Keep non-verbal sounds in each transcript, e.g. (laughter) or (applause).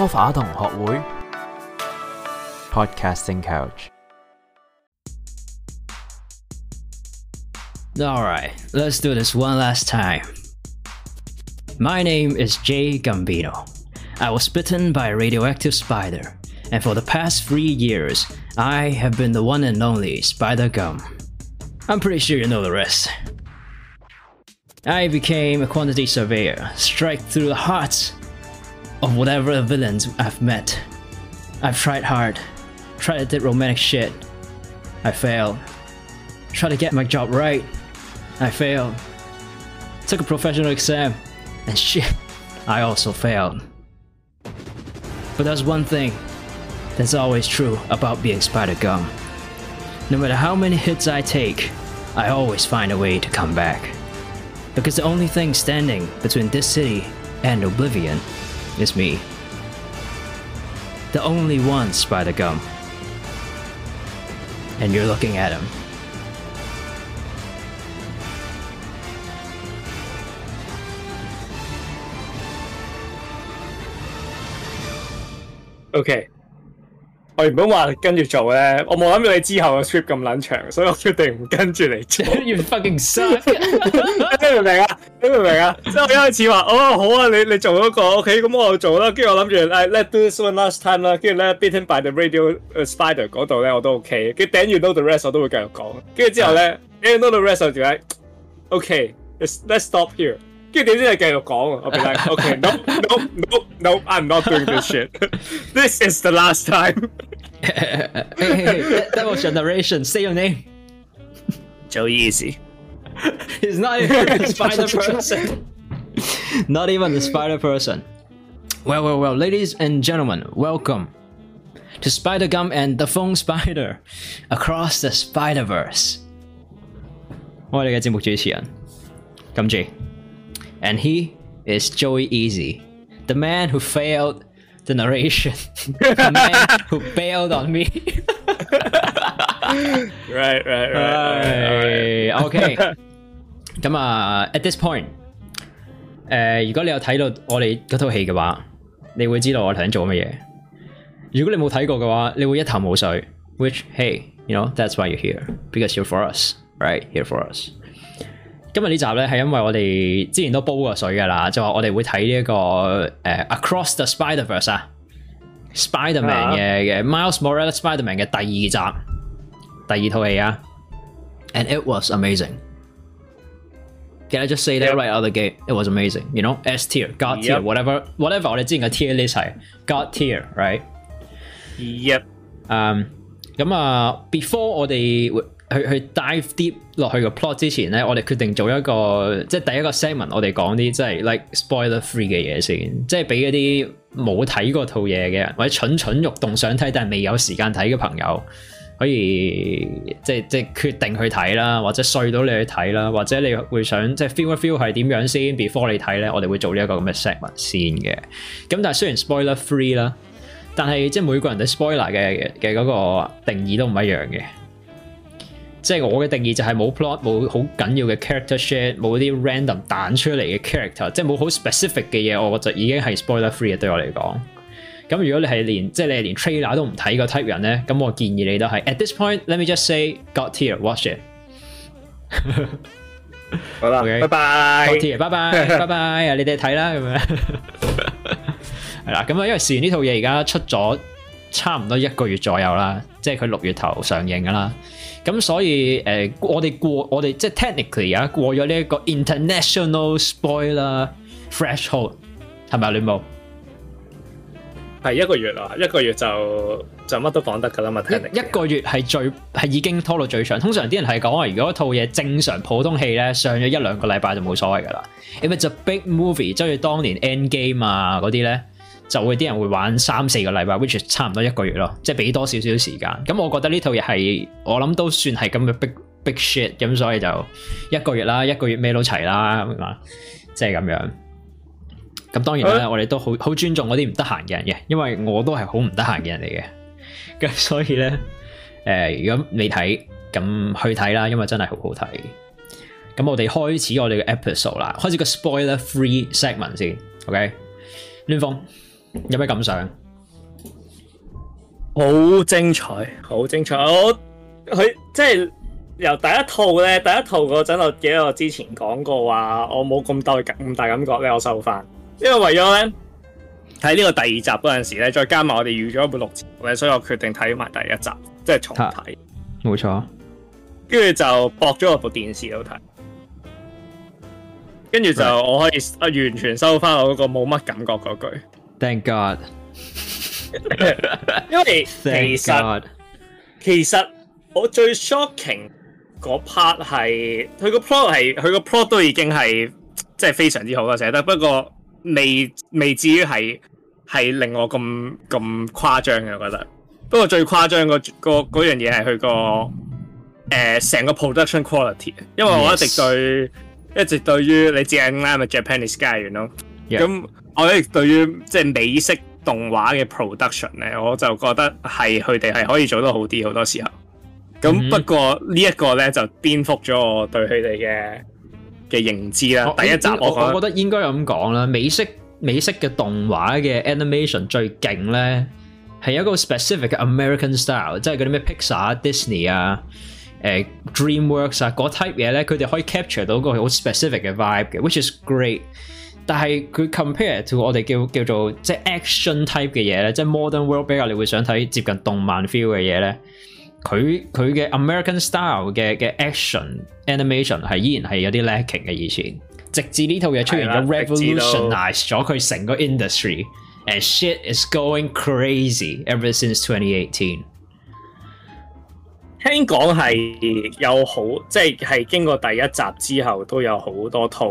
梳化同學會 Podcasting Couch。All right, let's do this one last time. My name is Jay Gambino. I was bitten by a radioactive spider, and for the past three years, I have been the one and only Spider Gum. I'm pretty sure you know the rest. I became a quantity surveyor, strike through the hearts of whatever villains I've met. I've tried hard, tried to do romantic shit. I failed. Tried to get my job right. I failed. Took a professional exam, and (laughs) shit, I also failed. But there's one thing that's always true about being Spider Gum. No matter how many hits I take, I always find a way to come back. Because the only thing standing between this city and oblivion it's me. The only one, Spider Gum. And you're looking at him. Okay, 我唔好话跟住做咧，我冇谂到你之后嘅 t r i p 咁捻长，所以我决定唔跟住嚟做。越 fucking s 衰，明唔明啊？明唔明啊？即系我一开始话，哦好啊，你你做嗰个，ok，咁我做啦。跟住我谂住，诶，let do this one last time 啦。跟住咧 b i t t e n by the radio spider 嗰度咧，我都 ok。跟住 t 完 n o know the rest，我都会继续讲。跟住之后咧 t h n y know the rest，我点解？ok，let's stop here。I'll be like, okay, i am not doing this shit. (laughs) This is the last time. That was (laughs) your narration. Say your name. Joe Easy. He's not even a (laughs) spider person. Not even a spider person. Well, well, well, ladies and gentlemen, welcome to Spider Gum and the Phone Spider across the Spider Verse。我哋嘅節目主持人，感謝。and he is Joey Easy, the man who failed the narration, (laughs) the man who bailed on me. (laughs) right, right, right, right, (laughs) on, at this point, you uh, point，誒，如果你有睇到我哋嗰套戲嘅話，你會知道我哋想做乜嘢。如果你冇睇過嘅話，你會一頭霧水。Which you know that's why you're here because you're for us, right here for us。今日呢集咧，系因为我哋之前都煲过水噶啦，就话我哋会睇呢一个诶，Across the Spiderverse 啊，Spiderman 嘅嘅 Miles Morales Spiderman 嘅第二集，第二套戏啊。And it was amazing. Can I just say that right out the gate? It was amazing. You know, S tier, God tier, whatever, whatever 我哋之前嘅 tier 呢？系 God tier, right? Yep. Um. 咁啊，before 我哋。去去 dive deep 落去個 plot 之前咧，我哋決定做一個即系第一個 segment，我哋講啲即係 like spoiler free 嘅嘢先，即係俾嗰啲冇睇過套嘢嘅，或者蠢蠢欲動想睇但系未有時間睇嘅朋友，可以即系即係決定去睇啦，或者碎到你去睇啦，或者你會想即系 feel 一 feel 係點樣先？before 你睇咧，我哋會做呢一個咁嘅 segment 先嘅。咁但係雖然 spoiler free 啦，但係即係每個人對 spoiler 嘅嘅嗰個定義都唔一樣嘅。即係我嘅定義就係冇 plot 冇好緊要嘅 character share 冇啲 random 彈出嚟嘅 character，即係冇好 specific 嘅嘢，我覺得已經係 spoiler free 啊！對我嚟講，咁如果你係連即係你係連 trailer 都唔睇個 type 人咧，咁我建議你都係 at this point，let me just s a y g o t h e r w a t c h it。好啦，OK，拜拜 g o t e r 拜拜，拜拜，你哋睇啦咁樣。係啦，咁啊，因為完呢套嘢而家出咗差唔多一個月左右啦。即系佢六月头上映噶啦，咁所以诶，我哋过我哋即系 technically 啊，過过咗呢一个 international spoil 啦，fresh hold 系咪啊，李慕？系一个月啊，一个月就就乜都讲得噶啦嘛，一个月系最系已经拖到最长。通常啲人系讲話，如果套嘢正常普通戏咧，上咗一两个礼拜就冇所谓噶啦。If it's a big movie，即系当年 Endgame 啊嗰啲咧。就會啲人會玩三四個禮拜，which 差唔多一個月咯，即係俾多少少時間。咁我覺得呢套嘢係我諗都算係咁嘅 big big shit，咁所以就一個月啦，一個月咩都齊啦，即係咁樣。咁當然啦，我哋都好好尊重嗰啲唔得閒嘅人嘅，因為我都係好唔得閒嘅人嚟嘅。(laughs) 咁所以咧，誒，如果你睇，咁去睇啦，因為真係好好睇。咁我哋開始我哋嘅 episode 啦，開始個 spoiler free segment 先，OK？亂風。有咩感想？好精彩，好精彩！我佢即系由第一套咧，第一套嗰阵我记得我之前讲过话，我冇咁大咁大感觉咧，我收翻。因为为咗咧睇呢个第二集嗰阵时咧，再加埋我哋预咗一部录咧，所以我决定睇埋第一集，即系重睇。冇错。跟住就博咗我部电视度睇，跟住就我可以完全收翻我嗰个冇乜感觉嗰句。Thank God，(laughs) 因為其實其实我最 shocking 嗰 part 系佢個 plot 佢个 plot 都已經係即係非常之好啦，写得不過未未至於係系令我咁咁誇張嘅，我覺得。不過最誇張個嗰樣嘢係佢個诶成個 production quality，因為我一直對一直對於你知啦，咪 Japanese guy 咯，咁。我咧對於即系美式動畫嘅 production 咧，我就覺得係佢哋係可以做得好啲好多時候。咁不過呢一個咧就颠覆咗我對佢哋嘅嘅認知啦。第一集我我覺得應該咁講啦，美式美式嘅動畫嘅 animation 最勁咧，係一個 specific 嘅 American style，即係嗰啲咩 Pixar、Disney 啊、誒 DreamWorks 啊嗰 type 嘢咧，佢哋可以 capture 到個好 specific 嘅 vibe 嘅，which is great。但系佢 compare to 我哋叫叫做即系 action type 嘅嘢咧，即系 modern world 比较，你会想睇接近动漫 feel 嘅嘢咧。佢佢嘅 American style 嘅嘅 action animation 系依然系有啲 lacking 嘅以前，直至呢套嘢出现咗 r e v o l u t i o n i z e 咗佢成个 industry，and shit is going crazy ever since 2018。听讲系有好即系系经过第一集之后都有好多套。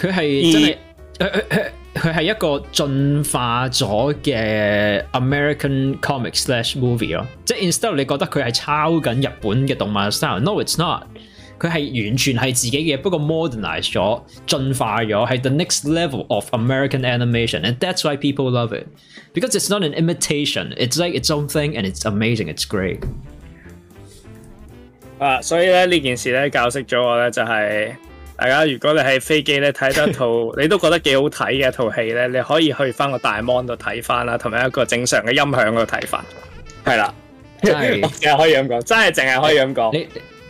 佢係真系，佢系一個進化咗嘅 American comic slash movie 咯，即系 i n s t e a d 你覺得佢係抄緊日本嘅動漫 style？No，it's not。佢係完全係自己嘅，不過 modernize 咗、進化咗，係 the next level of American animation，and that's why people love it，because it's not an imitation。It's like its own thing，and it's amazing。It's great。啊，所以咧呢件事咧教識咗我咧就係。大家如果你喺飛機咧睇得套，你都覺得幾好睇嘅套戲咧，你可以去翻個大 mon 度睇翻啦，同埋一個正常嘅音響個睇法。係啦，真係，淨係可以咁講，真係可以咁講。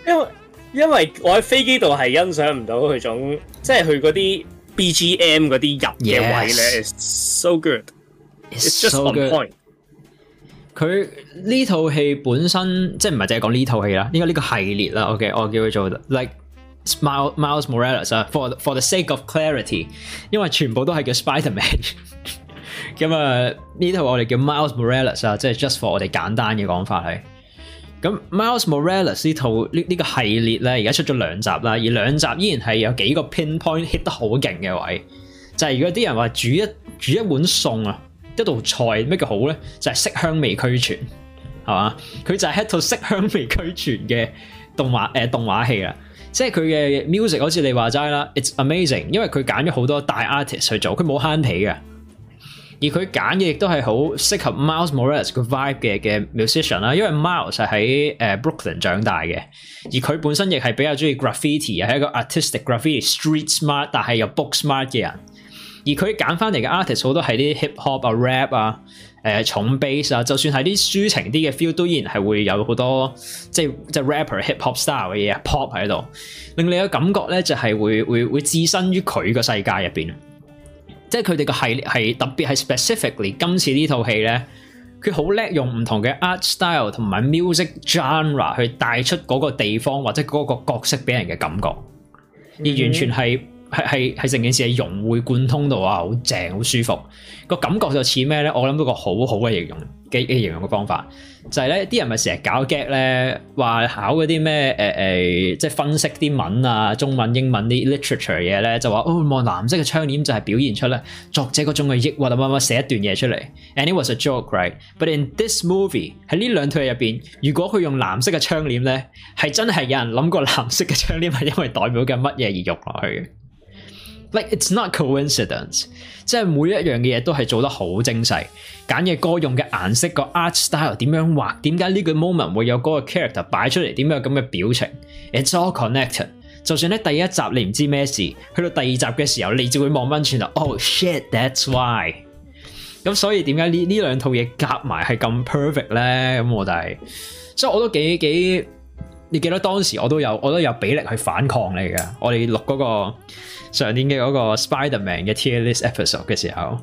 因為因為我喺飛機度係欣賞唔到佢種，即係佢嗰啲 BGM 嗰啲入嘅位咧，so good，it's just on point。佢呢套戲本身即系唔係淨係講呢套戲啦，應該呢個系列啦。OK，我叫佢做 like。Miles Morales 啊，for for the sake of clarity，因為全部都係叫 Spider Man，(laughs) 咁啊呢套我哋叫 Miles Morales 啊，即系 just for 我哋簡單嘅講法係。咁 Miles Morales 呢套呢呢個系列咧，而家出咗兩集啦，而兩集依然係有幾個 pinpoint hit 得好勁嘅位。就係如果啲人話煮一煮一碗餸啊，一道菜咩叫好咧？就係色香味俱全，係嘛？佢就係一套色香味俱全嘅動畫誒动画戲啦。即係佢嘅 music 好似你話齋啦，it's amazing，因為佢揀咗好多大 artist 去做，佢冇慳皮嘅，而佢揀嘅亦都係好適合 Miles Morales 個 vibe 嘅嘅 musician 啦。因為 Miles 係喺誒 Brooklyn 長大嘅，而佢本身亦係比較中意 graffiti，係一個 artistic graffiti street smart 但係又 book smart 嘅人。而佢揀翻嚟嘅 artist 好多係啲 hip hop 啊 rap 啊。誒重 base 啊，就算係啲抒情啲嘅 feel，都依然係會有好多即係即係 rapper、hip hop style 嘅嘢 pop 喺度，令你嘅感覺咧就係會會會置身於佢個世界入邊。即係佢哋個列係特別係 specifically 今次呢套戲咧，佢好叻用唔同嘅 art style 同埋 music genre 去帶出嗰個地方或者嗰個角色俾人嘅感覺，而完全係。係系成件事係融会貫通到啊！好正，好舒服個感覺就似咩咧？我諗到個好好嘅形容嘅形容嘅方法就係咧，啲人咪成日搞梗咧，話考嗰啲咩诶诶，即係分析啲文啊，中文英文啲 literature 嘢咧，就話哦，望藍色嘅窗簾就係表現出咧作者嗰種嘅抑郁啊乜乜，寫一段嘢出嚟。And it was a joke, right? But in this movie 喺呢兩套入边，如果佢用藍色嘅窗簾咧，係真係有人諗過藍色嘅窗簾係因為代表紧乜嘢而用落去？Like it's not coincidence，即系每一样嘅嘢都系做得好精细，拣嘅歌用嘅颜色个 art style 点样画，点解呢个 moment 会有嗰个 character 摆出嚟，点样咁嘅表情，it's all connected。就算咧第一集你唔知咩事，去到第二集嘅时候，你就会望翻转头，oh shit that's why。咁所以点解呢呢两套嘢夹埋系咁 perfect 咧？咁我哋，所以我都几几。你記得當時我都有我都有比例去反抗你嘅，我哋錄嗰個上年嘅嗰個 Spiderman 嘅 t e r l e s s episode 嘅時候，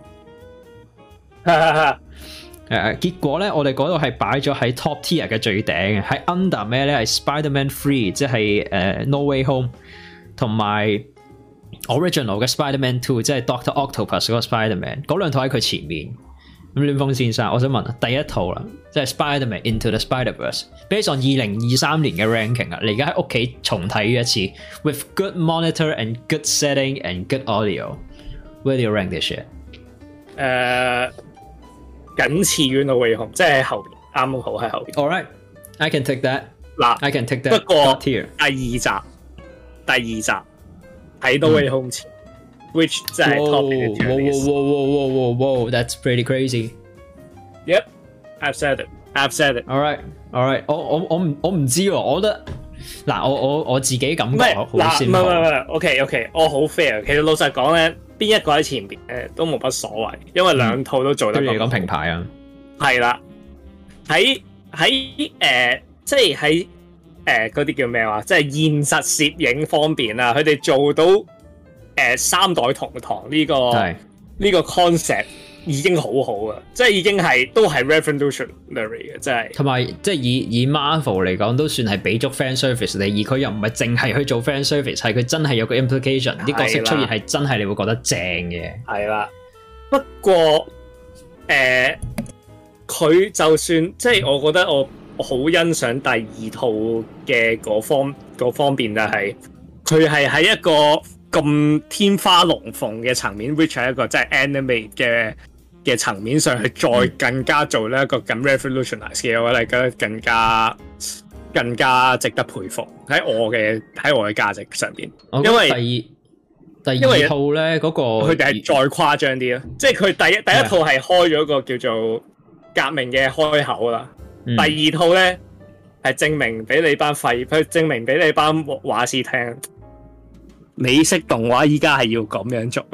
誒結果咧，我哋嗰度係擺咗喺 top tier 嘅最頂嘅，喺 under 咩咧？係 Spiderman Three，即係誒 No Way Home，同埋 original 嘅 Spiderman Two，即係 Doctor Octopus 嗰 Spiderman，嗰兩套喺佢前面。咁亂風先生，我想問第一套啦。即係 Spider-Man Into the Spider-Verse。Based on 二零二三年嘅 ranking 啊，你而家喺屋企重睇一次，with good monitor and good setting and good audio。Where do you rank this year？誒，僅次於 No Way Home，即係喺後邊，啱好喺後邊。All right, I can take that。嗱，I can take that。不過第二集，第二集喺 No Way Home 前，which 即係 top。Wow, wow, wow, wow, wow, that's pretty crazy. Yep. I've said it. I've said it. All right. All right. 我我我唔我唔知。我觉得嗱，我我我自己感覺好羡唔系唔系唔系。OK OK。我好 fair。其实老实讲咧，边一个喺前边诶，都冇乜所谓。因为两套都做得。不如讲平牌啊。系啦。喺喺诶，即系喺诶嗰啲叫咩话？即系现实摄影方面啊，佢哋做到诶三代同堂呢个呢个 concept。已經好好啊，即係已經係都係 revolutionary 嘅，即係。同埋即係以以 Marvel 嚟講，都算係俾足 fan service 你，而佢又唔係淨係去做 fan service，係佢真係有個 implication，啲角色出現係真係你會覺得正嘅。係啦，不過誒，佢就算即係我覺得我好欣賞第二套嘅嗰方嗰方面，就係佢係喺一個咁天花龍鳳嘅層面，which 係一個即係 animate 嘅。嘅層面上去再更加做呢一個更 r e v o l u t i o n i z e 嘅，我哋覺得更加更加值得佩服喺我嘅喺我嘅價值上邊。因為第二第二套咧嗰個佢哋係再誇張啲咯，即係佢第一第一套係開咗個叫做革命嘅開口啦，第二套咧係證明俾你班廢去證明俾你班畫師聽，美式動畫依家係要咁樣做。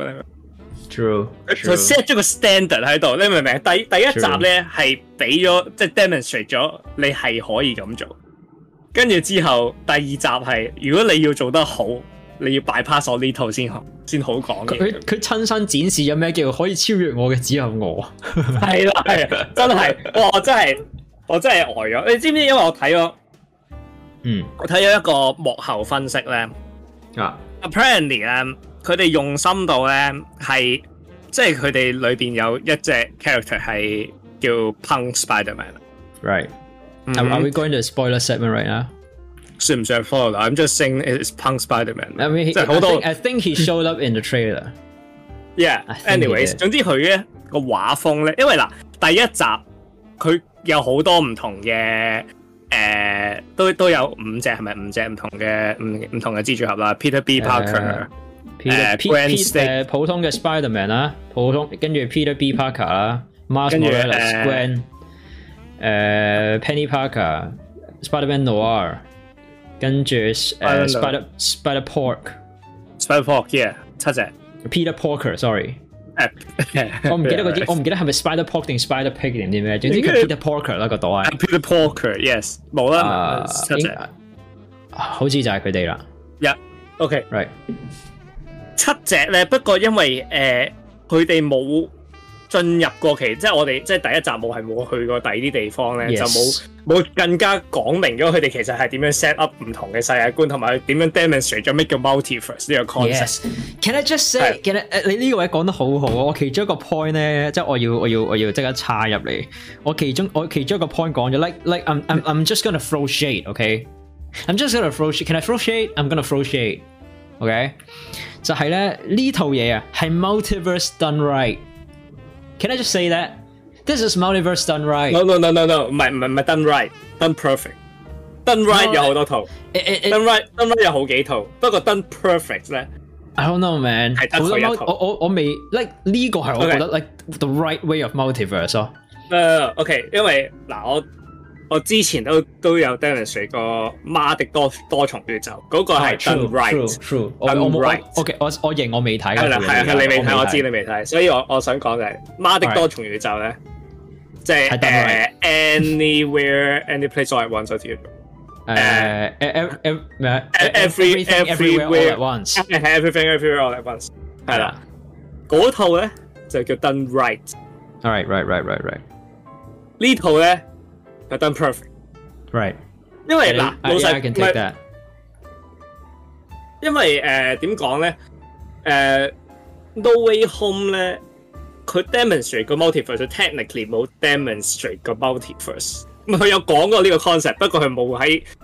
就 set 咗个 standard 喺度，你明唔明？第第一集咧系俾咗，即系 demonstrate 咗你系可以咁做。跟住之后第二集系，如果你要做得好，你要 by pass 咗呢套先可先好讲佢佢亲身展示咗咩？叫可以超越我嘅只有我。系啦，系真系，我我真系我真系呆咗。你知唔知？因为我睇咗，嗯，我睇咗一个幕后分析咧。啊，apparently 咧。佢哋用心到咧，系即系佢哋里边有一只 character 系叫 Punk Spiderman。Right，are we going to spoiler segment right now？算唔算 follow？I'm just saying it's Punk Spiderman。I mean，即系好多。I think he showed up in the trailer。Yeah，anyways，总之佢咧个画风咧，因为嗱第一集佢有好多唔同嘅诶，都都有五只系咪五只唔同嘅唔唔同嘅蜘蛛侠啦，Peter B. Parker。Peter, P uh, 普通嘅 Spiderman 啦，普通跟住 Peter B Parker 啦，Miles Morales、Gwen、誒 Penny Parker、Spiderman Noir，跟住誒 Spider (laughs) Spider Pork、Spider Pork yeah Peter Porker，sorry，我唔記得嗰啲，我唔記得係咪 Spider Pork 定 Spider Pig 定啲咩，總之叫 Peter Porker 啦個袋，Peter Porker yes OK right。七隻咧，不過因為诶佢哋冇進入過期，即系我哋即系第一集冇，係冇去過第二啲地方咧，就冇冇更加講明咗佢哋其實係點樣 set up 唔同嘅世界觀，同埋點樣 demonstrate 做咩叫 multiverse 呢個 concept。Can I just say？Can 你呢位講得好好啊！我其中一個 point 咧，即系我要我要我要即刻插入嚟。我其中我其中一個 point 講咗，like like I'm I'm I'm just gonna throw shade，okay？I'm just gonna throw shade。Can I throw shade？I'm gonna throw shade，o k 就系咧呢套嘢啊，系 multiverse done right。Can I just say that this is multiverse done right？No no no no no，唔系唔系唔系 done right，done perfect。done right 有好多套，done right done right 有好几套，不过 done perfect 咧，I don't know man，系好多我我我未 like 呢个系我觉得 like the right way of multiverse 咯。呃，OK，因为嗱我。我之前都都有 d e m o n s t t r a e 过《马的多多重宇宙》，嗰个系《done right》。o k 我我认我未睇。系啦，系啊，你未睇，我知你未睇，所以我我想讲就系《马的多重宇宙》咧，即系诶，anywhere，anyplace，all at once 嗰啲诶，every everywhere at once，everything everywhere at once，系啦，嗰套咧就叫《done right》。All right，right，right，right，right。呢套咧。a u t done perfect, right？因为嗱，老細唔係，因为诶点讲咧？誒，No way home 咧，佢 demonstrate 个 multiverse，technically 冇 demonstrate 个 multiverse。佢有讲过呢个 concept，不过佢冇喺。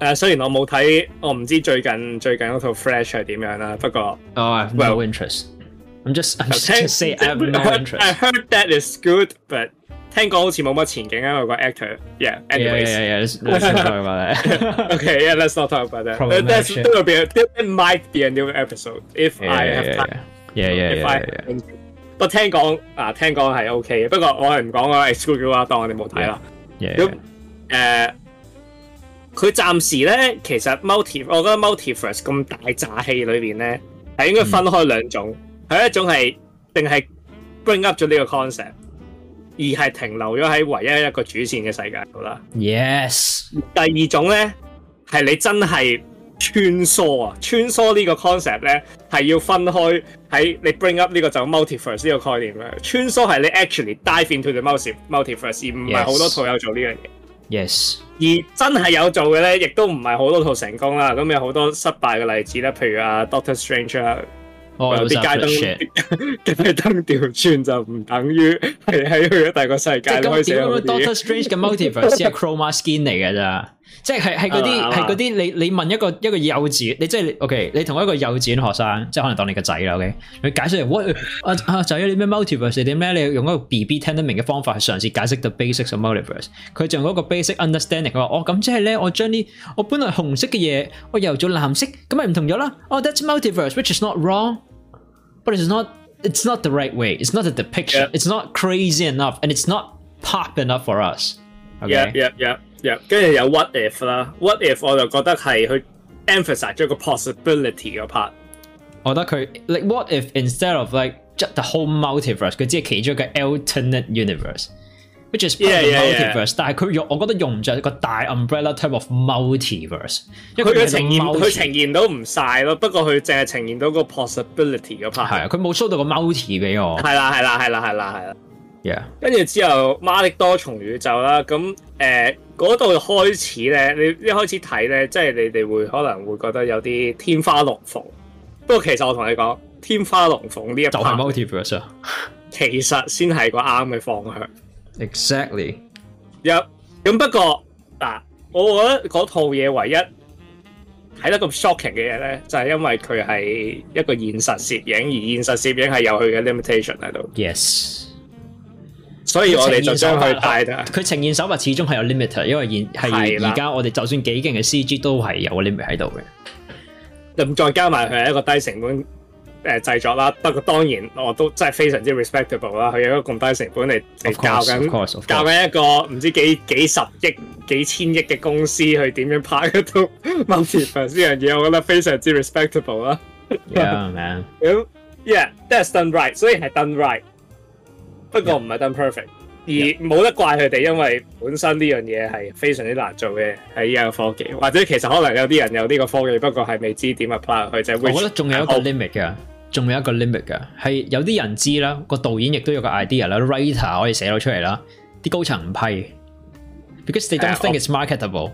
誒，雖然我冇睇，我唔知最近最近嗰套 Flash 係點樣啦。不過，我 h e no interest。I'm just I'm just to say I have no interest. I heard that is good，but 聽講好似冇乜前景啊個 actor。Yeah，anyways。Yeah yeah yeah，唔 o k e a h let's not talk about that. might be a new episode if I a Yeah yeah yeah yeah yeah k e a h yeah yeah y a h yeah yeah yeah yeah a h y e h a h yeah yeah h a h yeah y e e a h e a e a h y e a e a h yeah y h a h e a h y e yeah yeah yeah yeah yeah yeah yeah yeah yeah yeah yeah yeah y e a e a h yeah y e a 佢暫時咧，其實 multi，我覺得 multiverse 咁大炸氣裏面咧，係應該分開兩種，係一種係定係 bring up 咗呢個 concept，而係停留咗喺唯一一個主線嘅世界度啦。Yes，第二種咧係你真係穿梭啊，穿梭呢個 concept 咧係要分開喺你 bring up 呢個就 multiverse 呢個概念啦。穿梭係你 actually dive into the multi m t i v e r s e 而唔係好多途友做呢樣嘢。yes，而真系有做嘅咧，亦都唔系好多套成功啦，咁有好多失败嘅例子咧，譬如啊 Doctor Strange 啊，有啲街灯，街灯調轉就唔等于系喺佢嘅大个世界。即系咁点 Doctor Strange 嘅 motif v 先系 chroma skin 嚟嘅咋？即系系嗰啲系嗰啲，你你问一个一个幼稚，你即系 O K，你同一个幼稚园学生，即系可能当你个仔啦，O K，你解释完 what 啊啊，啲咩 multiverse 点咧，你用一个 B B 听得明嘅方法去尝试解释到 basic of multiverse。佢用嗰个 basic understanding 话，哦咁即系咧，我将啲我本来红色嘅嘢，我又做蓝色，咁咪唔同咗啦。哦，that's multiverse，which is not wrong，but it's not，it's not the right way，it's not a depiction，it's not crazy enough，and it's not pop enough for us。Okay。Yeah，y e a yeah。跟住有 what if 啦，what if 我就覺得係去 emphasize 咗個 possibility 嗰 part。我覺得佢 like what if instead of like just the whole multiverse，佢只係其中一個 alternate universe，which is part of multiverse。但係佢用，我覺得用唔著一個大 umbrella type of multiverse，因為佢呈佢呈現到唔晒咯。不過佢淨係呈現到個 possibility 嗰 part。系啊，佢冇 show 到個 multi 俾我。係啦，係啦，係啦，係啦，系啦。跟住之后《馬力多重宇宙》啦，咁诶嗰度开始咧，你一开始睇咧，即系你哋会可能会觉得有啲天花龙凤。不过其实我同你讲，天花龙凤呢一就系 multiverse 其实先系个啱嘅方向。Exactly。有咁不过嗱，我觉得嗰套嘢唯一睇得咁 shocking 嘅嘢咧，就系因为佢系一个现实摄影，而现实摄影系有佢嘅 limitation 喺度。Yes。所以我哋就将佢带，佢呈现手法始终系有 limit 因为现系而家我哋就算几劲嘅 C G 都系有个 limit 喺度嘅。咁再加埋佢系一个低成本诶制作啦，不过当然我都真系非常之 respectable 啦。佢有个咁低成本嚟嚟教紧，教紧一个唔知几几十亿、几千亿嘅公司去点样拍一套 m o t i v 呢样嘢，我觉得非常之 respectable 啦。Yeah man，(laughs) 咁 Yeah that's done right，所以系 done right。不过唔系 done perfect，而冇得怪佢哋，因为本身呢样嘢系非常之难做嘅，喺依家嘅科技，或者其实可能有啲人有呢个科技，不过系未知点 apply 我觉得仲有一个 limit 嘅，仲有一个 limit 嘅，系有啲人知啦，个导演亦都有个 idea 啦，writer 可以写到出嚟啦，啲高层唔批，because they don't think it's marketable。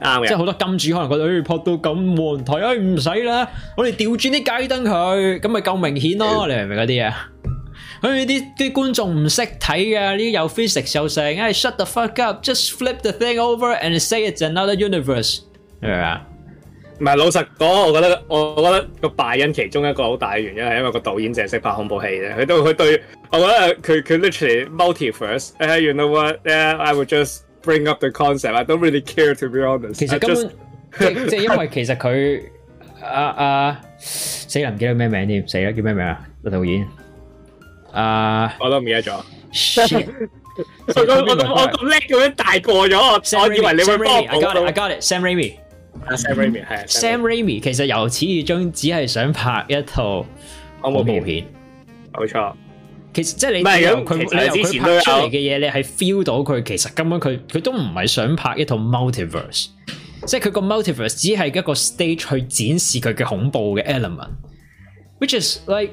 啱嘅，即系好多金主可能觉得诶拍到咁蒙台诶唔使啦，我哋调转啲街灯佢，咁咪够明显咯，你明唔明嗰啲嘢？佢啲啲观众唔识睇啊！啲 i c s 又成，哎，shut the fuck up，just flip the thing over and say it's another universe。系啊，唔系老实讲，我觉得，我觉得个拜因其中一个好大嘅原因系因为个导演净系识拍恐怖戏啫。佢都佢对，我觉得佢佢 literally multiverse。诶，you know what？i would just bring up the concept。I don't really care to be honest。其实根本即系因为其实佢阿阿死啦，唔记得咩名添，死啦叫咩名啊？个导演。诶，我都唔记得咗。(laughs) 我我我咁叻咁样大过咗，我以为你会帮我。I got it, Sam Raimi。Sam Raimi 系。Sam Raimi 其实由始至终只系想拍一套恐怖片，冇错。其实即系你由佢由佢拍出嚟嘅嘢，你系 feel 到佢其实根本佢佢都唔系想拍一套 multiverse，即系佢个 multiverse 只系一个 stage 去展示佢嘅恐怖嘅 element，which is like。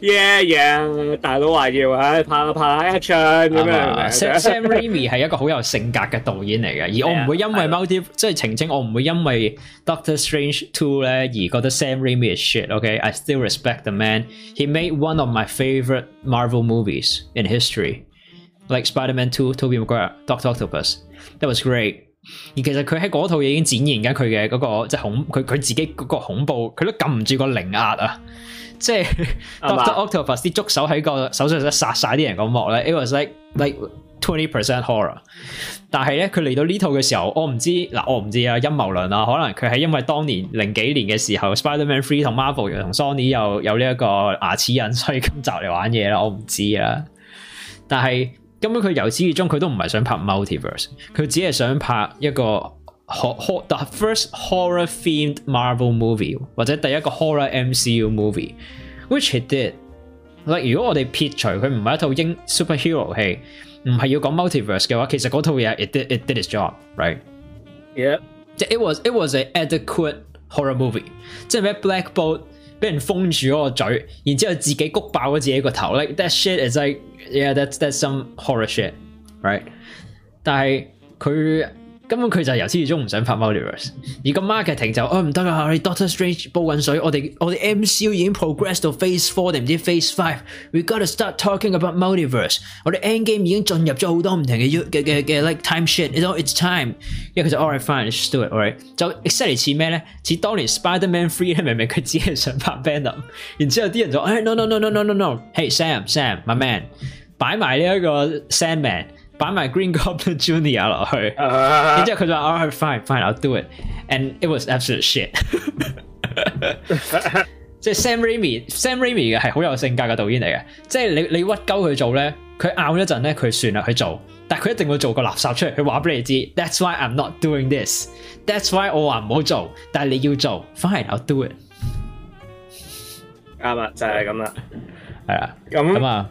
Yeah yeah，大佬話要，拍拍一場咁樣。Sam Sam Raimi 係一個好有性格嘅導演嚟嘅，而我唔會因為 m o t i 即係澄清我唔會因為 Doctor Strange Two 咧而覺得 Sam Raimi 係 shit。Okay，I still respect the man。He made one of my favourite Marvel movies in history，like Spider-Man Two，Tobey Maguire Doctor Octopus。That was great。而其實佢喺嗰套嘢已經展現緊佢嘅嗰個即係恐，佢佢自己嗰個恐怖，佢都撳唔住個零壓啊。即系 Doctor Octopus 啲捉手喺个手术室杀晒啲人个幕咧，It was like like twenty percent horror。但系咧，佢嚟到呢套嘅时候，我唔知嗱，我唔知啊阴谋论啊，可能佢系因为当年零几年嘅时候，Spider-Man Three 同 Marvel 同 Sony 又有呢一个牙齿印，(laughs) 所以今集嚟玩嘢啦，我唔知啊。但系根本佢由始至终，佢都唔系想拍 Multiverse，佢只系想拍一个。the first horror themed Marvel movie 或者第一個 horror MCU movie，which he did。Like 如果我哋撇除佢唔係一套英 superhero 戲，唔係要講 multiverse 嘅話，其實嗰套嘢 it did it did its job，right？Yeah，即 it was it was an adequate horror movie，即係咩 Black Bolt 俾人封住嗰個嘴，然之後自己谷爆咗自己個頭，like that shit is like yeah that's that's some horror shit，right？但係佢。根本佢就由始至终唔想拍 multiverse，而个 marketing 就哦唔得啊，你 Doctor Strange 煲滚水，我哋我哋 MCU 已经 progress 到 Phase Four 定唔知 Phase Five，we gotta start talking about multiverse。我哋 Endgame 已经进入咗好多唔同嘅嘅嘅嘅 like time s h i t s all it's time。因为佢就 All r i g h t f i n e u s t do it，All right。就 exactly 似咩咧？似当年 Spider-Man Three 咧，明明佢只系想拍 Venom，然之后啲人就哎 no no no no no no，Hey Sam Sam my man，摆埋呢一个 Sandman。摆埋 Green Goblin Jr u n i o 落去，然之后佢就话 a l right，fine，fine，I'll do it。And it was absolute shit。即系 Sam Raimi，Sam Raimi 嘅系好有性格嘅导演嚟嘅。即系你你屈鸠佢做咧，佢拗一阵咧，佢算啦去做。但系佢一定会做个垃圾出嚟，佢话俾你知 That's why I'm not doing this。That's why 我唔好做。但系你要做，Fine，I'll do it。啱啦，就系咁啦。系啊，咁咁啊。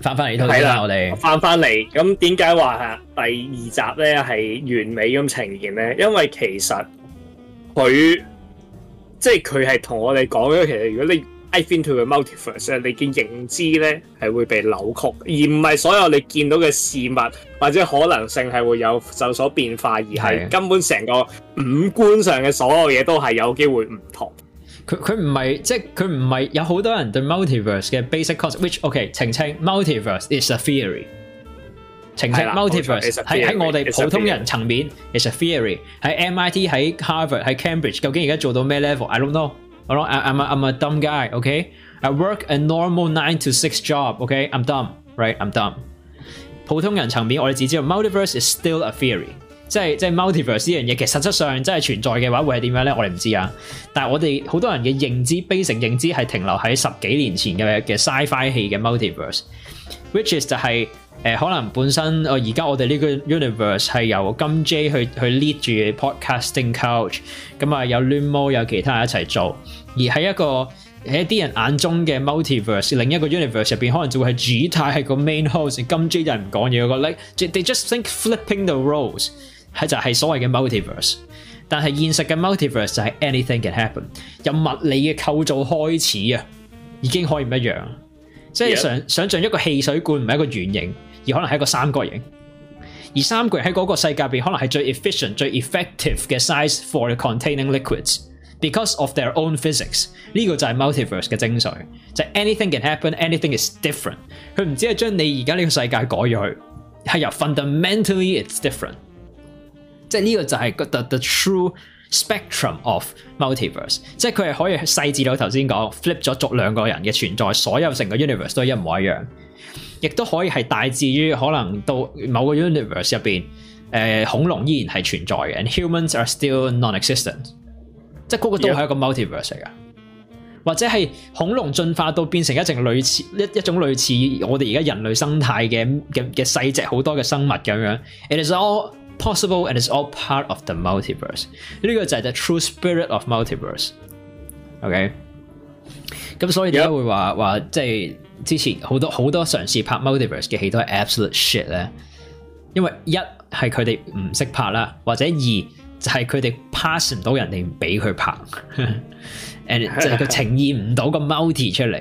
翻翻嚟呢套我哋翻翻嚟。咁点解话吓第二集咧系完美咁呈现咧？因为其实佢即系佢系同我哋讲咗，其实如果你 i h into 嘅 multiverse，你嘅认知咧系会被扭曲，而唔系所有你见到嘅事物或者可能性系会有有所变化，而系根本成个五官上嘅所有嘢都系有机会唔同。佢佢唔係即係佢唔係有好多人對 multiverse 嘅 basic concept，which ok 澄清。multiverse is a theory。澄清 multiverse 喺喺我哋普通人層面 is a theory。喺 MIT 喺 Harvard 喺 Cambridge 究竟而家做到咩 level？I don't know。我係我係我係我 dumb guy。ok，I work a normal nine to six job。ok，I'm dumb。right，I'm dumb。普通人層面我哋只知道 multiverse is still a theory。即係即系 multiverse 呢樣嘢，其實实質上真係存在嘅話，會係點樣咧？我哋唔知啊。但系我哋好多人嘅認知、悲成認知係停留喺十幾年前嘅嘅 sci-fi 戲嘅 multiverse，which is 就係誒可能本身我而家我哋呢個 universe 係由金 J 去去 lead 住 podcasting couch 咁啊，有 Limo 有其他人一齊做。而喺一個喺一啲人眼中嘅 multiverse 另一個 universe 入边可能就會係主太係個 main host，金 J 就係唔講嘢嗰個咧。They just think flipping the roles。系就係所謂嘅 multiverse，但係現實嘅 multiverse 就係 anything can happen，由物理嘅構造開始啊，已經可以唔一樣。即係想想象一個汽水罐唔係一個圓形，而可能係一個三角形。而三角形喺嗰個世界入邊可能係最 efficient、最 effective 嘅 size for containing liquids，because of their own physics。呢個就係 multiverse 嘅精髓，就 anything can happen，anything is different。佢唔只係將你而家呢個世界改咗，係由 fundamentally it's different。即係呢個就係 the the true spectrum of multiverse，即係佢係可以細緻到頭先講 flip 咗足兩個人嘅存在，所有成個 universe 都一模一樣，亦都可以係大致於可能到某個 universe 入邊，誒恐龍依然係存在嘅，humans are still non-existent，即係嗰個都係一個 multiverse 嚟噶，或者係恐龍進化到變成一隻類似一一種類似我哋而家人類生態嘅嘅嘅細只好多嘅生物咁樣，it is all。possible，and it's all part of the multiverse。呢個就係 the true spirit of multiverse。OK。咁所以点解會話話即係之前好多好多嘗試拍 multiverse 嘅戲都係 absolute shit 咧？因為一係佢哋唔識拍啦，或者二就係佢哋 pass 唔到人哋，唔俾佢拍，and 就係佢呈現唔到個 multie 出嚟。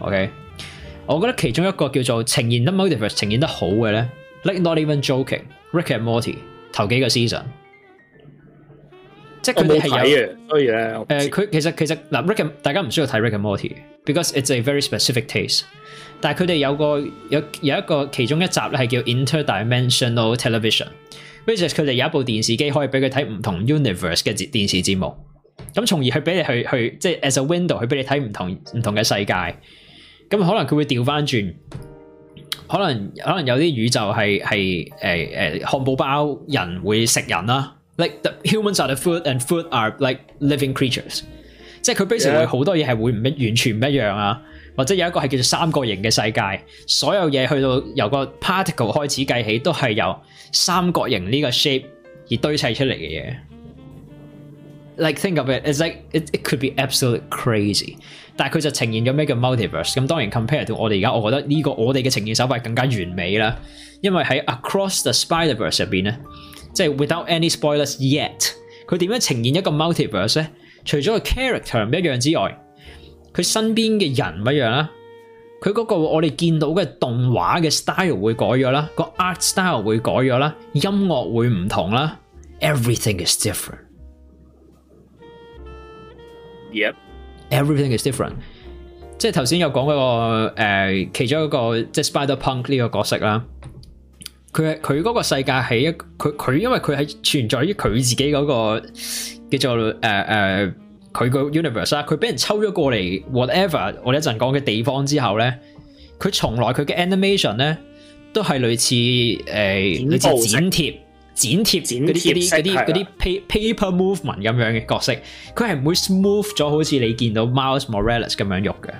OK。我覺得其中一個叫做呈現得 multiverse 呈現得好嘅咧，like not even joking。Rick and Morty 头几个 season，即系佢哋系有，所以咧，诶，佢其实其实嗱，Rick 大家唔需要睇 Rick and Morty，because it's a very specific taste。但系佢哋有个有有一个其中一集咧系叫 Interdimensional Television，which 系佢哋有一部电视机可以俾佢睇唔同 universe 嘅节电视节目，咁从而去俾你去去即系 as a window 去俾你睇唔同唔同嘅世界，咁可能佢会调翻转。可能可能有啲宇宙係系诶诶漢堡包人會食人啦，like the humans are the food and food are like living creatures，即係佢 basic 上好多嘢係會唔完全唔一樣啊，或者有一個係叫做三角形嘅世界，所有嘢去到由個 particle 開始計起，都係由三角形呢個 shape 而堆砌出嚟嘅嘢，like think of it is like it it could be absolutely crazy。但佢就呈现咗咩叫 multiverse？咁当然 compare 到我哋而家，我觉得呢个我哋嘅呈现手法更加完美啦。因为喺 Across the Spiderverse 入边咧，即系 without any spoilers yet，佢点样呈现一个 multiverse 咧？除咗个 character 唔一样之外，佢身边嘅人唔一样啦，佢嗰个我哋见到嘅动画嘅 style 会改咗啦，个 art style 会改咗啦，音乐会唔同啦，everything is different。Yep。Everything is different，即系头先有讲嗰个诶，其中一个即系 Spider Punk 呢个角色啦。佢佢嗰个世界系一佢佢因为佢系存在于佢自己嗰个叫做诶诶佢个 universe 啦。佢俾人抽咗过嚟 whatever 我一阵讲嘅地方之后咧，佢从来佢嘅 animation 咧都系类似诶类似剪贴。剪貼嗰啲嗰啲啲嗰啲 paper movement 咁樣嘅角色，佢係唔會 smooth 咗，好似你見到 Miles Morales 咁樣喐嘅。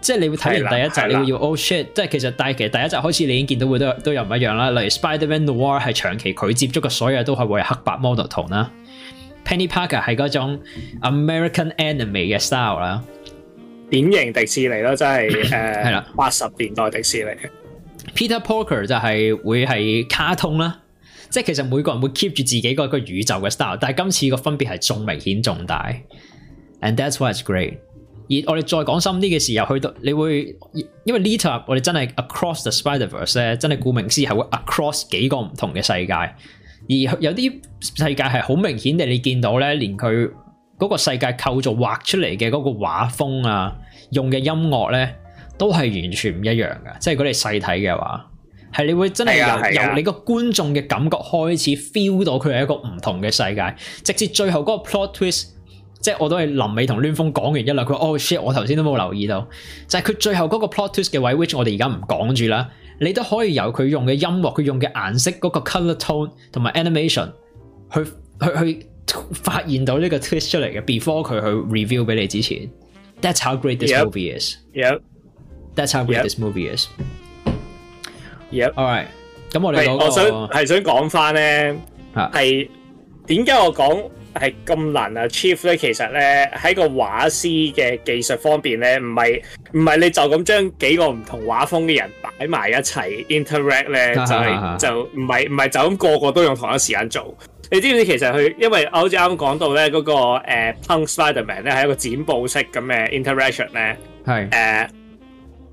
即係你會睇完第一集，你会要 oh shit！即係其實，但系其实第一集開始你已經見到会都都有唔一樣啦。例如 Spider-Man Noir 系長期佢接觸嘅所有都係為黑白 model 同啦，Penny Parker 系嗰種 American anime 嘅 style 啦，典型迪士尼系诶，係啦，八十年代迪士尼。Peter Parker 就係會係卡通啦，即係其實每個人會 keep 住自己個個宇宙嘅 style，但係今次個分別係仲明顯仲大，and that's why it's great。而我哋再講深啲嘅時候，去到你會因為呢 t a r 我哋真係 across the Spider-Verse 咧，真係顧名思義會 across 幾個唔同嘅世界，而有啲世界係好明顯地你見到咧，連佢嗰個世界構造畫出嚟嘅嗰個畫風啊，用嘅音樂咧。都係完全唔一樣嘅，即係如果你細睇嘅話，係你會真係由由你個觀眾嘅感覺開始 feel 到佢係一個唔同嘅世界，直至最後嗰個 plot twist，即系我都係林尾同亂風講完一輪，佢哦 shit，我頭先都冇留意到，就係佢最後嗰個 plot twist 嘅位，which 我哋而家唔講住啦，你都可以由佢用嘅音樂、佢用嘅顏色嗰個 colour tone 同埋 animation 去去去發現到呢個 twist 出嚟嘅，before 佢去 r e v i e w 俾你之前。That's how great this movie is。That's how great this movie is. Yeah. All right. 咁我哋我想係想講翻咧，係點解我講係咁難啊？Chief 咧，其實咧喺個畫師嘅技術方面咧，唔係唔係你就咁將幾個唔同畫風嘅人擺埋一齊 interact 咧，就係就唔係唔係就咁個個都用同一時間做。你知唔知其實佢因為我好似啱講到咧嗰個 punk Spiderman 咧係一個剪布式咁嘅 interaction 咧，係誒。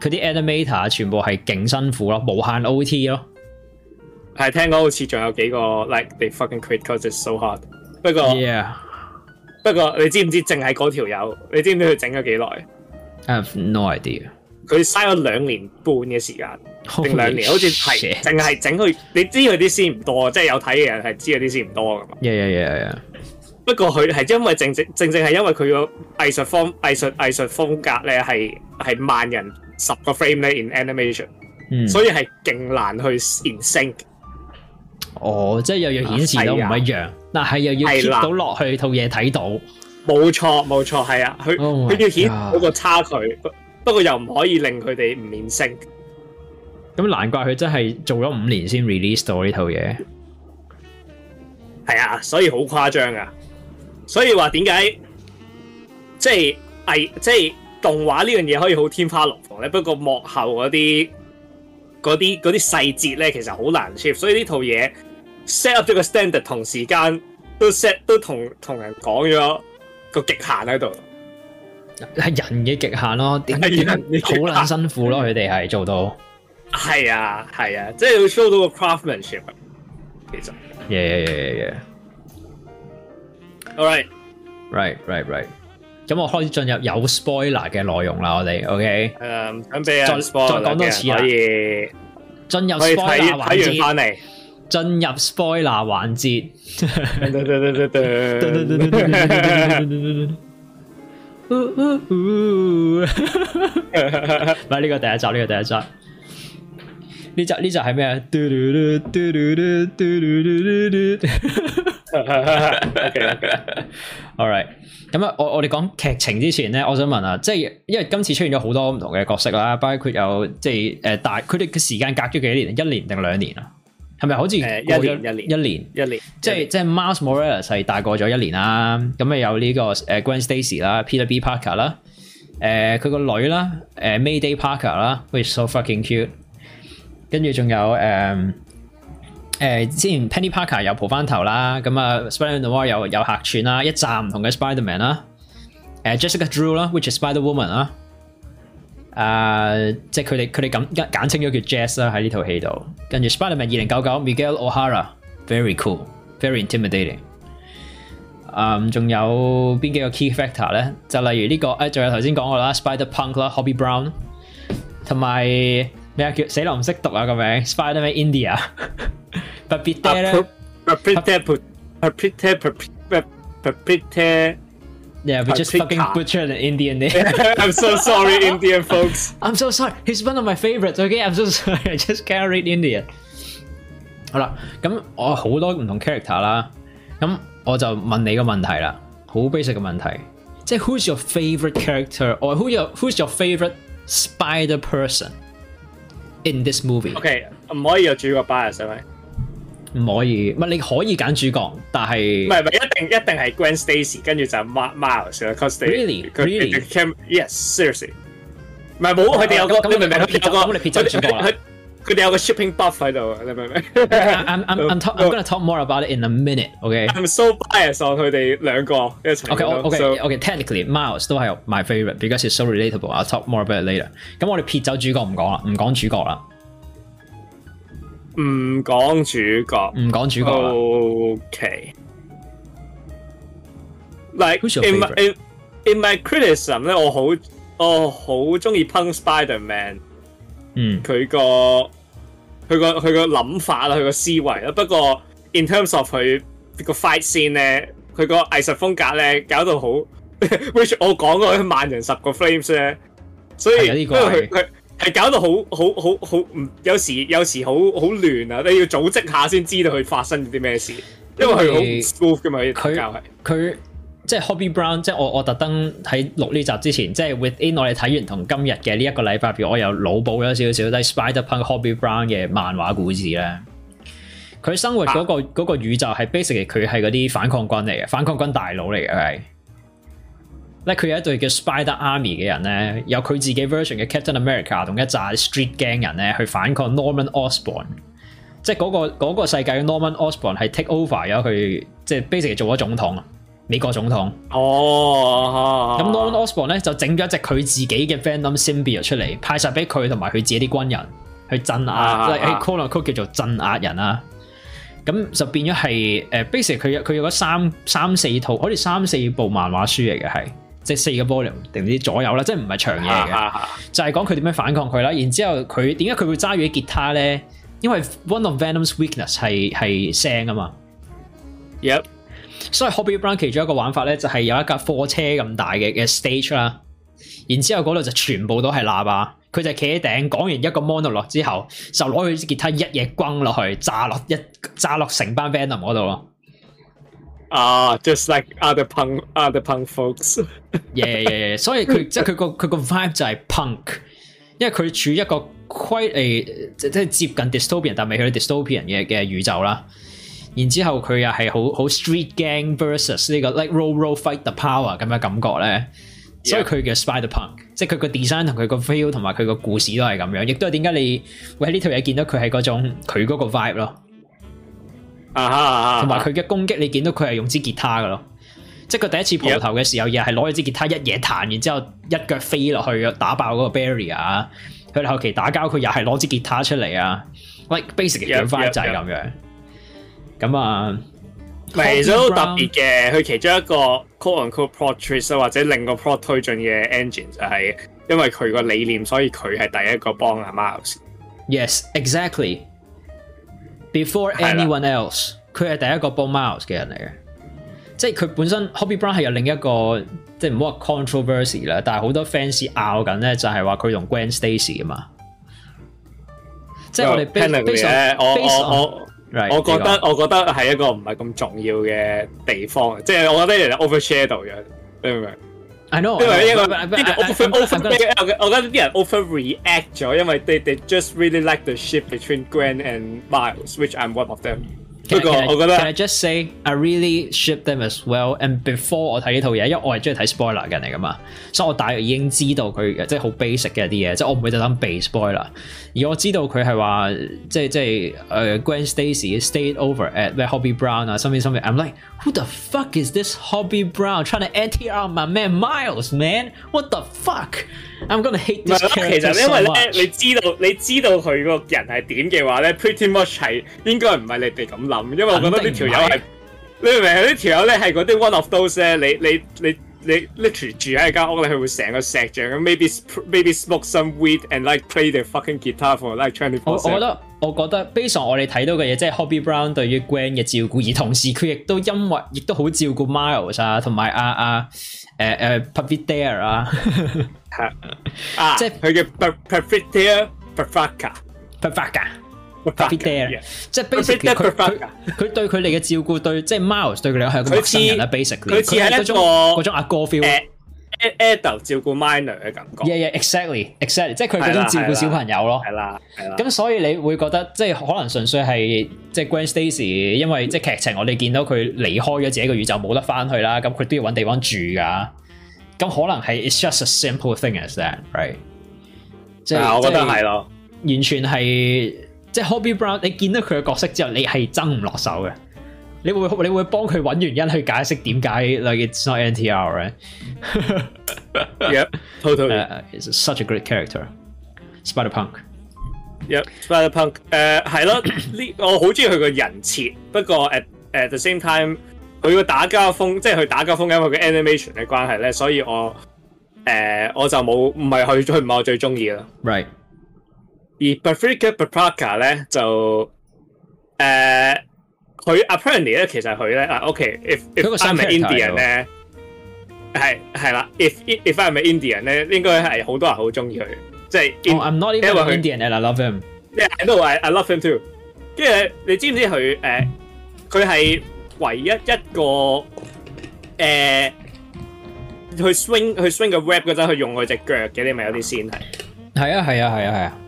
佢啲 Animator 全部係勁辛苦咯，無限 OT 咯。係聽講好似仲有幾個 like they fucking create cause it's so hard。不過，不過你知唔知淨係嗰條友？你知唔知佢整咗幾耐？Have no idea。佢嘥咗兩年半嘅時間定兩年，好似係淨係整佢。你知佢啲先唔多，即係有睇嘅人係知佢啲先唔多噶嘛？Yeah yeah yeah yeah。不過佢系因為正正正正係因為佢個藝術方艺术藝術風格咧系係萬人。十个 frame 咧 in animation，所以系劲难去 in sync。哦，即系又要显示到唔一样，但系又要贴到落去套嘢睇到。冇错，冇错，系啊，佢佢要显嗰个差距，不过又唔可以令佢哋唔连性。咁难怪佢真系做咗五年先 release 到呢套嘢。系啊，所以好夸张啊！所以话点解即系艺，即系。动画呢样嘢可以好天花龙凤咧，不过幕后嗰啲嗰啲嗰啲细节咧，其实好难 s h i r 所以呢套嘢 set up 咗个 standard，同时间都 set 都同同人讲咗个极限喺度，系人嘅极限咯。点解 (laughs) 好难辛苦咯？佢哋系做到，系啊系啊，即系 show 到个 craftmanship。其实，yeah yeah yeah yeah。All right，right right right。咁我开始进入有 spoiler 嘅内容啦，我哋，OK？诶，准备再再讲多次，可以进入 spoiler 环节。翻 (laughs) 嚟，进入 spoiler 环节。唔系呢个第一集，呢、对对对对集。呢集对对对对对对对对对对对对咁啊，我我哋讲剧情之前咧，我想问啊，即系因为今次出现咗好多唔同嘅角色啦，包括有即系诶大佢哋嘅时间隔咗几年，一年定两年啊？系咪好似一年一年？一年，一年，即系即系 Mars Morales 系大过咗一年啦。咁啊有呢个诶 Grand Stacy 啦，Peter B Parker 啦，诶佢个女啦，诶 Mayday Parker 啦，which so fucking cute。跟住仲有诶。诶，之前 Penny Parker 又蒲翻头啦，咁啊 Spider Noir 又有客串啦，一站唔同嘅 Spider Man 啦，诶 Jessica Drew 啦，which is Spider Woman 啦，诶即系佢哋佢哋咁简称咗叫 Jazz 啦喺呢套戏度，跟住 Spider Man 二零九九 Miguel O'Hara，very cool，very intimidating，嗯，仲有边几个 key factor 咧？就例如呢个诶，仲有头先讲過啦，Spider Punk 啦，Hobby Brown，同埋咩啊叫死佬唔识读啊个名 Spider Man India。Papitera. Papitera. Papitera. Papitera. Yeah, we just fucking butchered an Indian name. (laughs) I'm so sorry, (laughs) Indian folks. I'm so sorry. He's one of my favorites. Okay, I'm so (laughs) sorry. I just can't read Indian. 好啦，咁我好多唔同 character 啦。咁我就问你个问题啦，好 basic 嘅問題，即係 Who's your favorite character or who your Who's your favorite spider person in this movie？OK，、okay, 唔可以有主角 bias 係咪？唔可以，唔系你可以拣主角，但系唔系唔系一定一定系 g r a n Stacy 跟住就 Mark Miles 啦 c o s they really really yes seriously 唔系冇，佢哋有个你明唔明？我撇咗个，你撇走主角啦。佢哋有个 shipping buff 喺度，你明唔明？I'm I'm I'm gonna talk more about it in a minute，OK？I'm so biased on 佢哋两个一齐。OK OK OK technically Miles 都系 my favorite，because it's so relatable。I'll talk more about later。咁我哋撇走主角唔讲啦，唔讲主角啦。唔讲主角，唔讲主角。o k Like in my in in my criticism 咧，我好我好中意 Punk Spiderman。嗯。佢个佢个佢个谂法啦，佢个思维啦。不过 in terms of 佢个 fight scene 咧，佢个艺术风格咧，搞到好。Which 我讲过万人十个 frames 咧，所以因为佢。系搞到好好好好唔，有时有时好好乱啊！你要组织下先知道佢发生咗啲咩事，因为佢好 smooth 噶嘛。佢佢即系 Hobby Brown，即系我我特登喺录呢集之前，即系 Within 我哋睇完同今日嘅呢一个礼拜，譬如我又脑补咗少少，但系 Spider Pun Hobby Brown 嘅漫画故事咧，佢生活嗰个个宇宙系 basic a l l y 佢系嗰啲反抗军嚟嘅，反抗军大佬嚟嘅。咧佢有一隊叫 Spider Army 嘅人咧，有佢自己 version 嘅 Captain America 同一扎 street gang 人咧去反抗 Norman Osborn，即系嗰個個世界嘅 Norman Osborn 係 take over 咗佢，即系 b a s i c 做咗總統啊，美國總統。哦，咁 Norman Osborn 咧就整咗一隻佢自己嘅 Venom symbiote 出嚟，派晒俾佢同埋佢自己啲軍人去鎮壓，喺 Comic 叫做鎮壓人啊。咁就變咗係誒 b a s i c 佢有佢有咗三三四套，好似三四部漫畫書嚟嘅係。即四個波 e 定啲左右啦，即係唔係長嘢嘅，就係講佢點樣反抗佢啦。然之後佢點解佢會揸住啲吉他咧？因為《One of Venom's Weakness》係係聲啊嘛。y e p 所以《Hobby Brown》其中一個玩法咧，就係有一架貨車咁大嘅嘅 stage 啦。然之後嗰度就全部都係喇叭，佢就企喺頂講完一個 monologue 之後，就攞佢啲吉他一嘢轟落去，炸落一炸落成班 Venom 嗰度。啊，just like other punk, other punk folks。耶，所以佢即系佢个佢个 vibe 就系 punk，因为佢处一个 quite 诶，即系接近 distopian 但未去到 distopian 嘅嘅宇宙啦。然之后佢又系好好 street gang versus 呢个 like r o l r o l fight the power 咁嘅感觉咧。所以佢嘅 Spider Punk，即系佢个 design 同佢个 feel 同埋佢个故事都系咁样，亦都系点解你会喺呢套嘢见到佢系嗰种佢嗰个 vibe 咯。同埋佢嘅攻击，你见到佢系用支吉他噶咯，即系佢第一次蒲头嘅时候，又系攞咗支吉他一嘢弹，然之后一脚飞落去打爆嗰个 barrier。佢后期打交，佢又系攞支吉他出嚟啊，like basic 嘅短翻制咁样。咁啊，嚟咗好特别嘅，佢其中一个 c o l l and c o o l protrus 或者另一个 pro 推进嘅 engine 就系因为佢个理念，所以佢系第一个帮阿 mouse。Yes, exactly. Before anyone else，佢係第一個幫 Miles 嘅人嚟嘅，即係佢本身 Hobby Brown 係有另一個，即係唔好話 controversy 啦，但係好多 fans 拗緊咧，就係話佢同 Gwen Stacy 啊嘛，即係我哋聽明嘅嘢。我我我，我覺得我覺得係一個唔係咁重要嘅地方，即係我覺得有 overshadow 咗，你明唔明？I know，因為呢個啲人 over over 我覺得啲人 overreact 咗，因為 they they just really like the ship between Gwen and Miles，which I'm one of them。不過，我覺得，I just say I really ship them as well. And before 我睇呢套嘢，因為我係中意睇 spoiler 嘅人嚟噶嘛，所以我大已經知道佢即係好 basic 嘅啲嘢，即係我唔會就諗 base spoiler。而我知道佢係話，即係即係誒，Grand s t a c y stayed over at 咩 Hobby Brown 啊，something something. I'm like, who the fuck is this Hobby Brown trying to enter on my man Miles man? What the fuck? I'm gonna hate this character. 其實因為咧，你知道，你知道佢個人係點嘅話咧，pretty much 係應該唔係你哋咁諗。因为我觉得呢条友系，你明唔明？佢呢条友咧系嗰啲 one of those 咧，你你你你 literally 住喺一间屋，咧，佢会成个石像。maybe maybe smoke some weed and like play the fucking guitar for like twenty four。我我觉得，我觉得 b a s d on 我哋睇到嘅嘢，即系 Hobby Brown 对于 Gran 嘅照顾，而同时佢亦都因为，亦都好照顾 Miles 啊，同埋阿阿诶诶 p e r d e r 啊，啊，即系佢嘅 p e r p e d a r e e r p e r f e c t Deer，Perfect e r b a s i c a l 即系 basically 佢佢对佢哋嘅照顾，对即系 Miles 对佢哋系个陌生人啦。Basically，佢似系一个嗰种阿哥 feel，诶诶 a d 照顾 minor 嘅感觉。Yeah，yeah，exactly，exactly，即系佢嗰种照顾小朋友咯。系啦，系啦。咁所以你会觉得即系可能纯粹系即系 Grand，Stacy，因为即系剧情，我哋见到佢离开咗自己个宇宙，冇得翻去啦。咁佢都要搵地方住噶。咁可能系，it's just a simple thing as that，right？即系我觉得系咯，完全系。即系 Hobby Brown，你见到佢嘅角色之后，你系争唔落手嘅。你会你会帮佢揾原因去解释点解例如 Not NTR 咧。y e p h totally。s u c h a great character，Spider Punk。y e p Spider Punk。诶，系咯，呢我好中意佢个人设，不过 at a t h e same time 佢个打交风，即系佢打交风佢嘅 animation 嘅关系咧，所以我诶我就冇唔系佢，佢唔系我最中意啦。Right。而 b r f r i c a b r a r i c a 咧就誒佢 Apparently 咧其實佢咧啊 OK，if if I 係 Indian 咧係係啦，if if i m I Indian 咧應該係好多人好中意佢，即係。Oh，I'm not i n d i a n I love him。y e a h n I I love him too。跟住你知唔知佢誒？佢係唯一一個誒去 swing 去 swing 個 rap 嗰陣，佢用佢只腳嘅，你咪有啲先係。係啊！係啊！係啊！係啊！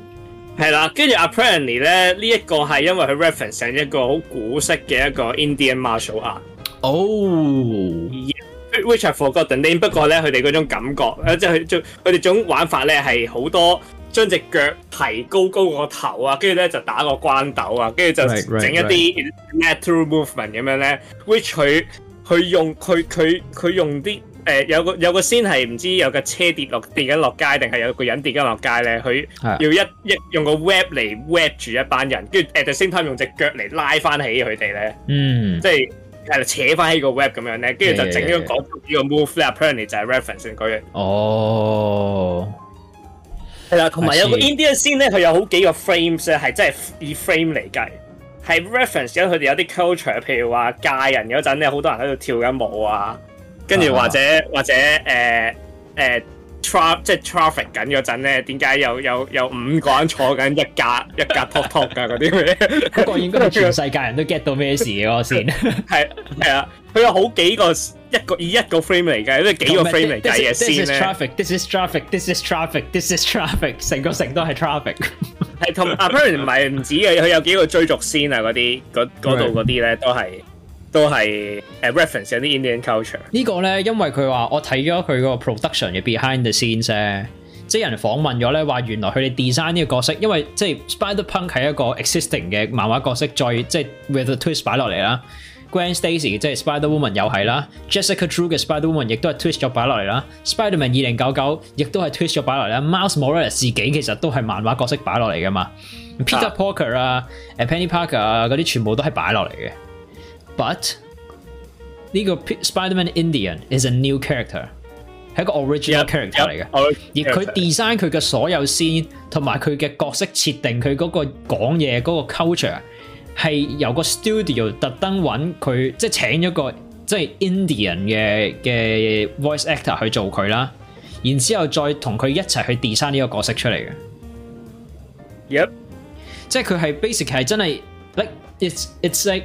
系啦，跟住 Apparently 咧呢一个系因为佢 reference 成一个好古式嘅一个 Indian martial art 哦，which I forgot the name。不过咧佢哋嗰种感觉，即系佢佢哋种玩法咧系好多将只脚提高高个头啊，跟住咧就打个关斗啊，跟住就整一啲 natural movement 咁样咧，which 佢佢用佢佢佢用啲。誒有個有个先係唔知有架車跌落跌紧落街定係有個人跌紧落街咧，佢要一一用個 web 嚟 w e b 住一班人，跟住 a t h e same time 用只腳嚟拉翻起佢哋咧。嗯，即係係扯翻起個 web 咁樣咧，跟住就整咗讲咗呢个 move 咧。Apparently 就係 reference 嗰樣。哦，係啦，同埋有個 Indian 先咧，佢有好幾個 frames 咧，係真係以 frame 嚟計，係 reference 因佢哋有啲 culture，譬如話嫁人嗰陣咧，好多人喺度跳緊舞啊。跟住或者或者誒誒 tra 即系 traffic 緊嗰陣咧，點解又有有五個人坐緊一架一架 top 噶嗰啲咩？不過應該全世界人都 get 到咩事嘅先。(laughs) 係係啊，佢有好幾個一個以一個 frame 嚟嘅，即係幾個 frame 嚟計嘅先咧。t r a f f i c This is traffic. This is traffic. This is traffic. 成個城都係 traffic。係同 Apparently 唔係唔止嘅，佢有幾個追逐先啊嗰啲，嗰度嗰啲咧都係。都系 reference 啲 Indian culture。呢個咧，因為佢話我睇咗佢個 production 嘅 behind the scenes 即系人訪問咗咧話，原來佢哋 design 呢個角色，因為即系 Spider Punk 係一個 existing 嘅漫畫角色，再即系 with a twist 擺落嚟啦。Grand Stacy 即系 Spider Woman 又係啦，Jessica Drew 嘅 Spider Woman 亦都系 twist 咗擺落嚟啦。Spider Man 二零九九亦都系 twist 咗擺落嚟啦。Mouse Morales 自己其實都係漫畫角色擺落嚟噶嘛。Peter Parker 啊 p e n n y Parker 啊，嗰啲全部都系擺落嚟嘅。But 呢个 Spiderman Indian is a new character，系一个 original character 嚟嘅。而佢 design 佢嘅所有先，同埋佢嘅角色设定，佢嗰个讲嘢嗰个 culture 系由个 studio 特登揾佢，即系请咗个即系 Indian 嘅嘅 voice actor 去做佢啦。然之后再同佢一齐去 design 呢个角色出嚟嘅。Yep，即系佢系 basic 系真系，like it's it's like。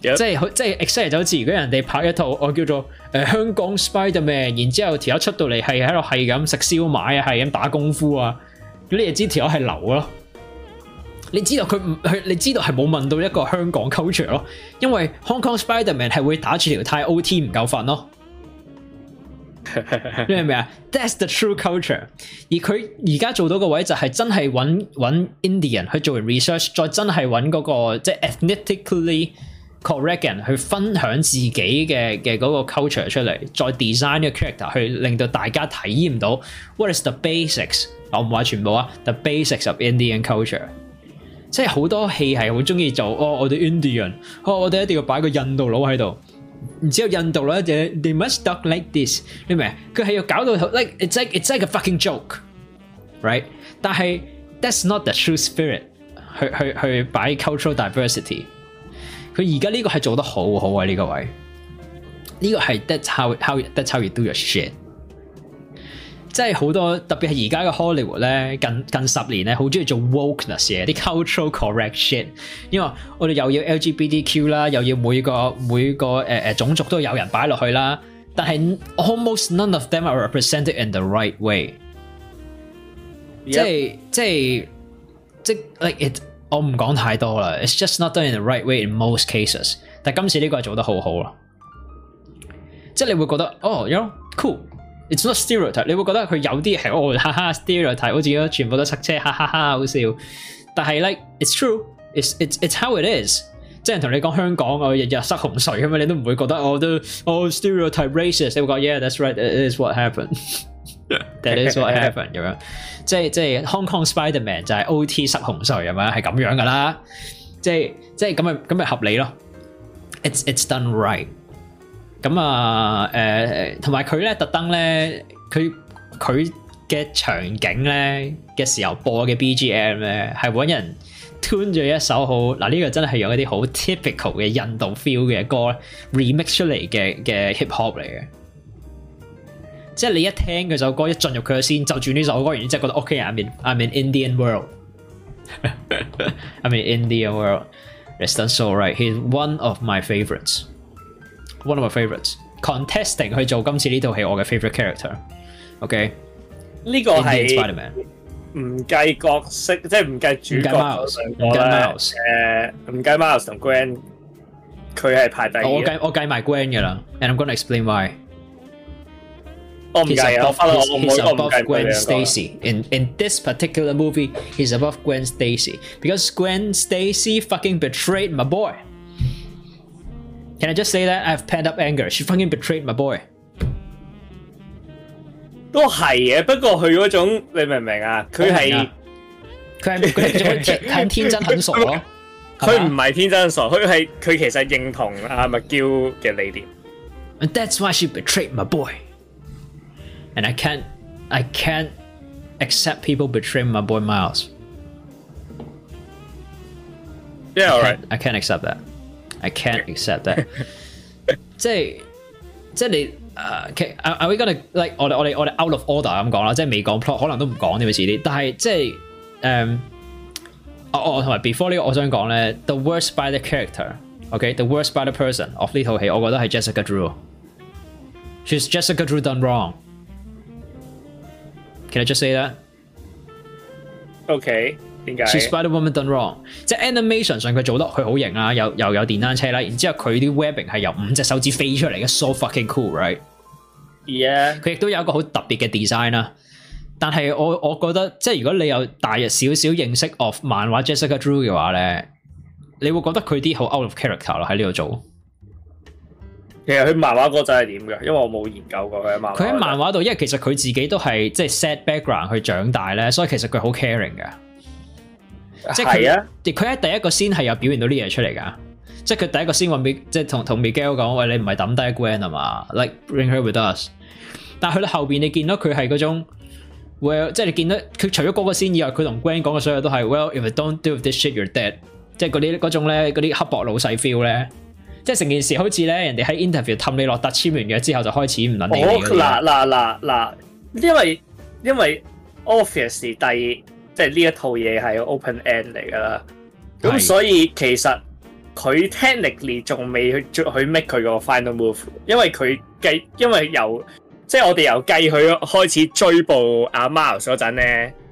即系即系 e x c t l y 就好似如果人哋拍一套我叫做誒香港 Spiderman，然之後條友出到嚟係喺度係咁食燒賣啊，係咁打功夫啊，咁你知條友係流咯。你知道佢唔佢你知道係冇問到一個香港 culture 咯，因為 Hong Kong Spiderman 係會打住條太 OT 唔夠瞓咯。咩 (laughs) 咩啊？That's the true culture。而佢而家做到個位就係真係揾揾 Indian 去做完 research，再真係揾嗰個即系 ethnically。call 人去分享自己嘅嘅嗰個 culture 出嚟，再 design 啲 character 去令到大家體驗到 what is the basics？我唔話全部啊，the basics of Indian culture，即係好多戲係好中意做哦，我哋 Indian，哦我哋一定要擺個印度佬喺度，然之後印度佬就 they must t u c k like this，你明？佢係要搞到 like it's like it's like a fucking joke，right？但係 that's not the true spirit，去去去擺 cultural diversity。佢而家呢個係做得好好啊！呢個位，呢個係 that how how that your shit，即係好多特別係而家嘅 Hollywood 咧，近近十年咧，好中意做 wokeness 嘅啲 cultural c o r r e c t s h i t 因為我哋又要 LGBTQ 啦，又要每個每個诶、誒種族都有人擺落去啦，但係 almost none of them are represented in the right way，即係即係即 like it。我唔講太多啦，it's just not done in the right way in most cases。但今次呢個係做得好好咯，即係你會覺得哦，you know，cool，it's not stereotype。你會覺得佢有啲係哦，哈哈，stereotype，好似全部都塞車，哈哈哈，好笑。但係 like it's true，it's it's it's how it is。即係同你講香港，我日日塞洪水咁樣，你都唔會覺得我都哦 stereotype racist。你會得「yeah，that's right，is what happened，that is what happened，咁样。即係即係 Hong Kong Spiderman 就係 OT 失紅水咁样，系係咁樣噶啦，即係即系咁咪咁咪合理咯。It's it's done right。咁啊诶，同埋佢咧特登咧，佢佢嘅場景咧嘅時候播嘅 BGM 咧係搵人 tune 咗一首好嗱呢個真係用一啲好 typical 嘅印度 feel 嘅歌 remix 出嚟嘅嘅 hip hop 嚟嘅。即系你一听佢首歌，一进入佢嘅先，就住呢首歌，然之后觉得 O K 啊，I'm a n I'm a n Indian world，I'm e a n Indian w o r l d r e s t s done so right. He's one of my f a v o r i t e s o n e of my f a v o r i t e s Contesting 去做今次呢套戏，我嘅 f a v o r i t e character。OK，呢个系唔计角色，即系唔计主角嗰上个咧。诶，唔計 Miles 同 Gwen，佢係排第二。我計我计埋 Gwen 噶啦，and I'm gonna explain why。Oh he's God, above, he's, he's above God, Gwen Stacy. In in this particular movie, he's above Gwen Stacy because Gwen Stacy fucking betrayed my boy. Can I just say that I have pent up anger? She fucking betrayed my boy. 都係嘅，不過佢嗰種你明唔明啊？佢係佢係佢係天天真很傻咯。佢唔係天真傻，佢係佢其實認同阿麥嬌嘅理念。And (laughs) that's why she betrayed my boy and I can't I can't accept people betraying my boy Miles. Yeah, all right. I can't accept that. I can't accept that. 即係即係你誒，okay, (laughs) uh, are we gonna like 我哋我哋我哋 out of order 咁講啦，即係未講 plot 可能都唔講呢回事啲，但係即係誒，我我同埋 um, oh, oh, before 呢個我想講咧，the uh, worst by the character，ok，the worst by the person of 呢套戲，我覺得係 Jessica She's Jessica Drew done wrong。其实 just say that? o k 点解？Spider h e s Woman done wrong，即系 animation 上佢做得佢好型啊，又又有电单车啦。然之后佢啲 webbing 系由五只手指飞出嚟嘅，so fucking cool，right？Yeah，佢亦都有一个好特别嘅 design 啦。但系我我觉得即系如果你有大约少少认识 of 漫画 Jessica Drew 嘅话咧，你会觉得佢啲好 out of character 咯喺呢度做。其实佢漫画哥仔系点嘅？因为我冇研究过佢喺漫佢喺漫画度，因为其实佢自己都系即系 set background 去长大咧，所以其实佢好 caring 嘅。即系佢，佢喺第一个先系有表现到啲嘢出嚟噶。即系佢第一个先问即系同同 miguel 讲喂，你唔系抌低 g r a n a 啊嘛，like bring her with us。但系去到后边，你见到佢系嗰种，well，即系你见到佢除咗嗰个先以外，佢同 g r a n a 讲嘅所有都系，well，if you don't do this shit，you're dead。即系嗰啲嗰种咧，嗰啲刻薄老细 feel 咧。即系成件事好似咧，人哋喺 interview 氹你落达签完约之后就开始唔谂你嗱嗱嗱嗱，因为因为 o f f i c u s 第即系呢一套嘢系 open end 嚟噶啦，咁所以其实佢 technically 仲未去去 make 佢个 final move，因为佢计因为由即系我哋由计佢开始追捕阿 Miles 嗰阵咧。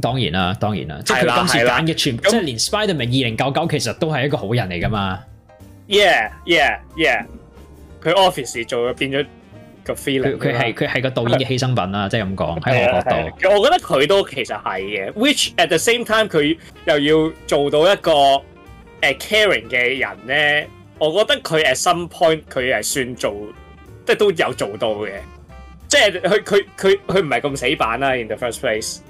當然啦，當然啦，即係佢今次拣嘅全，即系连 Spiderman 二零九九其實都係一個好人嚟噶嘛。Yeah, yeah, yeah。佢 office 做咗變咗個 feeling，佢係佢系個導演嘅犧牲品啦，即係咁講喺我角度。我覺得佢都其實係嘅，which at the same time 佢又要做到一個誒 caring 嘅人咧。我覺得佢 at some point 佢係算做即系都有做到嘅，即係佢佢佢佢唔係咁死板啦。In the first place。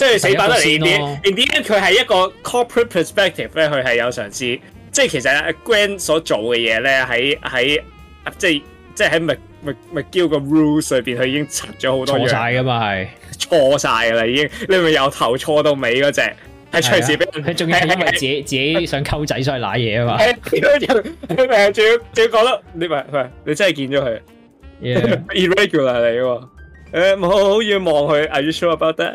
即係死板得嚟啲，而啲佢係一個 corporate perspective 咧，佢係有嘗試。即係其實 Grant 所做嘅嘢咧，喺喺即係即係喺 McGill 個 rules 裏邊，佢已經闖咗好多錯晒噶嘛，係錯晒噶啦，已經你咪由頭錯到尾嗰只係随时俾佢 (laughs) 仲要因為自己自己想溝仔，所以攋嘢啊嘛。仲要仲要讲得你咪咪你真係見咗佢，(laughs) irregular 嚟嘅喎。我好好要望佢，Are you sure about that？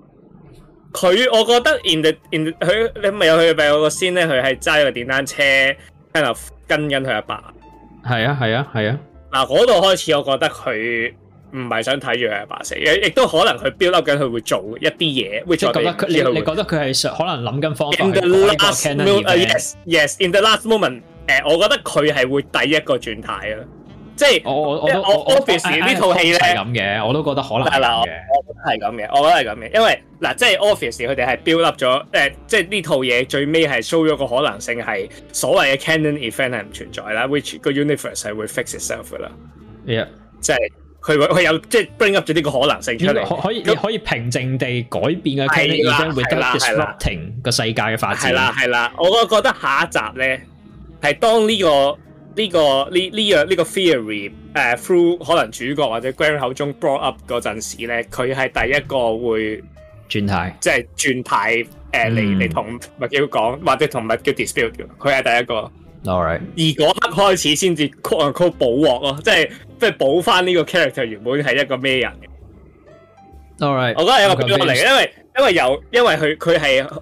佢，我觉得 in the in 佢你咪有佢俾我个先咧，佢系揸住電單車喺度跟紧佢阿爸。系啊，系啊，系啊！嗱，嗰度开始，我觉得佢唔系想睇住佢阿爸死，亦都可能佢 build up 紧佢会做一啲嘢。你你觉得佢係可能谂紧方法？Yes，yes，in the last moment，誒，我觉得佢系会第一个转态啊。即係我我我 office 呢套戲咧係咁嘅，我都覺得可能係啦。我覺得係咁嘅，我覺得係咁嘅，因為嗱，即係 office 佢哋係 build up 咗，誒，即係呢套嘢最尾係 show 咗個可能性係所謂嘅 c a n o n event 係唔存在啦，which 個 universe 係會 fix itself 啦。即係佢佢有即係 bring up 咗呢個可能性出嚟，可以你可以平靜地改變嘅 cannon event 會 stop s u t i n g 個世界嘅發展。係啦係啦，我覺得下一集咧係當呢個。呢個呢呢樣呢個 theory，誒 through 可能主角或者 g r a n a 口中 brought up 嗰陣時咧，佢係第一個會轉態，即系轉態誒嚟嚟同麥叫講或者同麥叫 dispute 佢係第一個。All right，而嗰刻開始先至 call call 補鑊咯，即系即係補翻呢個 character 原本係一個咩人。All right，我覺得係一個變嚟嘅，因為因為由因為佢佢係。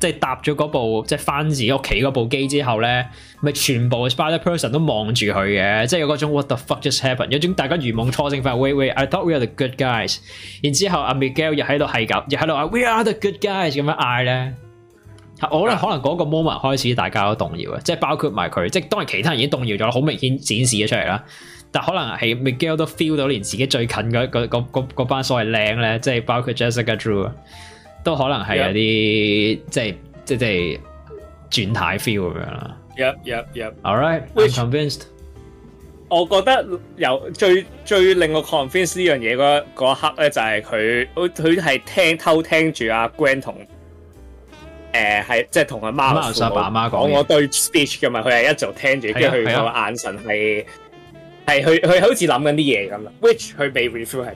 即系搭咗嗰部，即系翻自己屋企嗰部机之后咧，咪全部 Spider Person 都望住佢嘅，即系有嗰种 What the fuck just happen？e d 有种大家如梦錯正发 w a i t wait，I thought we are the good guys。然之後阿 Miguel 又喺度係咁，又喺度話 We are the good guys 咁樣嗌咧。我咧可能嗰個 moment 开始大家都動搖啊，即係包括埋佢，即係當然其他人已經動搖咗啦，好明顯展示咗出嚟啦。但可能係 Miguel 都 feel 到連自己最近嗰班所謂靚咧，即係包括 Jessica Drew。都可能系有啲即系即系即系转态 feel 咁样啦。Yep yep yep。All right，I'm convinced。我觉得由最最令我 c o n v i n c e 呢样嘢嗰刻咧，就系佢佢佢系听偷听住阿 Grant 同诶系即系同阿妈父阿妈讲，我对 speech 嘅嘛，佢系一直听住，跟住佢个眼神系系佢佢好似谂紧啲嘢咁啦。Which 佢未 refuse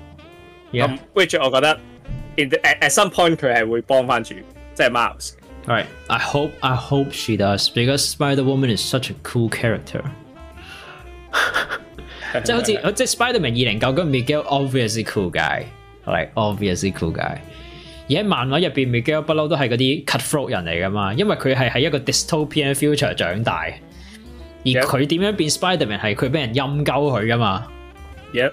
系。Which 我觉得。at at at some point 佢系会帮翻住，即系 Mouse。a r i g h t I hope I hope she does because Spider Woman is such a cool character。即系好似即系 Spider Man 二零九，跟住 Miguel obviously cool guy。a l i g h obviously cool guy。而喺漫画入边，Miguel 不嬲都系嗰啲 cutthroat 人嚟噶嘛，因为佢系喺一个 dystopian future 长大，而佢点样变 Spider Man 系佢俾人阴鸠佢噶嘛。Yep。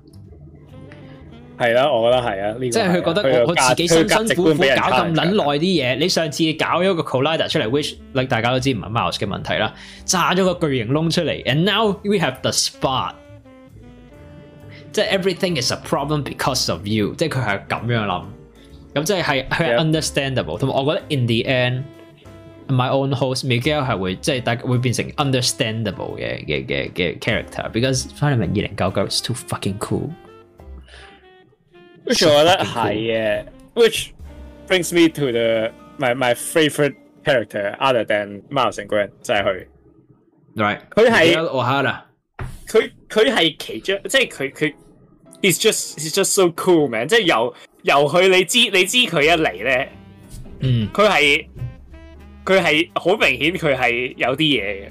系啦，我覺得係啊，呢即係佢覺得我我自己辛辛苦苦搞咁撚耐啲嘢，你上次搞咗個 Collider 出嚟，which 大家都知唔係 m o u s e 嘅問題啦，炸咗個巨型窿出嚟，and now we have the spot，即係 everything is a problem because of you，即係佢係咁樣諗，咁即係係 understandable，同埋我覺得 in the end my own host Miguel 係會即係會變成 understandable 嘅嘅嘅嘅 character，because 翻嚟咪伊林高高 is too fucking cool。我覺得係嘅，which brings me to the my my favourite character other than m a h and Gwen 就係佢，right 佢係 o a a 佢佢係其中即系佢佢，is just is just so cool man！即係由由佢你知你知佢一嚟咧，嗯，佢係佢係好明顯佢係有啲嘢嘅，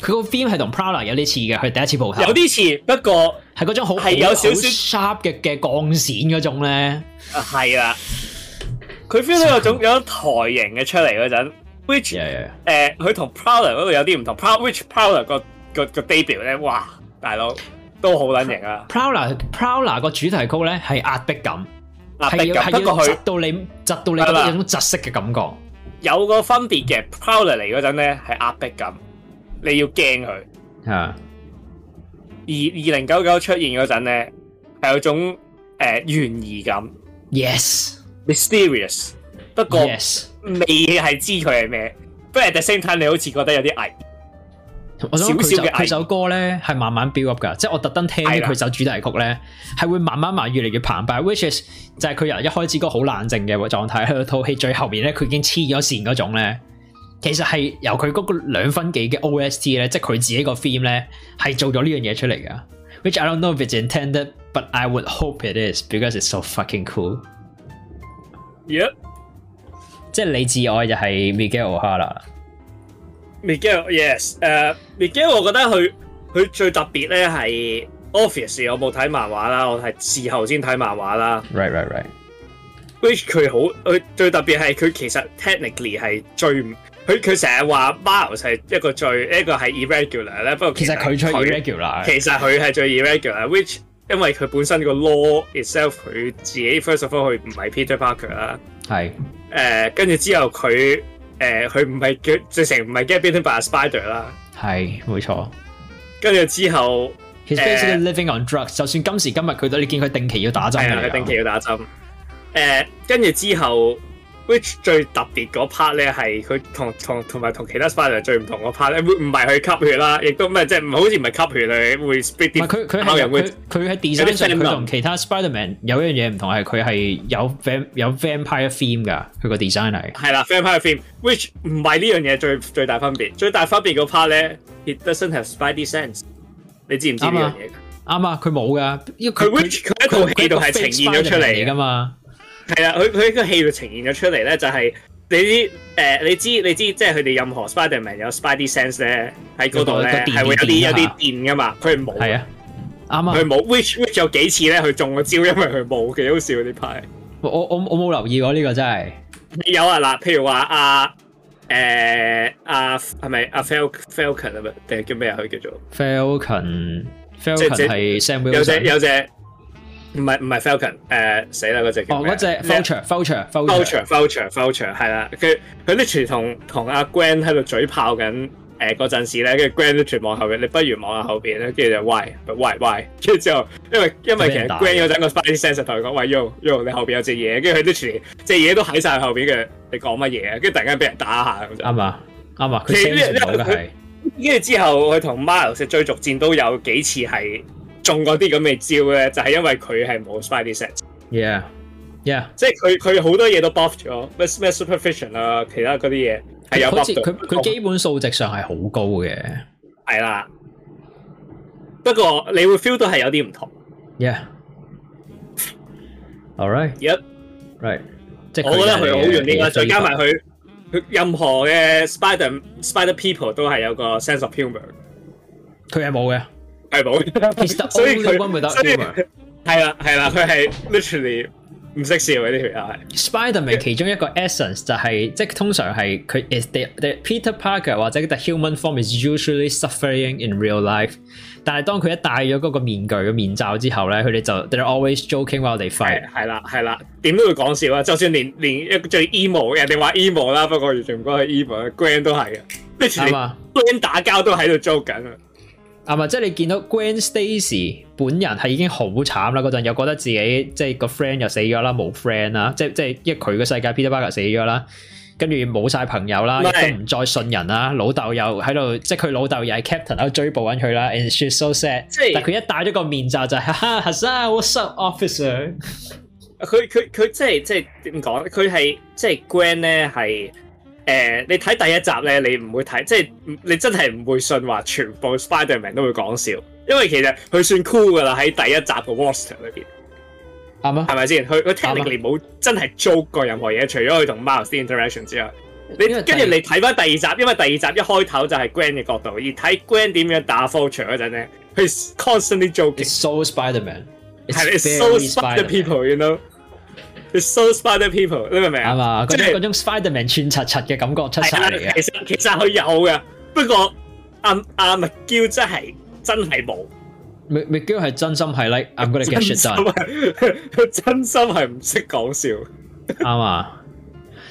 佢個 feel 係同 p r o d a 有啲似嘅，佢第一次鋪頭有啲似不過。系嗰种好系有少少 sharp 嘅嘅钢线嗰种咧，系啦，佢 feel 到有种 (laughs) 有种台型嘅出嚟嗰阵，which 诶，佢同 powler r 嗰度有啲唔同，pow r which powler r 个个个 demo 咧，哇，大佬都好卵型啊！powler r powler r 个主题曲咧系压迫感，压感，不过窒到你窒到你有种窒息嘅感觉，有个分别嘅 powler r 嚟嗰阵咧系压迫感，你要惊佢。二二零九九出現嗰陣咧，係有種诶懸疑感。Yes，mysterious。不過未係知佢係咩。不过 a d l e s a m time 你好似覺得有啲我想佢嘅佢首歌咧係慢慢 build up 㗎，即系我特登聽佢首主題曲咧，係會慢慢慢越嚟越澎湃。Which is 就係佢由一開始个好冷靜嘅狀態，喺套戲最後面咧，佢已經黐咗線嗰種咧。其实系由佢嗰个两分几嘅 O.S.T 咧，即系佢自己个 theme 咧，系做咗呢样嘢出嚟噶。Which I don't know if it's intended, but I would hope it is because it's so fucking cool。Yep，即系你至爱就系 Miguel O'Hara 啦。Miguel，yes，诶，Miguel，我觉得佢佢最特别咧系，obvious，我冇睇漫画啦，我系事后先睇漫画啦。Right, right, right。Which 佢好佢最特别系佢其实 technically 系最。佢佢成日話 m a r e l 係一個最一個係 irregular 咧，不過其實佢出，佢 regular，其實佢係最 irregular，which 因為佢本身個 law itself 佢自己 first of all 佢唔係 Peter Parker 啦，係，誒跟住之後佢誒佢唔係叫直成唔係 get bitten by a spider 啦，係冇錯，跟住之後，he's been living on drugs，就算今時今日佢都你見佢定期要打針嘅，定期要打針，誒跟住之後。which 最特別嗰 part 咧係佢同同同埋同其他 Spider 最唔同嗰 part 咧，唔唔係佢吸血啦，亦都咩即係唔好似唔係吸血嚟，會 spit。啲。佢佢佢係佢佢喺 design 上佢同其他 Spider-Man 有一樣嘢唔同係佢係有 a 有 vampire theme 噶，佢個 design 係係啦 vampire theme，which 唔係呢樣嘢最最大分別，最大分別嗰 part 咧，he doesn't have Spidey sense，你知唔知呢樣嘢？啱啊，佢冇噶，因為佢佢一套戲度係呈現咗出嚟㗎嘛。系啦，佢佢个戏就呈现咗出嚟咧，就系你啲诶，你知你知，即系佢哋任何 Spiderman 有 Spider Sense 咧，喺嗰度咧系会有啲有啲电噶嘛，佢冇系啊，啱啊，佢冇，which which 有几次咧佢中咗招，因为佢冇几好笑呢排，我我我冇留意过呢个真系有啊嗱，譬如话阿诶阿系咪阿 Falcon 啊，唔定系叫咩啊佢叫做 Falcon，Falcon 系 Sam Wilson 有只有者。唔係唔係 Falcon，誒死啦嗰只！哦，嗰只 f l e t c o e f l t c h e f l t c o e f l t c h e f l t c o e 係啦，佢佢 l 全同同阿 g r a n 喺度嘴炮緊，誒嗰陣時咧，跟住 g r a n 都全望後邊，你不如望下後邊咧，跟住就 Why，Why，Why，跟住之後，因為因為其實 g r a n d 嗰陣我發聲實同佢講，喂 yo，yo，你後邊有隻嘢，跟住佢都全隻嘢都喺晒後邊嘅，你講乜嘢？跟住突然間俾人打下，啱嘛啱嘛，佢先至跟住之後佢同 m a r l 追逐戰都有幾次係。中嗰啲咁嘅招咧，就係因为佢系冇 spider sense，yeah yeah，即系佢佢好多嘢都 buff 咗，咩 s super f i c i a l 啦，其他嗰啲嘢系有 buff。佢佢基本数值上系好高嘅，系啦。不过你会 feel 到系有啲唔同，yeah。All right，y e 一，right。即系我觉得佢好用呢个，再加埋佢，佢任何嘅 spider spider people 都係有個 sense of humour，佢係冇嘅。系冇，所以佢所以得，系啦系啦，佢系 literally 唔识笑嗰啲血系。Spiderman 其中一个 essence 就系即系通常系佢 is the Peter Parker 或者 the human form is usually suffering in real life。但系当佢一戴咗嗰个面具个面罩之后咧，佢哋就 they're always joking 话我哋废系啦系啦，点都会讲笑啊！就算连连一最 e m o 嘅人哋话 e m o 啦，不过全唔该系 e v o l g r e n n 都系啊 l i r a n d g e n 打交都喺度 jo 紧啊！啊嘛，即系你見到 Grand s t a c y 本人係已經好慘啦，嗰陣又覺得自己即系個 friend 又死咗啦，冇 friend 啦，即即係因佢個世界 p e t e r p a r k e r 死咗啦，跟住冇晒朋友啦，亦都唔再信人啦，老豆又喺度，即係佢老豆又係 captain 喺度追捕緊佢啦，and she's so sad。但係佢一戴咗個面罩就哈哈，what's up officer？佢佢佢即係即係點講咧？佢係即係 grand 咧係。誒，你睇第一集咧，你唔會睇，即系你真係唔會信話全部 Spiderman 都會講笑，因為其實佢算 cool 噶啦喺第一集嘅 Worst 裏邊，啱啊，係咪先？佢佢 technically 冇真係 joke 過任何嘢，除咗佢同 m a r s 啲 interaction 之外，你跟住你睇翻第二集，因為第二集一開頭就係 Grant 嘅角度，而睇 Grant 點樣打 Folger 嗰陣咧，佢 constantly joking。It's so Spiderman，係，It's so Spider people，you know。so Spider People，你明唔明啊？嘛，即系嗰种 Spider Man 串柒柒嘅感觉出晒嚟嘅。其实其实佢有嘅，不过阿阿麦娇真系真系冇。麦麦娇系真心系 like，I'm gonna get shit d o 真心系 (laughs) 唔识讲笑。啱啊。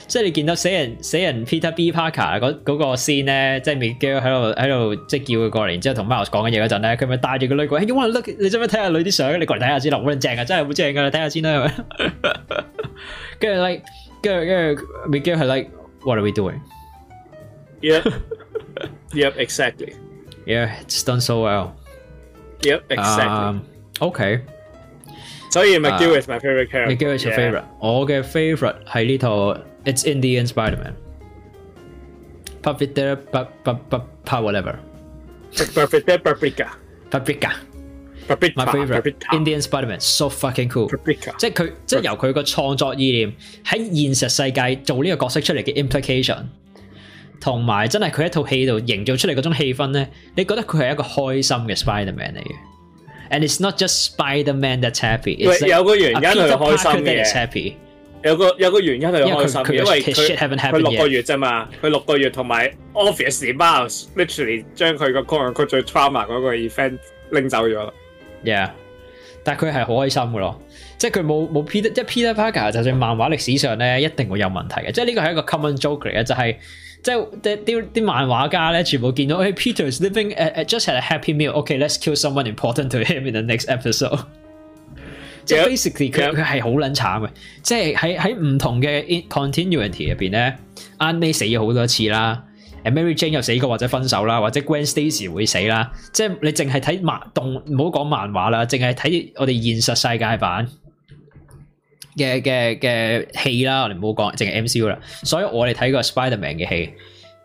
即系你见到死人死人 Peter B Parker 嗰嗰个先咧，即系 m i g u e l 喺度喺度即系叫佢过嚟，然之后同 Miles 讲嘢嗰阵咧，佢咪带住个女鬼，哎哇 look，你做乜睇下女啲相？你过嚟睇下先啦，好正啊，真系好正噶，你睇下先啦，跟住 like，跟住跟住 m i g u e l 系 like，What are we doing？Yep，yep，exactly。Yeah，it's done so well。Yep，exactly。Okay。所以 McGill is my favorite character。McGill is your favorite。我嘅 favorite 系呢套。It's Indian and Spider-Man. Paprika, pa, pa, pa, pa, whatever. Paprika, paprika. Papita. My favorite Indian Spider-Man so fucking cool. cool，即係佢即係由佢個創作意念喺現實世界做呢個角色出嚟嘅 implication，同埋真係佢一套戲度營造出嚟嗰種氣氛咧，你覺得佢係一個開心嘅 Spider-Man 嚟嘅，and it's not just Spider-Man that's happy，有個原因佢開心嘅。有個有个原因係開心，因為佢佢六個月啫嘛，佢六個月同埋 obviously，bears literally 將佢個恐懼區最 trauma 嗰個 event 拎走咗。Yeah，但系佢係好開心噶咯，即係佢冇冇 Peter，即 Peter Parker 就算漫畫歷史上咧一定會有問題嘅，即系呢個係一個 common joke 嚟嘅，就係即系啲啲漫畫家咧全部見到 hey, Peter is living just a happy meal，OK，let's kill someone important to him in the next episode。即係 basically 佢佢係好撚慘嘅，即系喺喺唔同嘅 continuity 入边咧 a n n y 死咗好多次啦 Mary Jane 又死過或者分手啦，或者 g r a n Stacy 會死啦。即系你淨係睇漫动，唔好講漫畫啦，淨係睇我哋現實世界版嘅嘅嘅戲啦。我哋唔好講淨系 MCU 啦。所以我哋睇個 Spiderman 嘅戲，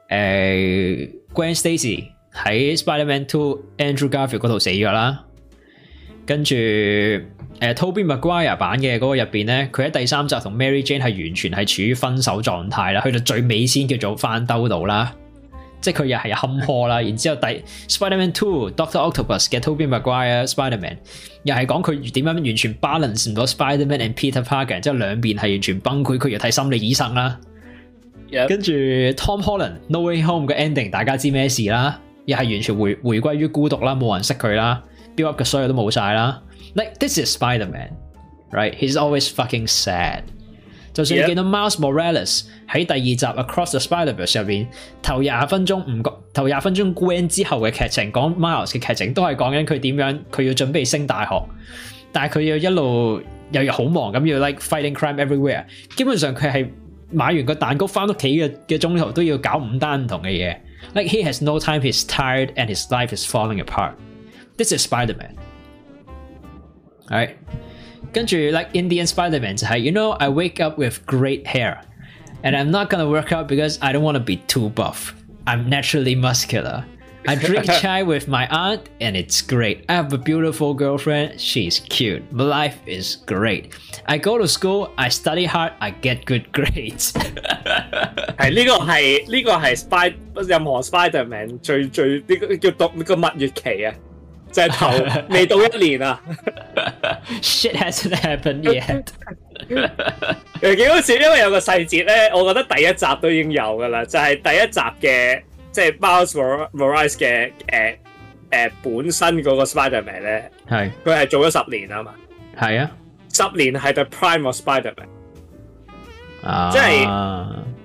誒 g r a n Stacy 喺 Spiderman Two Andrew Garfield 嗰度死咗啦，跟住。誒 t o b y Maguire 版嘅嗰個入邊咧，佢喺第三集同 Mary Jane 係完全係處於分手狀態啦，去到最尾先叫做翻兜到啦，即係佢又係坎坷啦。然之後第 Spider-Man Two Doctor Octopus 嘅 t o b y Maguire Spider-Man 又係講佢點樣完全 balance 唔到 Spider-Man and Peter Parker，即係兩邊係完全崩潰，佢要睇心理醫生啦。跟住 Tom Holland Knowing Home 嘅 ending，大家知咩事啦？又係完全回回歸於孤獨啦，冇人識佢啦，build up 嘅所有都冇晒啦。Like this is Spider-Man, right? He's always fucking sad. sad。就算你見到 Miles Morales Across the Spider-Verse Gwen 之後嘅劇情，講 Miles 嘅劇情都係講緊佢點樣佢要準備升大學，但係佢要一路又要好忙咁要 like fighting crime everywhere。基本上佢係買完個蛋糕翻屋企嘅嘅中途都要搞五單唔同嘅嘢。Like he has no time, he's tired and his life is falling apart. This is Spider-Man right? 跟住 like Indian Spider-Man 就係 you know I wake up with great hair and I'm not gonna work out because I don't want to be too buff. I'm naturally muscular. I drink (laughs) chai with my aunt and it's great. I have a beautiful girlfriend. She's cute. My life is great. I go to school. I study hard. I get good (laughs) grades. 係呢個係呢個係 Spider 任何 Spiderman 最最呢個叫讀呢個蜜月期啊。就係頭未到一年啊！(laughs) Shit hasn't happened yet。(laughs) 幾好笑，因为有个细节咧，我觉得第一集都已经有噶啦，就係第一集嘅即系 Miles Morales 嘅诶诶本身嗰個 Spider-Man 咧，系佢系做咗十年啊嘛，系啊，十年系 The Prime of Spider-Man，啊，即系。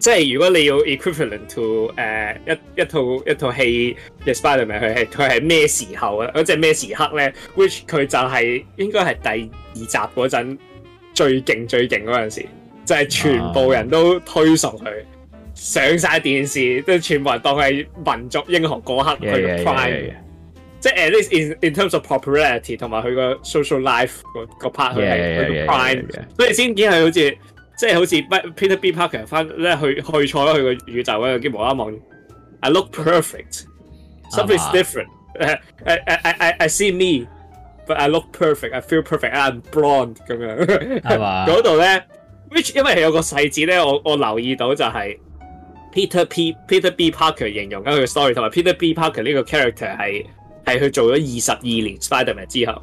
即係如果你要 equivalent to 誒一一套一套戲，respire n 佢係佢係咩時候啊？嗰只咩時刻咧？which 佢就係應該係第二集嗰陣最勁最勁嗰陣時，就係全部人都推崇佢上晒電視，都全部人當佢係民族英雄嗰刻佢 prime。即係 at least in in terms of popularity 同埋佢個 social life 個 part 佢係 prime。所以先見佢好似。即係好似 Peter B Parker 翻咧去去錯咗佢個宇宙咧，叫無啦啦望，I look perfect，something's different，誒誒誒 i see me，but I look perfect，I feel perfect，I'm blonde 咁樣，嘛？嗰度咧，which 因為有個細節咧，我我留意到就係 Peter P Peter B Parker 形容緊佢 story，同埋 Peter B Parker 呢個 character 係係佢做咗二十二年 Spiderman 之後。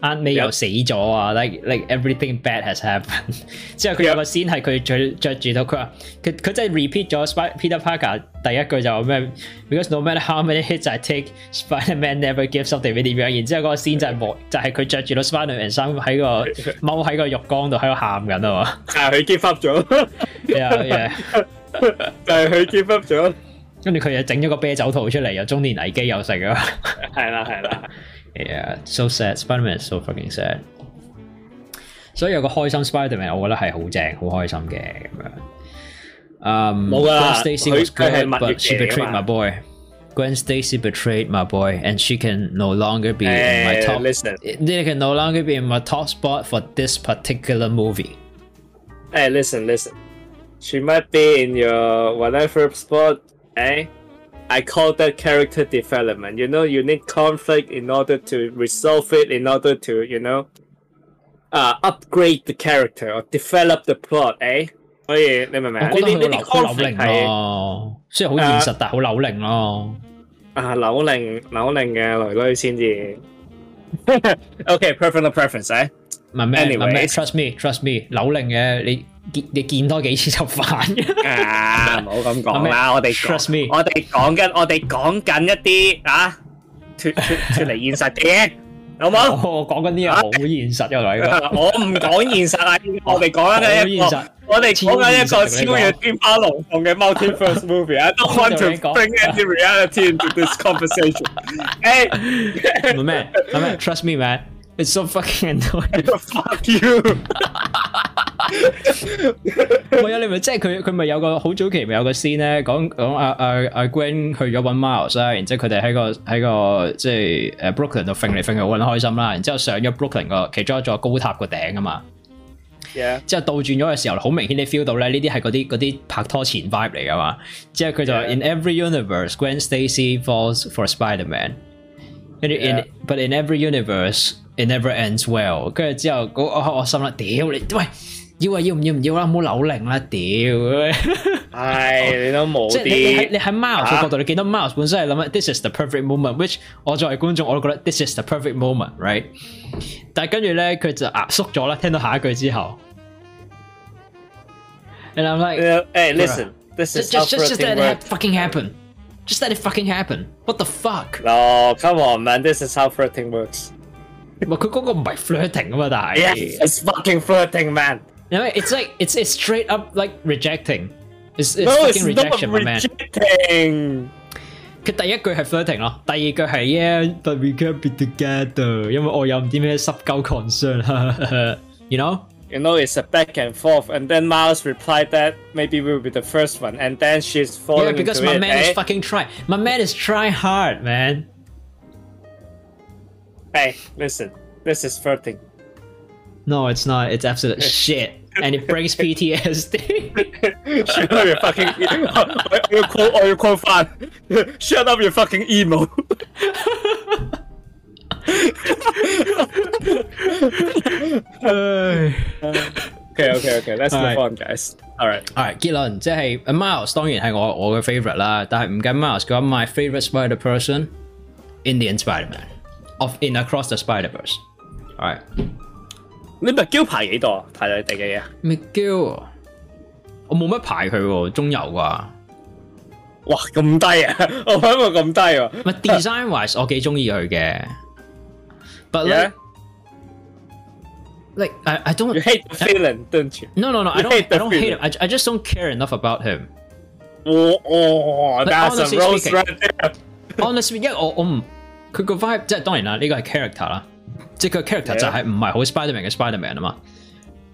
啱你又死咗啊！like like everything bad has happened。之後佢有個 scene 係佢着著住到佢話佢佢真係 repeat 咗 Spider Parker 第一句就咩？Because no matter how many hits I take, Spiderman never gives up。點樣？然之後嗰個 scene 就係冇就係佢着住到 Spiderman，喺個踎喺個浴缸度喺度喊緊啊嘛。係佢 give up 咗。係啊就係佢 give up 咗。跟住佢又整咗個啤酒肚出嚟，又中年危機又成啊。係啦係啦。Yeah, so sad. Spiderman is so fucking sad. sad。所以有個開心 Spiderman，我覺得係好正、好開心嘅咁樣。嗯，冇噶，佢佢係蜜月嚟噶嘛。Gwen Stacy betrayed my boy, and she can no longer be hey, in my top. Listen, they can no longer be in my top spot for this particular movie. Hey, listen, listen. She might be in your whatever spot, eh? I call that character development. You know, you need conflict in order to resolve it, in order to, you know, uh, upgrade the character or develop the plot, eh? plot，誒，所以你明唔明？我覺得呢啲 oh, conflict 係，雖然好現實，但係好扭擰咯。啊，扭擰扭擰嘅女女先至。Okay，personal (laughs) preference，誒，唔係咩？唔係咩？Trust me，trust me，扭擰嘅你见你见多几次就烦嘅，唔好咁讲啦。我哋 trust me，我哋讲紧，我哋讲紧一啲啊脱脱脱离现实嘅，好冇？我讲紧啲好现实嘅嚟我唔讲现实啊，我哋讲紧一个，我哋讲紧一个超越天花龙凤嘅 multiverse movie。I don't want to bring any reality into this conversation。诶，做咩？做咩？Trust me, man, it's so fucking annoying. Fuck you. 系有你咪即系佢佢咪有个好早期咪有个 scene 咧讲讲阿阿阿 Gwen 去咗搵 Miles 啦，然之后佢哋喺个喺个即系诶 Brooklyn 度揈嚟揈去玩开心啦，然之后上咗 Brooklyn 个其中一座高塔个顶啊嘛，之后倒转咗嘅时候，好明显你 feel 到咧呢啲系嗰啲啲拍拖前 vibe 嚟噶嘛，之后佢就 In every universe Gwen Stacy falls for Spiderman，跟住 In but in every universe it never ends well，跟住之后我我心谂屌你喂！要啊！要唔要唔要啦！唔好扭零啦！屌，系你都冇啲。即系你喺 m o u s 嘅角度，你见到 m o u s 本身系谂乜？This is the perfect moment. Which 我作为观众我都觉得 This is the perfect moment, right？但系跟住咧，佢就压缩咗啦。听到下一句之后，And I'm like，诶，Listen，this is j u s t Just let it fucking happen. Just let it fucking happen. What the fuck？Oh，come on，man，this is how flirting works. 佢嗰个唔系 flirting 啊嘛，但系。Yes，it's fucking flirting，man。No, it's like it's it's straight up like rejecting. It's, it's no, fucking rejection, my man. Rejecting. 佢第一句係 flirting yeah, but we can't be together，因為我有唔知咩濕鳩 concern，you You know, it's a back and forth, and then Miles replied that maybe we'll be the first one, and then she's falling. Yeah, because my it, man eh? is fucking trying. My man is trying hard, man. Hey, listen, this is flirting. No, it's not. It's absolute shit and it brings (laughs) (laughs) PTSD. (laughs) Shut up, your fucking emo. or you cool or you cool fan. Shut up, your fucking emo. okay, okay, okay. Let's move on, guys. All right, all right. Alright，係結論，即係 Miles 當然係我我嘅 favorite 啦，但係唔計 Miles My favorite Spider Person in the Spider-Man of in Across the Spider All right. 你 m c g i l l 排几多？排第第几啊 m c g i l l 我冇乜排佢中游啩。哇，咁低啊！我谂佢咁低啊！唔 design wise，我几中意佢嘅。But 咧，你，I I don't hate f e e l i n d don't you？No no no，I don't I don't hate him。I I just don't care enough about him。我我，honesty，l 因为我我唔，佢个 vibe 即系当然啦，呢个系 character 啦。即個 character 就係唔係好 Spiderman 嘅 Spiderman 啊嘛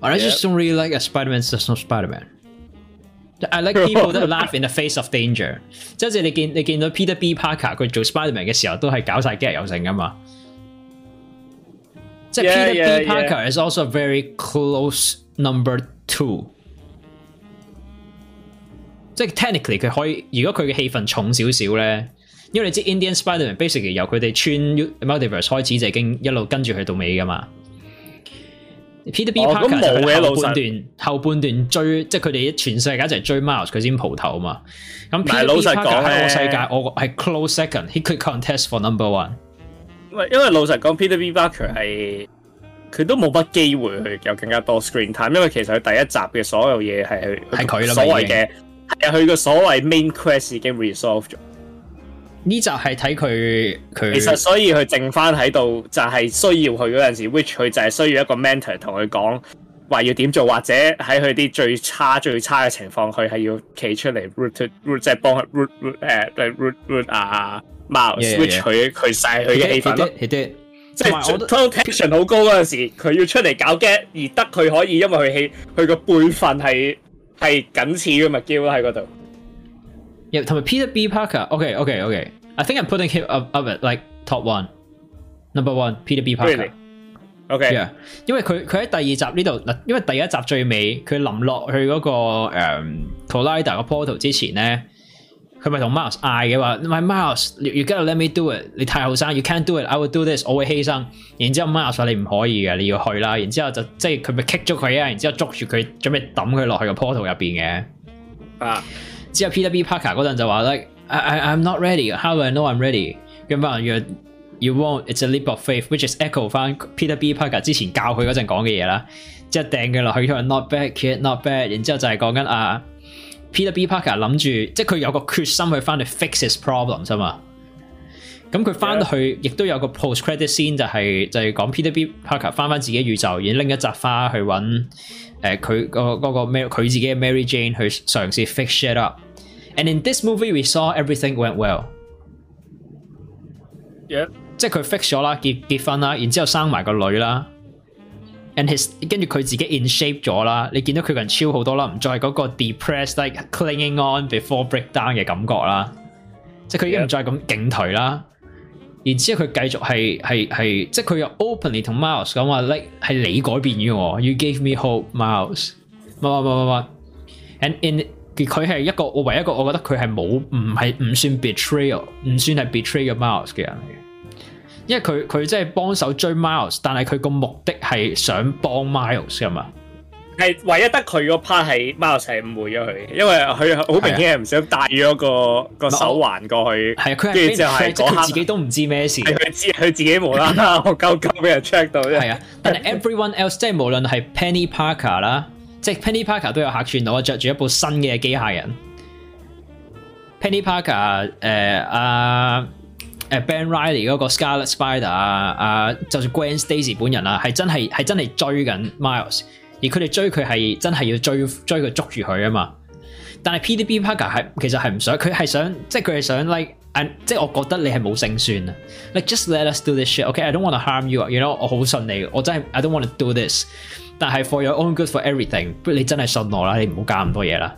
，I just don't really like a Spiderman, just o a Spiderman。I like people that laugh in the face of danger。即係你見你见到 Peter B. Parker 佢做 Spiderman 嘅時候，都係搞晒 get 有成噶嘛。即系 Peter B. Parker is also very close number two。即係 technically 佢可以，如果佢嘅氣氛重少少咧。因为你知 Indian Spiderman basically 由佢哋穿 Multiverse 開始就已經一路跟住去到尾噶嘛。P.T.B Parker 咁冇嘅後半段，後半段追即系佢哋全世界一齊追 Mouse 佢先蒲頭啊嘛。咁 P.T.B Parker 喺我世界我係 close second，he c o u l d contest for number one。因為老實講 P.T.B Parker 系佢都冇乜機會去有更加多 screen time，因為其實佢第一集嘅所有嘢係係佢所谓嘅係佢個所謂 main quest 已经 resolve 咗。呢就系睇佢佢其实所以佢剩翻喺度就系需要佢嗰阵时，which 佢就系需要一个 mentor 同佢讲话要点做，或者喺佢啲最差最差嘅情况，佢系要企出嚟 root root，即系帮 root root 诶 root root 啊 mouse w h i c h 佢佢晒佢嘅气氛咯，即系 protection 好高嗰阵时，佢要出嚟搞 get，而得佢可以因为佢气佢个辈份系系仅次于嘛，叫喺嗰度。t 埋 m Peter B. Parker，okay，okay，okay。I think I'm putting him up，up at like top one，number one，Peter B. Parker。r e a l l y o k y e a h 因為佢佢喺第二集呢度嗱，因為第一集最尾佢淋落去嗰個誒 Collider 個 portal 之前咧，佢咪同 Miles 嗌嘅話：，My Miles，you you gotta let me do it。你太后生，you can't do it。I will do this，我会犧牲。然之後 Miles 話你唔可以嘅，你要去啦。然之後就即係佢咪 kick 咗佢啊！然之後捉住佢，準備抌佢落去個 portal 入边嘅。啊。之後 PWB Parker 嗰陣就話 like I I m not ready，how do I know I'm ready？跟住冇人 You won't，it's a leap of faith，which is echo 翻 PWB Parker 之前教佢嗰陣講嘅嘢啦。即系掟佢落去咁樣 not bad kid，not bad。然之後就係講緊啊 PWB Parker 諗住，即係佢有個決心去翻去 fix his problem 咋嘛。咁佢翻去亦都有個 post credit scene 就係就係講 PWB Parker 翻翻自己宇宙，然後拎一扎花去揾誒佢個嗰個咩佢自己嘅 Mary Jane 去嘗試 fix s h it up。And in this movie, we saw everything went well。Yep，即係佢 fix 咗啦，結結婚啦，然之後生埋個女啦。And his 跟住佢自己 in shape 咗啦，你見到佢個人超好多啦，唔再係嗰個 depressed like clinging on before breakdown 嘅感覺啦。即係佢已經唔再咁勁頹啦。然之後佢繼續係係係，即係佢又 openly 同 Miles 講話，like 係你改變咗我，you gave me hope，Miles，乜乜乜乜乜。And in 佢系一个我唯一个我觉得佢系冇唔系唔算 betray 唔算系 betray 嘅 Miles 嘅人嚟嘅，因为佢佢即系帮手追 Miles，但系佢个目的系想帮 Miles 噶嘛？系唯一得佢个 part 系 Miles 系误会咗佢，因为佢好明显唔想带咗个个手环过去，系佢系即系自己都唔知咩事，佢知佢自己无啦啦，我够鸠俾人 check 到，系啊。但系 everyone else 即系无论系 Penny Parker 啦。即系 Penny Parker 都有客串到，着住一部新嘅机械人。Penny Parker，诶，阿诶 Ben Riley 嗰个 Scarlet Spider 啊，啊，就算 g r a n Stacy 本人啊，系真系系真系追紧 Miles，而佢哋追佢系真系要追追佢捉住佢啊嘛。但系 PDB Parker 系其实系唔想，佢系想即系佢系想 like，即系我觉得你系冇胜算啊。Like just let us do this shit，okay，I don't want to harm you，you know，我好信你，我真 I don't want to do this。但系 for your own good for everything，你真系信我啦，你唔好搞咁多嘢啦。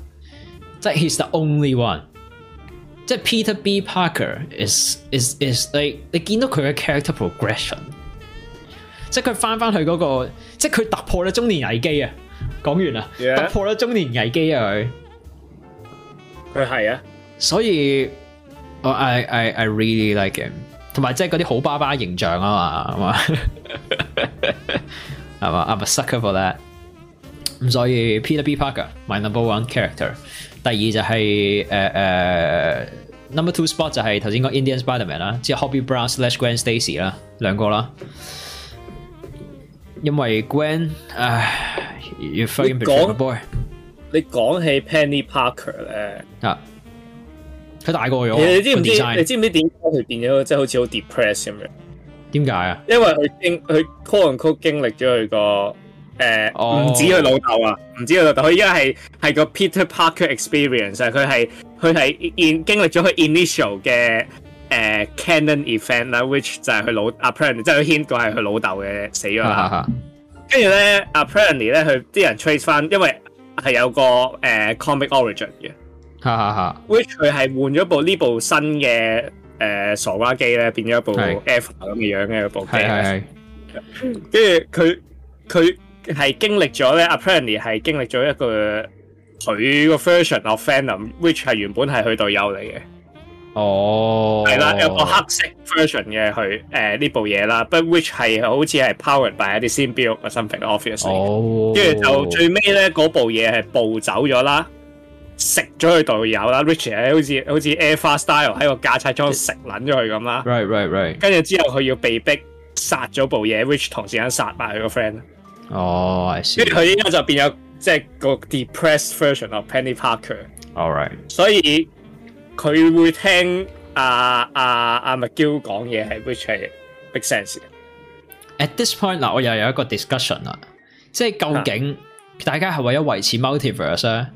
即系 he's the only one，即系 Peter B Parker is is is 你你见到佢嘅 character progression，即系佢翻翻去嗰个，即系佢突破咗中年危机啊！讲完啦，突破咗中年危机啊佢，佢系啊，所以我 i i i really like him，同埋即系嗰啲好爸爸形象啊嘛。系嘛？I'm a sucker for that。咁所以 Peter Parker my number one character。第二就系诶诶 number two spot 就系头先讲 Indian Spiderman 啦，即系 h o b b y Brown slash Gwen Stacy 啦，两个啦。因为 Gwen 唉要飞越高的 boy。你讲起 Penny Parker 咧，啊，佢大个咗。你知唔知？你知唔知点解佢变咗即系好似好 depressed 咁样？点解啊？因为佢经佢 call a call 经历咗佢个诶，唔止佢老豆啊，唔止佢老豆。佢依家系系个 Peter Parker experience，佢系佢系经经历咗佢 initial 嘅诶 c a n o n event 啦，which 就系佢老 Apparently 即系佢 h 系佢老豆嘅死咗啦。跟住咧，Apparently 咧，佢啲人 trace 翻，因为系有个诶 comic origin 嘅，which 佢系换咗部呢部新嘅。誒傻瓜機咧變咗一部 F 咁嘅樣嘅部機，跟住佢佢係經歷咗咧，apparently 係經歷咗一個佢個 version of Phantom，which 係原本係佢隊友嚟嘅。哦，係啦，有個黑色 version 嘅佢誒呢部嘢啦，but which 係好似係 powered by 一啲新 b i l d o something obviously。哦，跟住就最尾咧嗰部嘢係暴走咗啦。食咗佢度有啦，Richie 好似好似 Air Far s t y l e 喺個架車裝食捻咗佢咁啦。Right, right, right。跟住之後佢要被逼殺咗部嘢，Rich 同時間殺埋佢個 friend。哦，I s 跟住佢依家就變咗即係個 depressed version of Penny Parker。All right。所以佢會聽阿阿阿麥嬌講嘢係 r i c h 系 big sense。At this point，嗱，我又有一個 discussion 啦，即係究竟大家係為咗維持 multiverse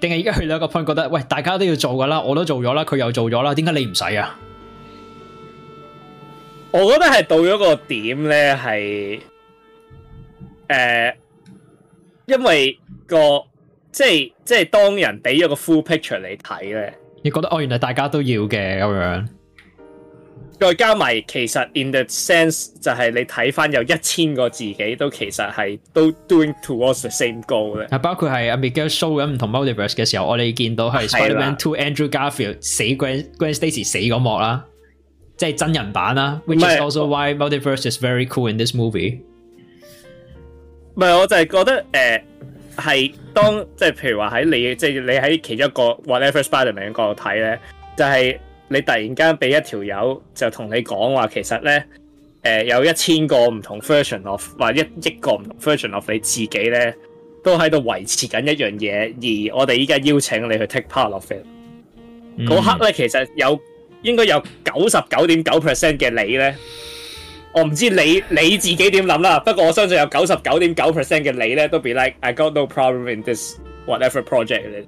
定系而家到一个 point 觉得喂，大家都要做噶啦，我都做咗啦，佢又做咗啦，点解你唔使啊？我觉得系到咗个点咧，系诶，因为个即系即系当人俾咗个 full picture 你睇咧，你觉得哦，原来大家都要嘅咁样。再加埋，其實 in t h e sense 就係你睇翻有一千個自己，都其實係都 doing towards the same goal 咧。啊，包括係阿 m e l Show 咁唔同 multiverse 嘅時候，我哋見到係 Spider-Man to Andrew Garfield 死 Gran Gran Stacey 死嗰幕啦，即係真人版啦。Which is also why multiverse is very cool in this movie。唔係，我就係覺得誒，係當即係譬如話喺你即係你喺其中一個 whatever Spider-Man 角度睇咧，就係。你突然间俾一条友就同你讲话，其实咧，诶，有一千个唔同 version of，或一亿个唔同 version of 你自己咧，都喺度维持紧一样嘢，而我哋依家邀请你去 take part of it。嗰刻咧，其实有应该有九十九点九 percent 嘅你咧，我唔知你你自己点谂啦。不过我相信有九十九点九 percent 嘅你咧，都 be like I got no problem in this whatever project。你，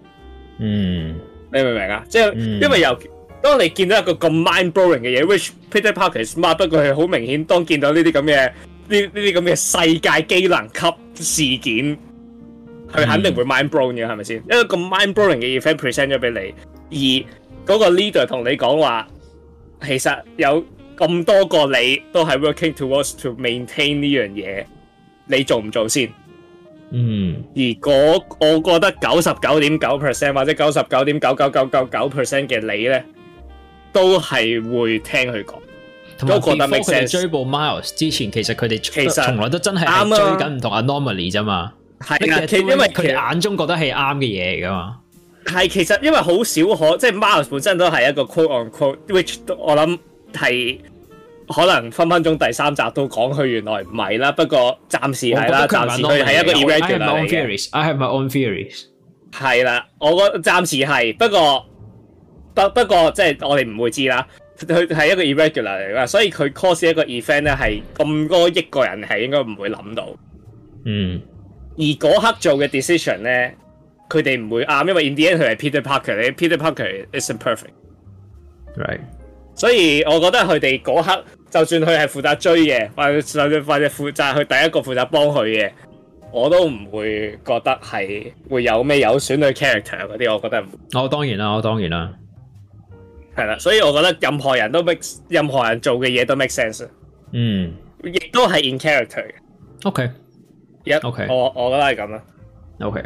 嗯，你明唔明啊？即系因为有。當你見到一個咁 mind-blowing 嘅嘢，which Peter Parker smart，不過佢好明顯，當見到呢啲咁嘅呢呢啲咁嘅世界機能級事件，佢肯定會 mind-blowing 嘅，係咪先？一個咁 mind-blowing 嘅 e f e n t present 咗俾你，而嗰個 leader 同你講話，其實有咁多個你都係 working towards to maintain 呢樣嘢，你做唔做先？嗯，而嗰我覺得九十九點九 percent 或者九十九點九九九九九 percent 嘅你咧。都系会听佢讲，同埋 b e f 成 e 追捕 Miles 之前，其实佢哋其实从来都真系追紧唔同 Anomaly 啫嘛，系啦，因为佢哋眼中觉得系啱嘅嘢嚟噶嘛。系其实因为好少可，即系 Miles 本身都系一个 quote on quote，which 我谂系可能分分钟第三集都讲佢原来唔系啦。不过暂时系啦，暂时佢系一个 i c t e r p r e t 嚟嘅。I have my own theories。系啦，我个暂时系，不过。不不過即系我哋唔會知啦，佢係一個 irregular 嚟嘅，所以佢 cause 一個 event 咧係咁多億個人係應該唔會諗到，嗯。而嗰刻做嘅 decision 咧，佢哋唔會啱，因為 in the end 佢係 Peter Parker，Peter Parker is p e r f e c t r i g h t 所以我覺得佢哋嗰刻就算佢系負責追嘅，或者或者負責去第一個負責幫佢嘅，我都唔會覺得係會有咩有損佢 character 嗰啲，我覺得唔。我當然啦，我當然啦。系啦，所以我覺得任何人都 make 任何人做嘅嘢都 make sense。嗯，亦都係 in character 嘅。O K，一 O K，我我覺得係咁啦。O K，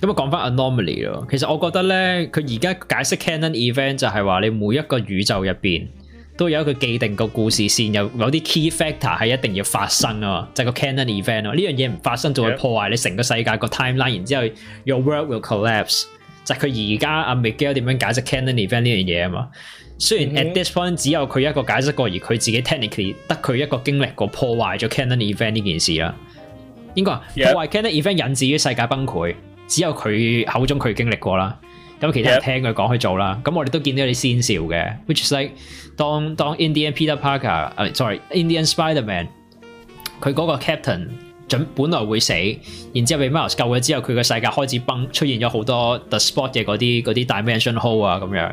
咁啊，講翻 anomaly 咯。其實我覺得咧，佢而家解釋 c a n o n event 就係話，你每一個宇宙入边。都有一個既定個故事線，有有啲 key factor 係一定要發生啊，就係個 c a n o n event 咯。呢樣嘢唔發生就會破壞你成個世界個 timeline。然之後，your world will collapse 就係佢而家阿 Miguel 點樣解釋 cannon event 呢樣嘢啊嘛。雖然 at this point 只有佢一個解釋過，而佢自己 technically 得佢一個經歷過破壞咗 c a n o n Event 呢件事啦。應該話破壞 c a n o n Event 引致於世界崩潰，只有佢口中佢經歷過啦。咁其他人聽佢講去做啦。咁我哋都見到啲先兆嘅，which is like 當當 Indian Peter Parker 誒，sorry Indian Spiderman，佢嗰個 Captain 準本來會死，然之後被 Miles 救咗之後，佢個世界開始崩，出現咗好多 the spot 嘅嗰啲啲 dimension hole 啊咁樣。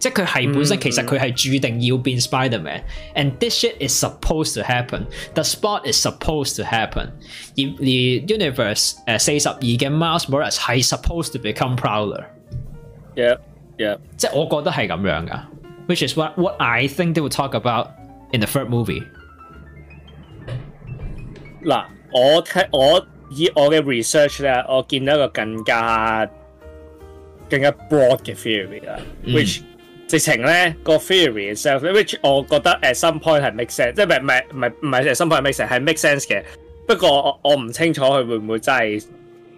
即係佢係本身其實佢係注定要變 Spiderman，and this shit is supposed to happen，the spot is supposed to happen 而。而而 Universe 誒四十二嘅 uh, Miles Morales 係 supposed to become Prowler。Yeah, yeah。即係我覺得係咁樣噶，which is what what I think they will talk about in the third movie。嗱，我睇我以我嘅 research 咧，我見到一個更加更加 broad 嘅 theory which 直情咧個 theory itself，which 我覺得 at some point 係 make sense，即係唔係唔係唔係唔係 at some point 係 make sense 係 make sense 嘅。不過我我唔清楚佢會唔會真係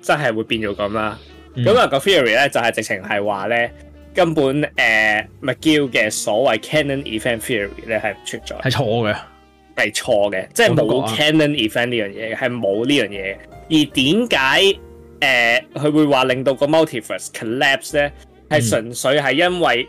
真係會變咗咁啦。咁啊個 theory 咧就係直情係話咧根本誒 m c Gill 嘅所謂 Canon Event Theory 咧係存在係錯嘅，係錯嘅，即係冇 Canon Event 呢樣嘢係冇呢樣嘢。而點解誒佢會話令到個 multiverse collapse 咧？係純粹係因為。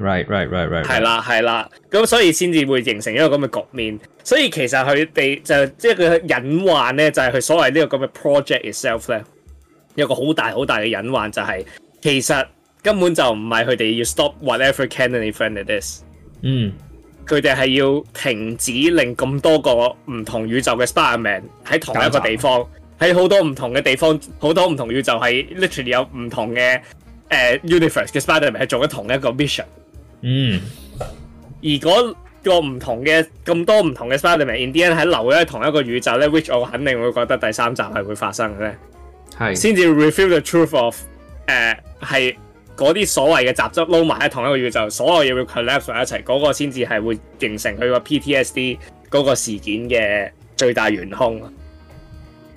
Right, right, right, right. 係啦，係啦，咁所以先至會形成一個咁嘅局面。所以其實佢哋就即係佢隱患咧，就係佢所謂呢個咁嘅 project itself 咧，有個好大好大嘅隱患，就係其實根本就唔係佢哋要 stop whatever candidate is。嗯。佢哋係要停止令咁多個唔同宇宙嘅 starman 喺同一個地方，喺好多唔同嘅地方，好多唔同宇宙系 literally 有唔同嘅誒 universe 嘅 starman 係做緊同一個 mission。嗯，而嗰个唔同嘅咁多唔同嘅 Spiderman Indian 喺咗喺同一个宇宙咧，which 我肯定会觉得第三集系会发生嘅，咧，系先至 reveal the truth of 诶系嗰啲所谓嘅杂质捞埋喺同一个宇宙，所有嘢会 collapse 埋一齐，嗰个先至系会形成佢个 PTSD 嗰个事件嘅最大元凶。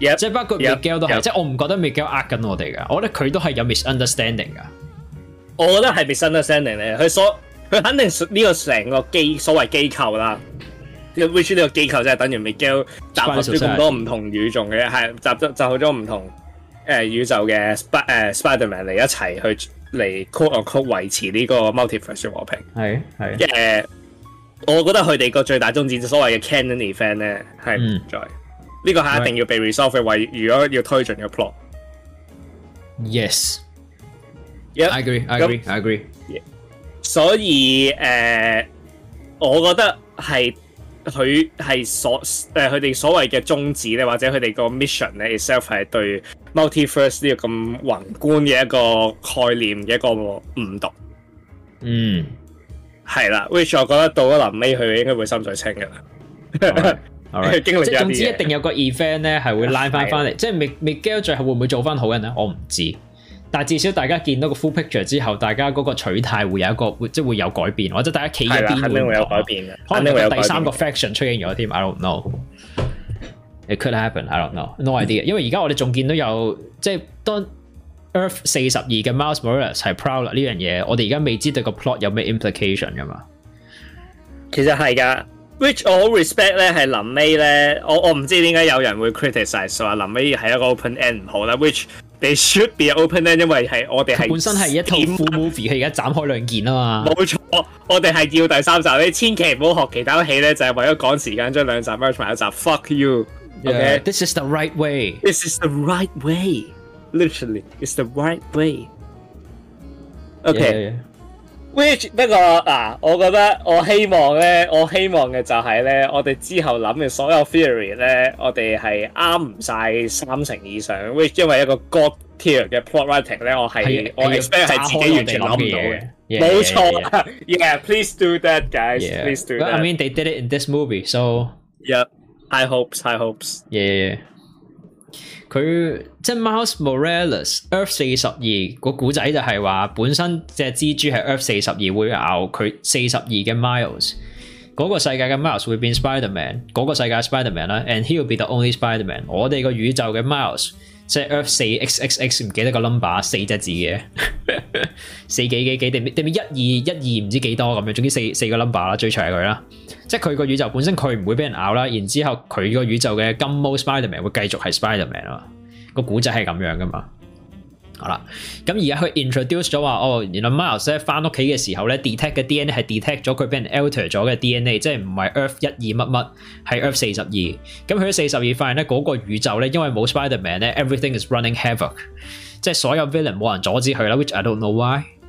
即系包括 m i g u e l 都系，即系我唔觉得 m i g u e l 呃紧我哋噶，我得佢都系有 misunderstanding 噶。我觉得系 misunderstanding 咧，佢所佢肯定呢个成个机所谓机构啦，which 呢个机构就系等于 m i g u e l 集合咗咁多唔同宇宙嘅，系集集合咗唔同诶宇宙嘅 Spider Spiderman 嚟一齐去嚟 call or call 维持呢个 multiverse 和平。系系诶，我觉得佢哋个最大宗旨，所谓嘅 c a n o n Event 咧系唔在。呢個係一定要被 r e s o l v e 嘅位，如果要推進嘅 plot。Yes。I agree, I agree, I agree。所以誒，我覺得係佢系所诶，佢哋所謂嘅宗旨咧，或者佢哋個 mission 咧 itself 係對 multiverse 呢個咁宏觀嘅一個概念嘅一個誤讀。嗯。係啦，which 我覺得到咗臨尾佢應該會心水清噶啦。(laughs) 即系总之一定有个 event 咧系会拉翻翻嚟，即系 Mit m e l 最后会唔会做翻好人咧？我唔知，但系至少大家见到个 full picture 之后，大家嗰个取态会有一个会即系会有改变，或者大家企边会有改变嘅。可能你第三个 faction 出现咗添，I don't know。It could happen，I don't know。No idea，因为而家我哋仲见到有即系当 Earth 四十二嘅 Mars Morales 系 proud 呢样嘢，我哋而家未知对个 plot 有咩 implication 噶嘛？其实系噶。which 我 respect 咧係臨尾咧，我我唔知點解有人會 criticize 話臨尾係一個 open end 唔好啦。Which they should be open end，因為係我哋係本身係一套 movie，佢而家斬開兩件啊嘛。冇錯，我哋係要第三集，你千祈唔好學其他戲咧，就係為咗趕時間將兩集 merge 埋一集。Fuck you，okay，this is the right way，this is the right way，literally it's the right way，okay。which 不過嗱，我覺得我希望咧，我希望嘅就係咧，我哋之後諗嘅所有 theory 咧，我哋係啱唔晒三成以上。which 因為一個 god tier 嘅 plotwriting 咧，我係我 expect 自己完全諗唔到嘅。冇錯，yeah，please do that guys，please do that。I mean they did it in this movie，so yeah，high hopes，high hopes。Yeah. 佢即系 Miles Morales，Earth 四十二个古仔就系话，本身只蜘蛛系 Earth 四十二会咬佢四十二嘅 Miles，嗰个世界嘅 Miles 会变 Spiderman，嗰个世界 Spiderman 啦，and he will be the only Spiderman。我哋个宇宙嘅 Miles 即系 Earth 四 x x x 唔记得个 number 四只字嘅，四几几几定定一二一二唔知几多咁样，总之四四个 number 啦，最长系佢啦。即係佢個宇宙本身，佢唔會俾人咬啦。然之後佢個宇宙嘅金毛 Spiderman 會繼續係 Spiderman 啊，個古仔係咁樣噶嘛。好啦，咁而家佢 introduce 咗話，哦，原來 Miles 咧翻屋企嘅時候咧 detect 嘅 DNA 係 detect 咗佢俾人 alter 咗嘅 DNA，即係唔係 Earth 一二乜乜，係 Earth 四十二。咁佢喺四十二發現咧嗰個宇宙咧，因為冇 Spiderman 咧，everything is running havoc，即係所有 villain 冇人阻止佢啦，which I don't know why。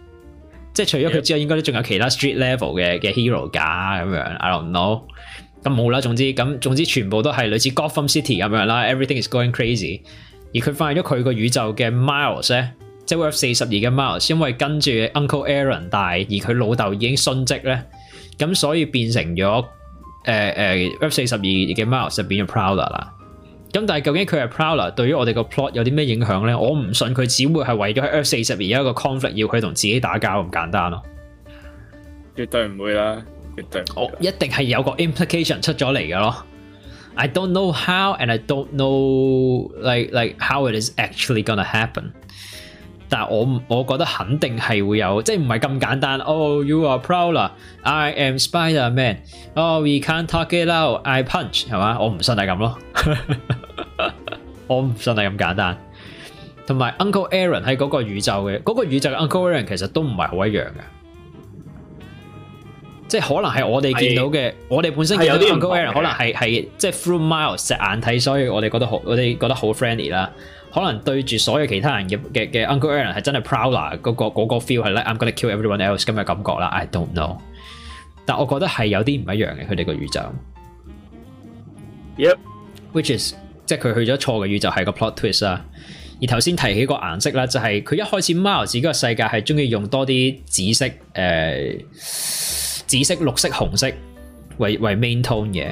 即係除咗佢之外，應該都仲有其他 street level 嘅嘅 hero 㗎咁樣，I don't know。咁冇啦，總之咁總之全部都係類似 g o t f a m City 咁樣啦。Everything is going crazy。而佢發現咗佢個宇宙嘅 Miles 咧，即係 F 四十二嘅 Miles，因為跟住 Uncle Aaron 大，而佢老豆已經殉職咧，咁所以變成咗誒誒 F 四十二嘅 Miles 就變咗 Prowler 啦。咁但系究竟佢系 Prowler，对于我哋个 plot 有啲咩影响咧？我唔信佢只会系为咗喺 Earth 四十而有一个 conflict 要佢同自己打交咁简单咯，绝对唔会啦，绝对。我一定系有个 implication 出咗嚟嘅咯。I don't know how and I don't know like like how it is actually gonna happen。但系我我觉得肯定系会有，即系唔系咁简单。Oh you are Prowler，I am Spider Man。Oh we can't talk it out，I punch 系嘛？我唔信系咁咯。我唔真系咁简单，同埋 Uncle Aaron 喺嗰个宇宙嘅嗰个宇宙嘅 Uncle Aaron 其实都唔系好一样嘅，即系可能系我哋见到嘅，我哋本身见到 Uncle Aaron 可能系系即系 Through Miles 石眼睇，所以我哋觉得好，我哋觉得好 friendly 啦。可能对住所有其他人嘅嘅嘅 Uncle Aaron 系真系 proud 啦，嗰个个 feel 系 l i m going to kill everyone else 咁嘅感觉啦。I don't know，但我觉得系有啲唔一样嘅，佢哋个宇宙。Yep，which is 即係佢去咗錯嘅宇宙係個 plot twist 啦。而頭先提起個顏色啦，就係佢一開始《m 貓頭鷹》嗰個世界係中意用多啲紫色、誒紫色、綠色、紅色為为 main tone 嘅。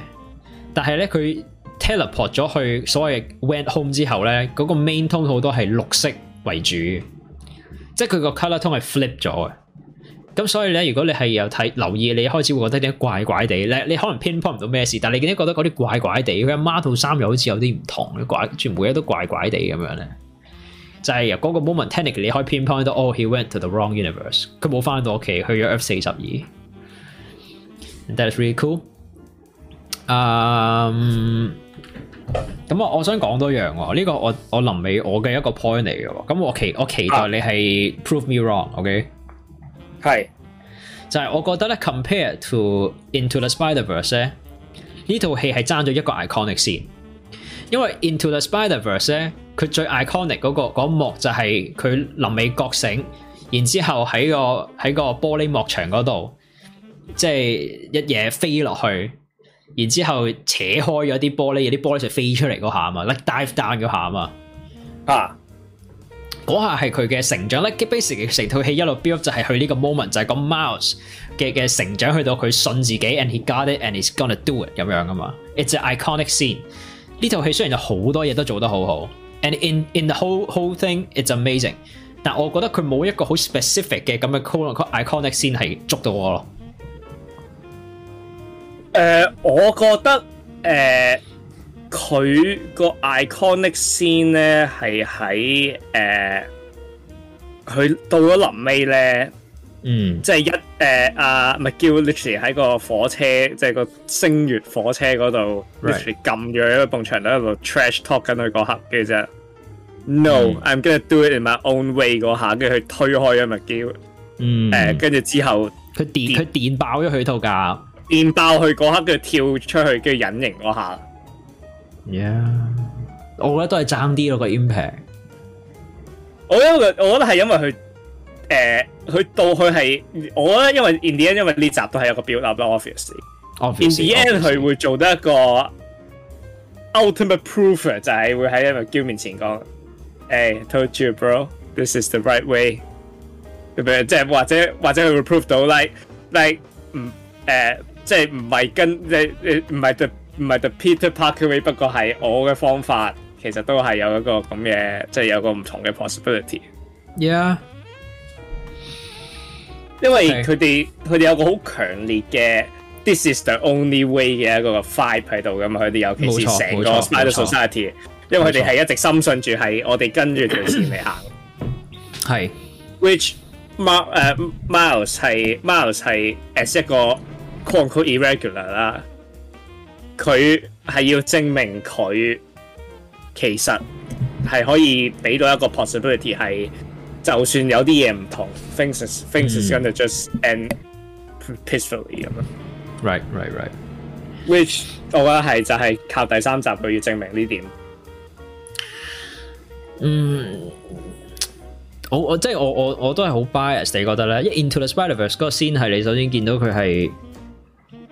但係咧，佢 teleport 咗去所謂 went home 之後咧，嗰個 main tone 好多係綠色為主，即係佢個 color tone 系 flip 咗嘅。咁所以咧，如果你係又睇留意，你一開始會覺得啲怪怪地咧，你可能 pinpoint 唔到咩事，但係你見解覺得嗰啲怪怪地，佢阿媽套衫又好似有啲唔同，怪，全部嘢都怪怪地咁樣咧。就係嗰個 momentanic，你可以 pinpoint 到，哦，he went to the wrong universe，佢冇翻到屋企，去咗 F 四十二。That's really cool。嗯，咁我我想講多樣喎，呢個我我臨尾我嘅一個 point 嚟嘅喎，咁我期我期待你係 prove me wrong，ok？係，就係我覺得咧，compare to Into the Spider Verse 咧，呢套戲係爭咗一個 iconic 线，因為 Into the Spider Verse 咧，佢最 iconic 嗰個嗰幕就係佢臨尾覺醒，然之後喺個喺个玻璃幕牆嗰度，即係一嘢飛落去，然之後扯開咗啲玻璃，有啲玻璃就飛出嚟嗰下嘛，like dive down 嗰下嘛，啊！嗰下係佢嘅成長咧，基於成套戲一路 build 就係佢呢個 moment 就係個 Miles 嘅嘅成長，去到佢信自己，and he got it and he's gonna do it 咁樣噶嘛。It's an iconic scene。呢套戲雖然有好多嘢都做得好好，and in in the whole whole thing it's amazing。但我覺得佢冇一個好 specific 嘅咁嘅 iconic scene 係捉到我咯。誒，我覺得誒。佢個 iconic scene 咧，係喺诶，佢到咗臨尾咧，嗯，即係一诶阿麥基爾 literally 喺個火車，即係個星月火車嗰度，literally 撳咗一個蹦牆度，喺度 trash talk 緊佢嗰刻嘅啫。No，I'm gonna do it in my own way 嗰下，跟住佢推開 g i l l 嗯，誒，跟住之後佢电佢電爆咗佢套架，電爆佢嗰刻，跟住跳出去，跟住隱形嗰下。yeah，我覺得都係爭啲咯個 impact。我因为我覺得係因為佢，诶，佢到佢係，我覺得因為 in the end，因為呢集都係有個 build up o b v i o u s l y o b v i o u s l y in the end 佢會做得一個 ultimate proof 仔，會喺一個 g a m e 面前講，誒，told you bro，this is the right way。唔係即係或者或者佢會 prove 到 l like i k e 唔誒，即係唔係跟即係唔係對。唔係 The Peter Parker，不過係我嘅方法，其實都係有一個咁嘅，即係有個唔同嘅 possibility。Yeah，因為佢哋佢哋有個好強烈嘅，This is the only way 嘅一個個 five 喺度噶嘛。佢哋尤其是成個 Spider Society，因為佢哋係一直深信住係我哋跟住條線嚟行。係，Which Ma Miles 係 Miles 係 As 一個 e 酷 irregular 啦。佢系要证明佢其实系可以俾到一个 possibility 系，就算有啲嘢唔同，things things gonna just end peacefully 咁啊！Right, right, right. Which 我觉得系就系靠第三集佢要证明呢点。嗯，我我即系我我我都系好 bias 你觉得咧？一 Into the Spider Verse 嗰個 s c 你首先见到佢系。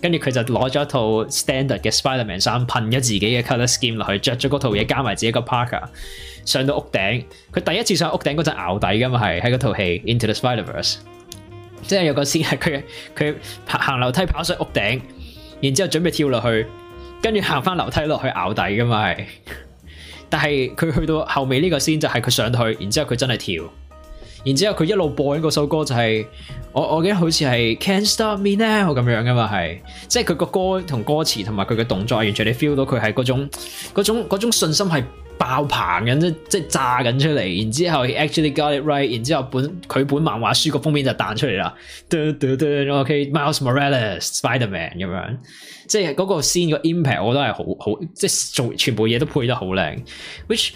跟住佢就攞咗一套 standard 嘅 Spider-Man 衫，噴咗自己嘅 color scheme 落去，着咗嗰套嘢加埋自己個 parker 上到屋頂。佢第一次上屋頂嗰陣咬底㗎嘛，係喺嗰套戲《Into the Spider-Verse》，即係有個先係 (laughs) 佢佢行樓梯跑上屋頂，然之後準備跳落去，跟住行翻樓梯落去咬底㗎嘛係。但係佢去到後面呢個先就係佢上去，然之後佢真係跳。然之後佢一路播緊嗰首歌就係我我記得好似係 Can't Stop Me Now 咁樣噶嘛係，即係佢個歌同歌詞同埋佢嘅動作，完全你 feel 到佢係嗰種嗰種種信心係爆棚緊，即即炸緊出嚟。然之後 Actually Got It Right，然之後本佢本漫畫書個封面就彈出嚟啦。o k Miles Morales Spider-Man 咁樣，即係嗰個 scene 個 impact 我都係好好，即係做全部嘢都配得好靚，which。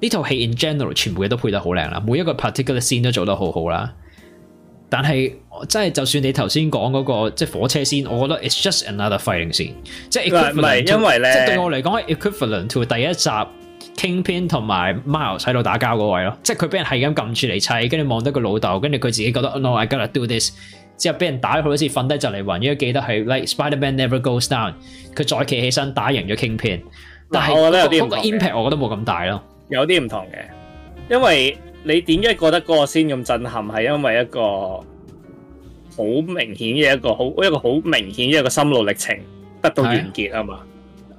呢套戲 in general 全部嘢都配得好靚啦，每一個 particular scene 都做得好好啦。但系即真係就算你頭先講嗰個即系火車線，我覺得 it's just another fighting scene。即係唔因為咧？即系對我嚟講，equivalent to 第一集 Kingpin 同埋 Miles 喺度打交嗰位咯。即係佢俾人係咁撳住嚟砌，跟住望得個老豆，跟住佢自己覺得 no，I gotta do this。之後俾人打佢好似瞓低就嚟暈，而家記得係 like Spiderman never goes down。佢再企起身打贏咗 Kingpin，但係我覺得個 impact 我覺得冇咁大咯。有啲唔同嘅，因為你點解覺得嗰個先咁震撼，係因為一個好明顯嘅一個好一个好明顯一個心路歷程得到完結啊嘛？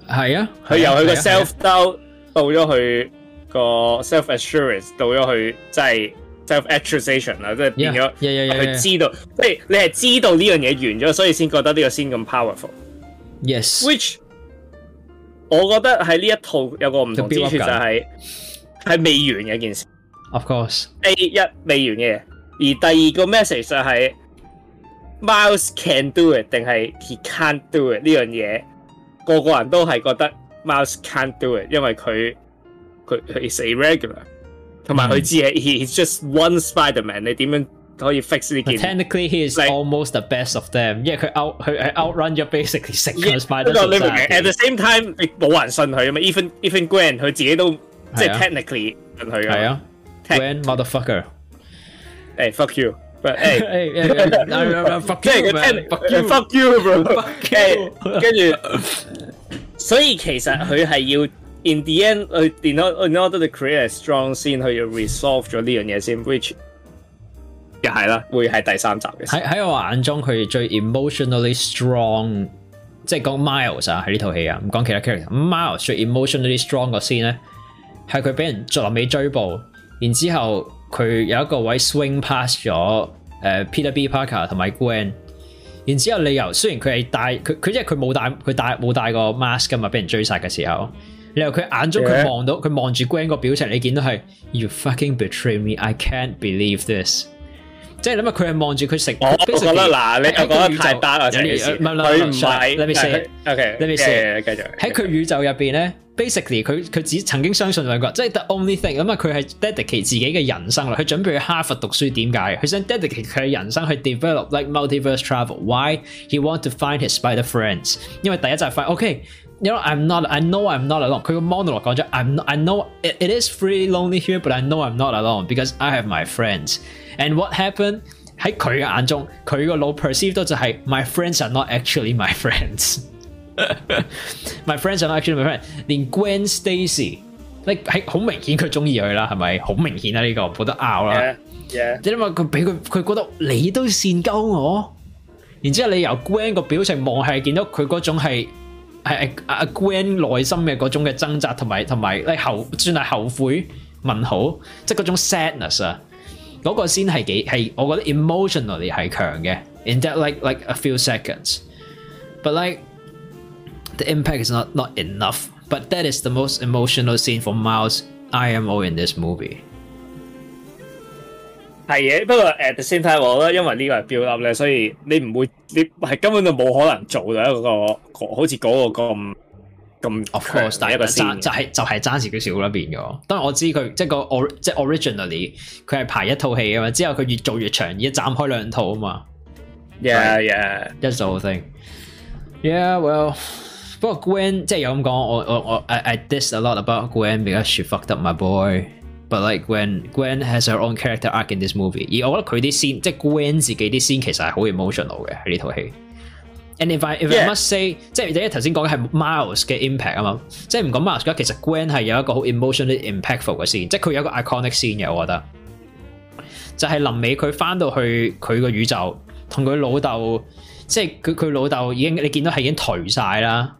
係啊，佢由佢個 self doubt 到咗佢個 self assurance，到咗佢即係 self a c t u a l i a t i o n 啦，即係變咗佢知道，即係你係知道呢樣嘢完咗，所以先覺得呢個先咁 powerful。Yes. 我覺得喺呢一套有個唔同之处就係係未完嘅件事。Of course，A 一未完嘅，而第二個 message 就係 Miles can do it 定係 he can't do it 呢樣嘢？個個人都係覺得 Miles can t do it，因為佢佢佢 s irregular，同埋佢知係 he is just one Spiderman，你點樣？可以 oh, fix 呢件。Technically, he is almost the best of them them，因為佢 out 佢係 outrun 咗 basically 成個 Spider。你明唔明？At the same time，你冇人信佢啊嘛。Even even Gwen 佢自己都即係 oh, technically 信佢㗎。係啊，Gwen oh, uh, motherfucker。誒，fuck you！誒誒，fuck Hey, fuck you. you, you, Fuck (laughs) Fuck bro. (laughs) you！fuck in the end，佢 uh, in order to create a strong scene，佢要 resolve 咗呢樣嘢先，which 又系啦，会系第三集嘅。喺喺我眼中，佢最 emotionally strong，即系讲 Miles 啊，喺呢套戏啊，唔讲其他 character。Miles 最 emotionally strong 个 scene 咧，系佢俾人最后尾追捕，然之后佢有一个位 swing past 咗，诶 Peter B Parker 同埋 Gwen，然之后理由虽然佢系戴佢佢即系佢冇戴佢戴冇戴个 mask 今日俾人追杀嘅时候，你由佢眼中佢望到佢望住 Gwen 个表情，你见到系 You fucking betray me! I can't believe this。即系谂下佢系望住佢食，我我觉得嗱，你又讲得太单啦，者意思，佢唔系，let me see，ok，let me see，继续。喺佢宇宙入边咧，basically 佢佢只曾经相信两个，即系 the only thing。咁下佢系 dedicate 自己嘅人生啦，佢准备去哈佛读书点解？佢想 dedicate 佢嘅人生去 develop like multiverse travel。Why he want to find his spider friends？因为第一就系发现，ok，you know I'm not，I know I'm not alone。佢个 monologue 咗 i I know it is f r e e lonely here，but I know I'm not alone because I have my friends。And what happen e d 喺佢嘅眼中，佢个脑 perceive 到就系 my friends are not actually my friends。my friends are not actually my friends。连 Gwen Stacy，你喺好明显佢中意佢啦，系咪好明显啊？呢个冇得拗啦。你谂佢俾佢，佢觉得你都善鸠我。然之后你由 Gwen 个表情望系见到佢嗰种系系阿 Gwen 内心嘅嗰种嘅挣扎同埋同埋，你后算系后悔问号，即系嗰种 sadness 啊。嗰個先係幾係，我覺得 emotionally 係強嘅。In that like like a few seconds, but like the impact is not not enough. But that is the most emotional scene for Miles IMO in this movie. 係嘅，不過 at the same time build up 咧，所以你唔會你係根本就冇可能做到一個好似嗰個咁。咁 of course，但係爭就係就系爭時機少啦，变咗。当然我知佢即係個 originally 佢係排一套戲啊嘛，之後佢越做越長，而家斬開兩套啊嘛。Yeah yeah，that's a thing。Yeah well，不過 Gwen 即係有咁講，我我我 I diss a lot about Gwen，because she fucked up my boy。But like w e n Gwen has her own character arc in this movie，而我覺得佢啲 scene 即係 Gwen 自己啲 scene 其實係好 emotional 嘅喺呢套戲。And if I if I must say，即係第一頭先講嘅係 Miles 嘅 impact 啊嘛，即係唔講 Miles 而家，其實 Gwen 係有一個好 emotionally impactful 嘅線，即係佢有一個 iconic 線嘅，我覺得。就係臨尾佢翻到去佢個宇宙，同佢老豆，即係佢佢老豆已經你見到係已經頹晒啦，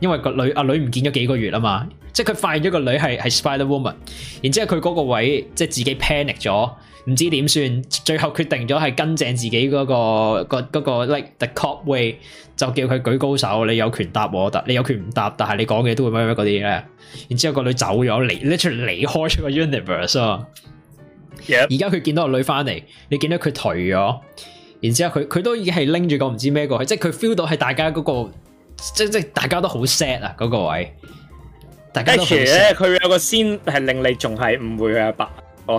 因為個女阿女唔見咗幾個月啊嘛，即係佢發現咗個女係係 Spider Woman，然之後佢嗰個位即係自己 panic 咗。唔知點算，最後決定咗係跟正自己嗰個個嗰個 like the c o p way，就叫佢舉高手。你有權答，但你有權唔答。但係你講嘅都會乜乜嗰啲咧。然之後個女走咗，le 离开咗個 universe。而家佢見到個女翻嚟，你見到佢頹咗。然之後佢佢都已經係拎住個唔知咩過去，即係佢 feel 到係大家嗰個即即大家都好 sad 啊嗰個位。大家其實咧，佢有個先係令你仲係誤會佢阿爸我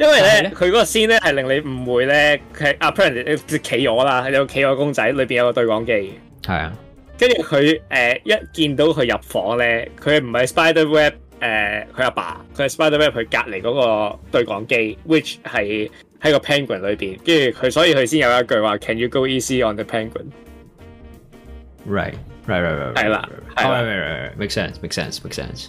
因为咧，佢嗰个先咧系令你误会咧，佢系 Apparently 企鹅啦，有企鹅公仔里边有个对讲机。系啊，跟住佢诶一见到佢入房咧，佢唔系 Spider Web 诶，佢阿爸，佢系 Spider Web 佢隔篱嗰个对讲机，which 系喺个 Penguin 里边，跟住佢所以佢先有一句话，Can you go easy on the Penguin？Right，right，right，right，系啦，系啦，m a k e sense，make sense，make sense。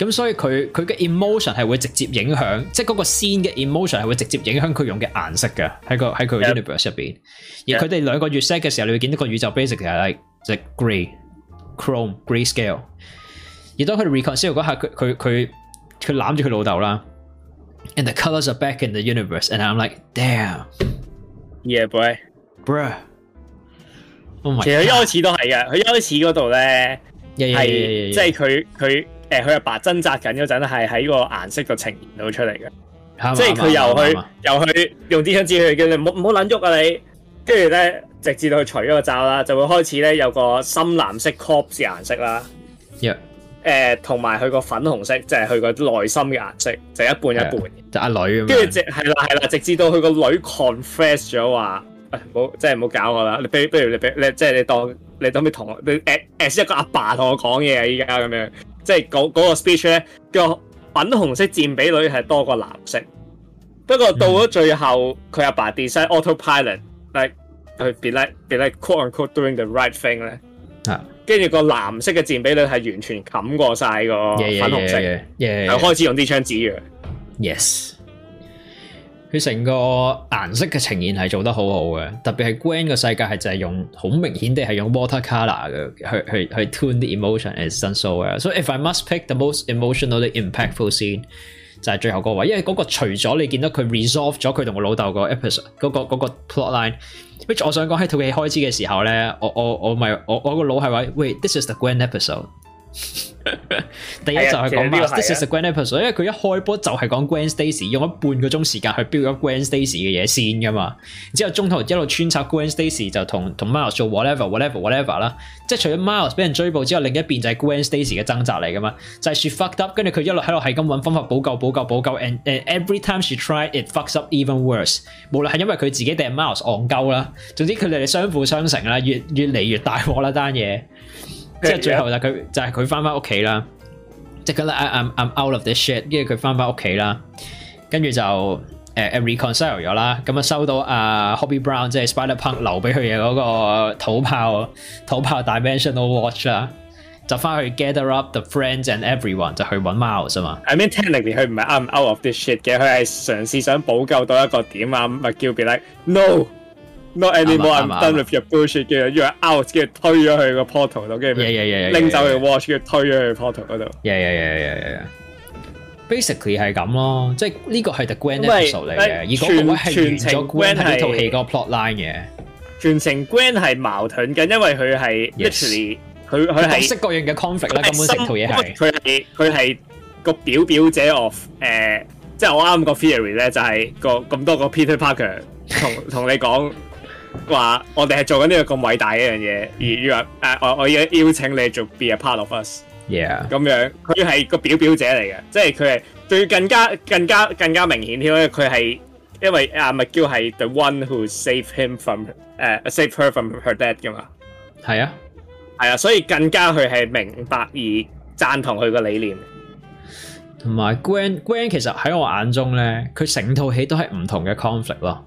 咁所以佢佢嘅 emotion 系会直接影响，即系嗰个先嘅 emotion 系会直接影响佢用嘅颜色嘅，喺个喺佢 universe 入边。而佢哋两个月 set 嘅时候，你会见到个宇宙 basic 系 like 即系 grey、chrome、g r e y s c a l e 而当佢 r e c o n c t i l e 嗰下，佢佢佢佢攬住佢老豆啦。And the c o l o r s are back in the universe, and I'm like, damn. Yeah, boy. Bruh. 其实一开始都系嘅，佢一开始嗰度咧系即系佢佢。诶，佢阿爸掙扎緊嗰陣，係喺個顏色度呈現到出嚟嘅，即係佢又去又去用啲枪指佢，叫你唔好唔好撚喐啊你，跟住咧直至到佢除咗個罩啦，就會開始咧有個深藍色 cob 嘅顏色啦，诶，同埋佢個粉紅色即係佢个內心嘅顏色，就一半一半，就阿女，跟住直系啦系啦，直至到佢個女 confess 咗話。诶，冇，即系唔好搞我啦。你比，不如你俾你即系你当你后屘同你 a s 一个阿爸同我讲嘢啊，依家咁样，即系嗰嗰个 speech 咧个粉红色占比率系多过蓝色。不过到咗最后，佢阿爸 design autopilot，like 佢 be l i k e be l i k e c t quote quote doing the right thing 咧。吓，跟住个蓝色嘅占比率系完全冚过晒个粉红色，系开始用啲枪指嘅。Yes。佢成個顏色嘅呈現係做得好好嘅，特別係 Gwen 嘅世界係就係用好明顯地係用 watercolor 嘅去去去 turn the emotion and so on。所以 if I must pick the most emotionally impactful scene 就係最後嗰位，因為嗰個除咗你見到佢 resolve 咗佢同我老豆嗰 episode 嗰個嗰個 plot line，which 我想講喺套戲開始嘅時候咧，我我我咪我我個腦係話喂 t this is the Gwen episode。第一就系讲，is a g r a n e p i s o e 因为佢一开波就系讲 Gran Stacy，用咗半个钟时间去 build 咗 Gran Stacy 嘅嘢先噶嘛。之后中途一路穿插 Gran Stacy 就同同 Miles 做 whatever，whatever，whatever 啦。即系除咗 Miles 俾人追捕之后，另一边就系 Gran Stacy 嘅挣扎嚟噶嘛。就系 she fucked up，跟住佢一路喺度系咁揾方法补救、补救、补救。And e v e r y time she t r i e d i t fucks up even worse。无论系因为佢自己定 Miles 戇鳩啦，总之佢哋相輔相成啦，越越嚟越大镬啦单嘢。即系最后就佢就系佢翻翻屋企啦，即系佢 i I'm out of this shit，跟住佢翻翻屋企啦，跟住就誒 r e c o n c i l e 咗啦，咁啊收到啊 Hobby Brown 即系 Spider Punk 留俾佢嘅嗰個土炮土炮 Dimensional Watch 啦，就翻去 gather up the friends and everyone 就去揾 e 啊嘛。I mean technically 佢唔系 out of this shit 嘅，佢係嘗試想補救到一個點啊，咪叫叫佢 like no。Not anymore. I'm done with your bullshit. 跟住之後 out，跟住推咗去個 portal 度，跟住拎走佢 watch，跟住推咗去 portal 嗰度。Yeah, yeah, yeah, yeah, yeah. Basically 係咁咯，即係呢個係 The Gwen 嘅元素嚟嘅。而嗰個位係完咗 Gwen 係套戲個 plot line 嘅。全程 g r a n d 係矛盾嘅，因為佢係 literally 佢佢係各式各樣嘅 conflict 啦。根本成套嘢係佢係佢係個表表姐 of 誒，即係我啱個 theory 咧，就係個咁多個 Peter Parker 同同你講。话我哋系做紧呢个咁伟大嘅样嘢，而约诶我我要邀请你做 be a part of us，咁样佢系个表表姐嚟嘅，即系佢系仲要更加更加更加明显添，因为佢系因为阿麦娇系 the one who save him from 诶 save her from her dad 噶嘛，系啊系啊，所以更加佢系明白而赞同佢个理念，同埋 grand grand 其实喺我眼中咧，佢成套戏都系唔同嘅 conflict 咯。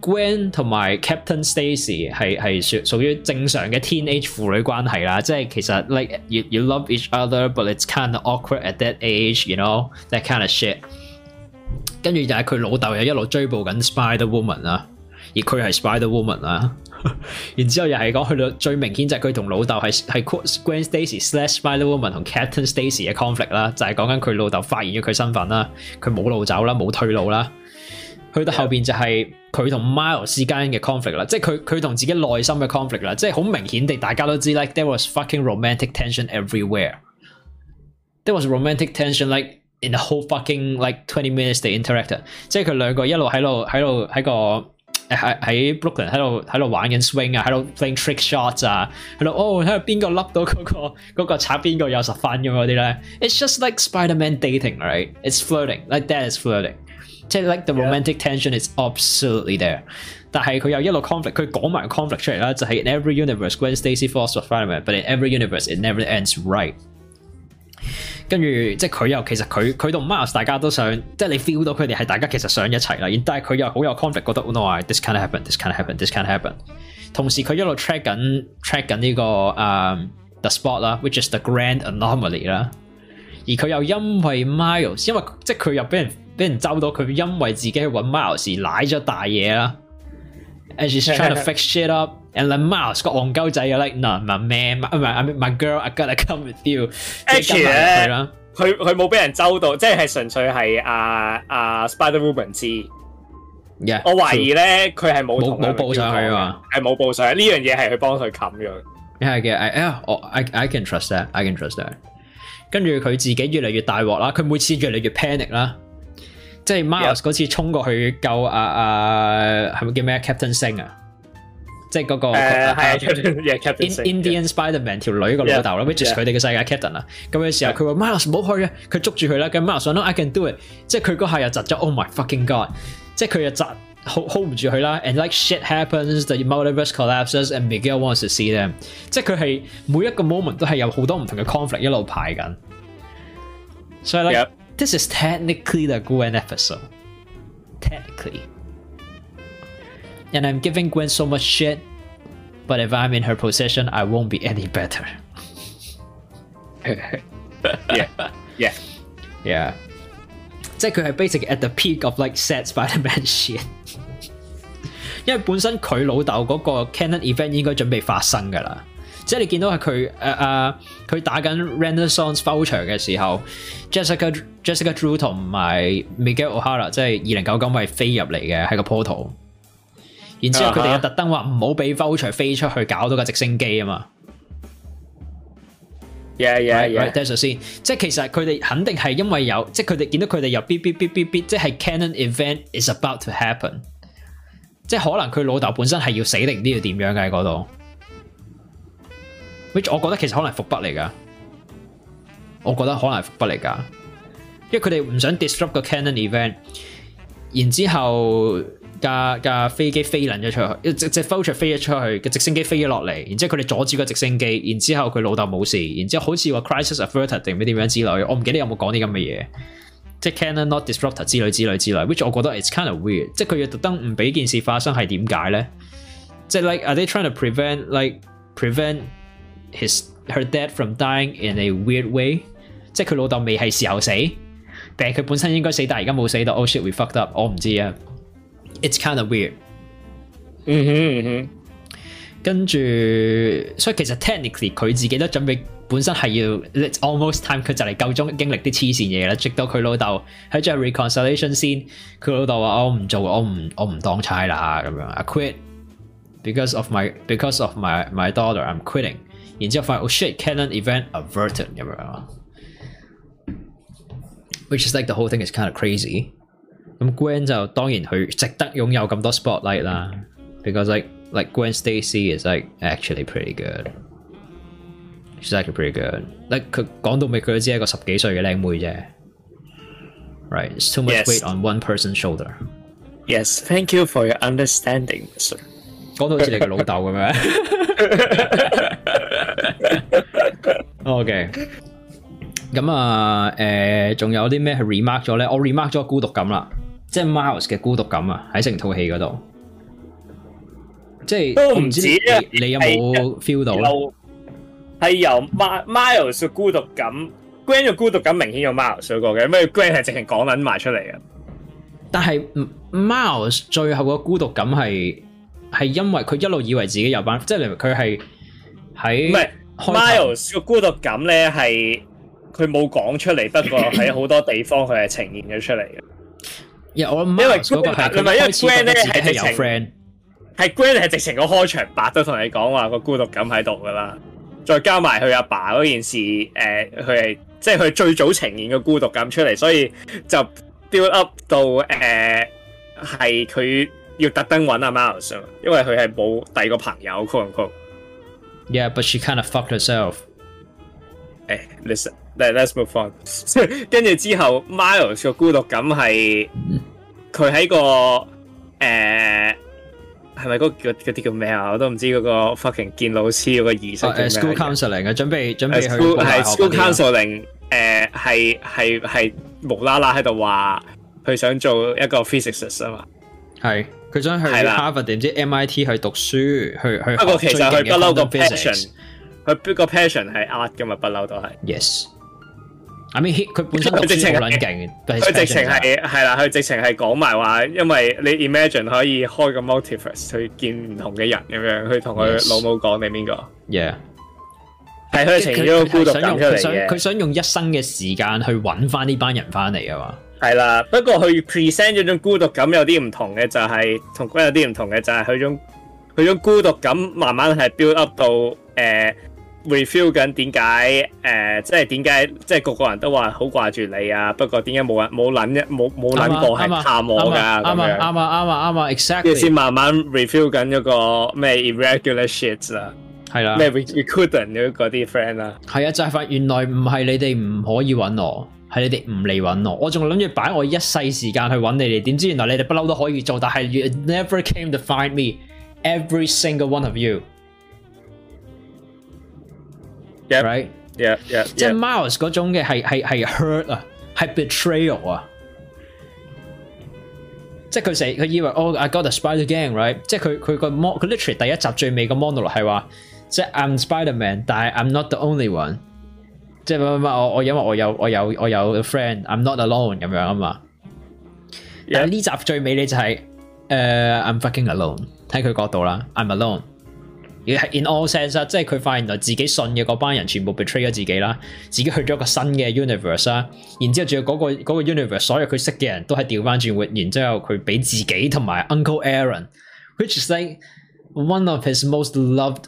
Gwen 同埋 Captain Stacy 係係屬屬於正常嘅 teen age 父女關係啦，即係其實 like you you love each other，but it's kind of awkward at that age，you know that kind of shit。跟住就係佢老豆又一路追捕緊 Spider Woman 啦，而佢係 Spider Woman 啦。然之後又係講去到最明顯就係佢同老豆係係 Gwen Stacy slash Spider Woman 同 Captain Stacy 嘅 conflict 啦，就係講緊佢老豆發現咗佢身份啦，佢冇路走啦，冇退路啦。去到後边就係佢同 Miles 之間嘅 conflict 啦，即係佢佢同自己內心嘅 conflict 啦，即係好明顯地大家都知，like there was fucking romantic tension everywhere，there was romantic tension like in the whole fucking like twenty minutes they interacted。即係佢兩個一路喺度喺度喺個喺喺 Brooklyn 喺度喺度玩緊 swing 啊，喺度 playing trick shots 啊，喺度哦喺度邊個笠到嗰個嗰個拆邊個有十分咁嗰啲咧，it's just like Spiderman dating right，it's flirting like that is flirting。即系 like the romantic tension is absolutely there，但系佢又一路 conflict，佢講埋 conflict 出嚟啦，就係 every universe when Stacy falls from fireman，but in every universe it never ends right。跟住即系佢又其實佢佢同 Miles 大家都想，即系你 feel 到佢哋係大家其實想一齊啦，但系佢又好有 conflict，覺得 no，this can't happen，this can't happen，this can't happen。同時佢一路 track 紧 track 紧呢個誒 the spot 啦，which is the grand anomaly 啦，而佢又因為 Miles，因為即系佢又俾人。俾人抓到佢，因为自己去搵 mouse 时濑咗大嘢啦。And she's trying to fix shit up. And the n mouse 个戆鸠仔又 like no my man 唔系 my my girl I gotta come with you。即系跟埋佢啦。佢佢冇俾人抓到，即系纯粹系啊啊 Spider Woman 知。我怀疑咧，佢系冇冇报上去啊，嘛，系冇报上去呢样嘢系去帮佢冚咗。系嘅，哎我 I I can trust that I can trust that。跟住佢自己越嚟越大镬啦，佢每次越嚟越 panic 啦。即係 Miles 嗰次衝過去救啊啊，係咪叫咩 Captain 星啊？即係嗰個 Indian Spider Man 條女個老豆啦，which is 佢哋嘅世界 Captain 啦。咁嘅時候，佢話 Miles 唔好去啊，佢捉住佢啦。咁 Miles 話：I can do it。即係佢嗰下又窒咗。Oh my fucking god！即係佢又窒，hold hold 唔住佢啦。And like shit happens，the universe collapses，and Miguel wants to see them。即係佢係每一個 moment 都係有好多唔同嘅 conflict 一路排緊。所以咧。This is technically the Gwen episode. Technically. And I'm giving Gwen so much shit, but if I'm in her position, I won't be any better. (laughs) yeah. Yeah. Yeah. her basically at the peak of like set Spider-Man (laughs) shit。因為本身佢老豆嗰個 canon event 即係你見到係佢啊啊，佢打緊 Renaissance v o u c h e r 嘅時候，Jessica Jessica Drew 同埋 Miguel O'Hara，即係二零九九咪飛入嚟嘅，喺個 portal。然之後佢哋又特登話唔好俾 o u c h e r e 飛出去，搞到個直升機啊嘛。Yeah yeah y e a h h a n i e l 先，即係其實佢哋肯定係因為有，即係佢哋見到佢哋有 B B B B B，即係 Canon event is about to happen。即係可能佢老豆本身係要死定，呢要點樣嘅喺嗰度？which 我觉得其实可能系伏笔嚟噶，我觉得可能系伏笔嚟噶，因为佢哋唔想 disrupt 个 cannon event，然之后架架飞机飞撚咗出去，即即飛出飞咗出去，個直升机飞咗落嚟，然之后佢哋阻止个直升机，然之后佢老豆冇事，然之后好似话 crisis averted 定咩點樣之类，我唔记得有冇讲啲咁嘅嘢，即系 cannon not disrupter 之类之类之类 w h i c h 我觉得 it's kind of weird，即系佢要特登唔俾件事发生系点解咧？即系 like are they trying to prevent like prevent His her dad from dying in a weird way，即系佢老豆未系时候死，系佢本身应该死，但系而家冇死到。Oh shit, we fucked up！我唔知啊，It's kind of weird。嗯哼嗯哼，跟住，所以其实 technically 佢自己都准备本身系要，It's almost time，佢就嚟够钟经历啲黐线嘢啦。直到佢老豆喺度 reconciliation 先，佢老豆话：我唔做，我唔我唔当差啦，咁样，I quit because of my because of my my daughter, I'm quitting。然之後發現 oh shit canon event averted 咁樣，which is like the whole thing is kind of crazy。咁 Gwen 就當然佢值得擁有咁多 spotlight 啦，because like like Gwen Stacy is like actually pretty good。She's actually pretty good。Like 佢講到尾佢都只係一個十幾歲嘅靚妹啫。Right, it's too much yes. weight on one person's shoulder. Yes, thank you for your understanding, sir. 讲到好似你嘅老豆咁样，(laughs) OK。咁啊，诶，仲有啲咩去 remark 咗咧？我 remark 咗孤独感啦，即系 Miles 嘅孤独感啊，喺成套戏嗰度。即系都唔知你有冇 feel 到。系由 Miles 嘅孤独感，Grant 嘅孤独感明显有 Miles 少过嘅，咩 Grant 系直情讲紧埋出嚟嘅。但系 Miles 最后嘅孤独感系。系因为佢一路以为自己有班，即系佢系喺。唔系 Miles 个孤独感咧，系佢冇讲出嚟，不过 (coughs) 喺好多地方佢系呈现咗出嚟嘅。因为佢，独感，系因为 Gran 咧系直情系 Gran 系直情，开场白都同你讲话个孤独感喺度噶啦。再加埋佢阿爸嗰件事，诶，佢系即系佢最早呈现个孤独感出嚟，所以就 build up 到诶系佢。要特登揾阿 Miles 啊，因为佢系冇第二个朋友 call 唔 c o l l y e a h but she kind of fucked herself. 誒 l i s t e n let's move on。跟住之后 m i l e s 個孤独感系佢喺个诶系咪嗰個嗰啲叫咩啊？我都唔知嗰個 fucking 见老师嗰個儀式叫咩？School counselling 啊，准备准备去係 school counselling。诶，系系系无啦啦喺度话佢想做一个 physics i t 啊嘛，系。佢想去哈佛定唔知 MIT 去读书去去。不过其实佢不嬲个 passion，佢毕个 passion 系 art 噶嘛，不嬲都系。Yes。I mean，佢本身直情好卵劲，佢直情系系啦，佢直情系讲埋话，因为你 imagine 可以开个 motivator 去见唔同嘅人咁样，去同佢老母讲你边个。Yeah。系佢情现孤独感出嚟嘅，佢想用一生嘅时间去揾翻呢班人翻嚟啊嘛。系啦，不过佢 present 咗种孤独感有啲唔同嘅，就系同 g 有啲唔同嘅，就系佢种佢种孤独感慢慢系 build up 到诶 reveal 紧点解诶即系点解即系个个人都话好挂住你啊，不过点解冇人冇谂一冇冇谂到系探我噶，啱啊啱啊啱啊啱啊 e x a c t l y 先慢慢 reveal 紧嗰个咩 irregular shit 啊。系啦咩 r e couldn 嘅嗰啲 friend 啦，系啊就系发原来唔系你哋唔可以揾我。系你哋唔嚟揾我，我仲谂住摆我一世时间去揾你哋，点知原来你哋不嬲都可以做。但系 never came to find me every single one of you。right，yeah yeah，即系 mouse 嗰种嘅系系系 hurt 啊，系 betrayal 啊，即系佢成佢以为哦，I got t spider gang right，即系佢佢个 mon 佢 literally 第一集最尾个 monologue 系话，即系 I'm Spiderman，但系 I'm not the only one。即係乜乜乜，我我因為我有我有我有 friend，I'm not alone 咁樣啊嘛。但呢集最尾咧就係誒，I'm fucking alone。睇佢角度啦，I'm alone。而係 in all senses，即係佢發現原來自己信嘅嗰班人全部 betray 咗自己啦，自己去咗個新嘅 universe 啦。然之後仲有嗰個 universe，所有佢識嘅人都係调翻轉活。然之後佢俾自己同埋 Uncle Aaron，which is like one of his most loved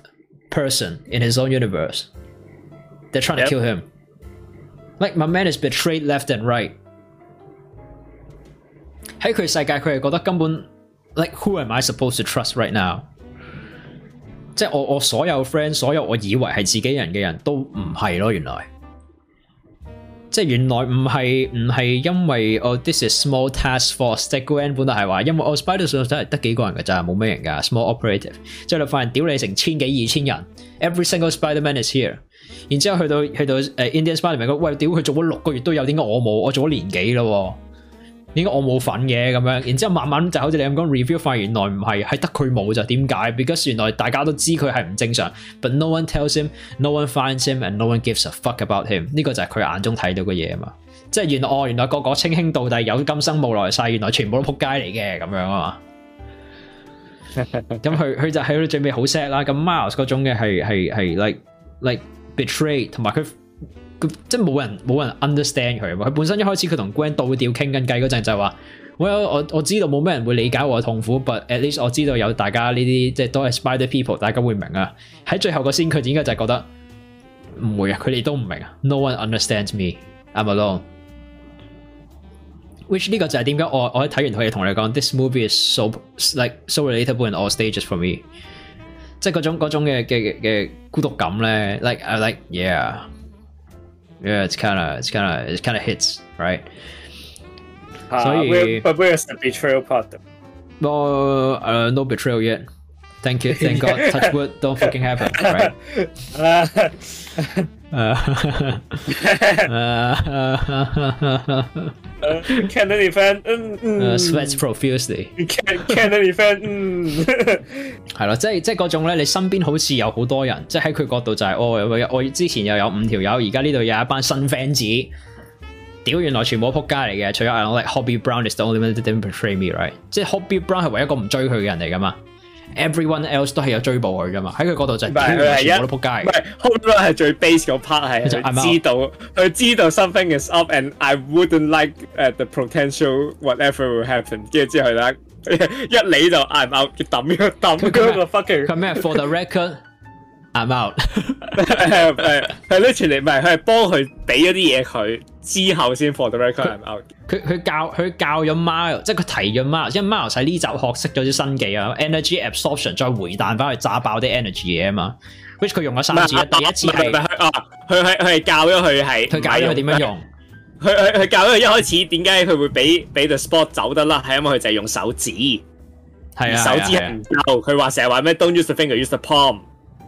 person in his own universe。They're trying yep. to kill him. Like my man is betrayed left and right. Like who am I supposed to trust right now? now？即係我我所有 friend，所有我以為係自己人嘅人都唔係咯，原來。即係原來唔係唔係因為哦，this is small task force。即係 Gwen 本來係話，因為我 Spider 上真係得幾個人㗎咋，冇咩人㗎，small operative。之後你發現屌你成千幾二千人，every single Spider Man is here。然之后去到去到诶 Indian p e r Man 个喂屌佢做咗六个月都有点解我冇我做咗年几咯？点解我冇份嘅咁样？然之后慢慢就好似你咁讲 review 发原来唔系系得佢冇就点解？b e c a u s e 原来大家都知佢系唔正常，but no one tells him, no one finds him, and no one gives a fuck about him。呢个就系佢眼中睇到嘅嘢啊嘛，即系原来哦，原来个个清清到底有今生无来世，原来全部都扑街嚟嘅咁样啊嘛。(laughs) 咁佢佢就喺度准备好 s e t 啦。咁 m i l e s 嗰种嘅系系系 like like。betray 同埋佢，佢即系冇人冇人 understand 佢。佢本身一开始佢同 Gwen 倒吊倾紧计嗰阵就话：，我我我知道冇咩人会理解我嘅痛苦，but at least 我知道有大家呢啲即系都系 s p i d e r people，大家会明啊。喺最后个先，佢点解就系觉得唔会啊，佢哋都唔明啊。No one understands me，I'm alone。Which 呢个就系点解我我睇完佢要同你讲，this movie is so like so relatable in all stages for me。即係嗰種嗰種嘅嘅嘅孤獨感咧，like I like yeah yeah it's kinda it's kinda it's kinda hits ah, but where's the betrayal part? Uh, no betrayal yet. Thank you, thank God, (laughs) touch wood, don't fucking happen, right？(laughs) Ah. 啊！啊！啊！啊！啊！Can any fan？嗯嗯。Sweats profusely。Can can any fan？嗯。系咯，即系即系嗰种咧，你身边好似有好多人，即系喺佢角度就系，我我我之前又有五条友，而家呢度又有一班新 fans。屌，原来全部仆街嚟嘅，除咗我 like Hobby Brown，is the only one that didn't betray me，right？即系 Hobby Brown 系唯一一个唔追佢嘅人嚟噶嘛？Everyone else 都係有追捕佢噶嘛，喺佢嗰度就全部都撲街。唔係，o n 係最 b a s e 嗰 part 係知道，佢知道 something is up，and I wouldn't like the potential whatever will happen。跟住之後咧，一嚟就 I'm out，抌咗邊 f u Come h e for the record。I'm out，系系系呢条嚟，唔系佢系帮佢俾咗啲嘢佢之后先 for The record I'm out，佢佢教佢教咗 mile，即系佢提咗 mile，因为 mile 喺呢集学识咗啲新技啊，energy absorption 再回弹翻去炸爆啲 energy 嘢啊嘛。Which 佢用咗三次，第一次。系唔佢系佢系教咗佢系，佢教咗佢点样用。佢佢佢教咗佢一开始点解佢会俾俾 the spot 走得啦，系因为佢就系用手指，系啊手指系唔够，佢话成日话咩，don't use the finger，use the palm。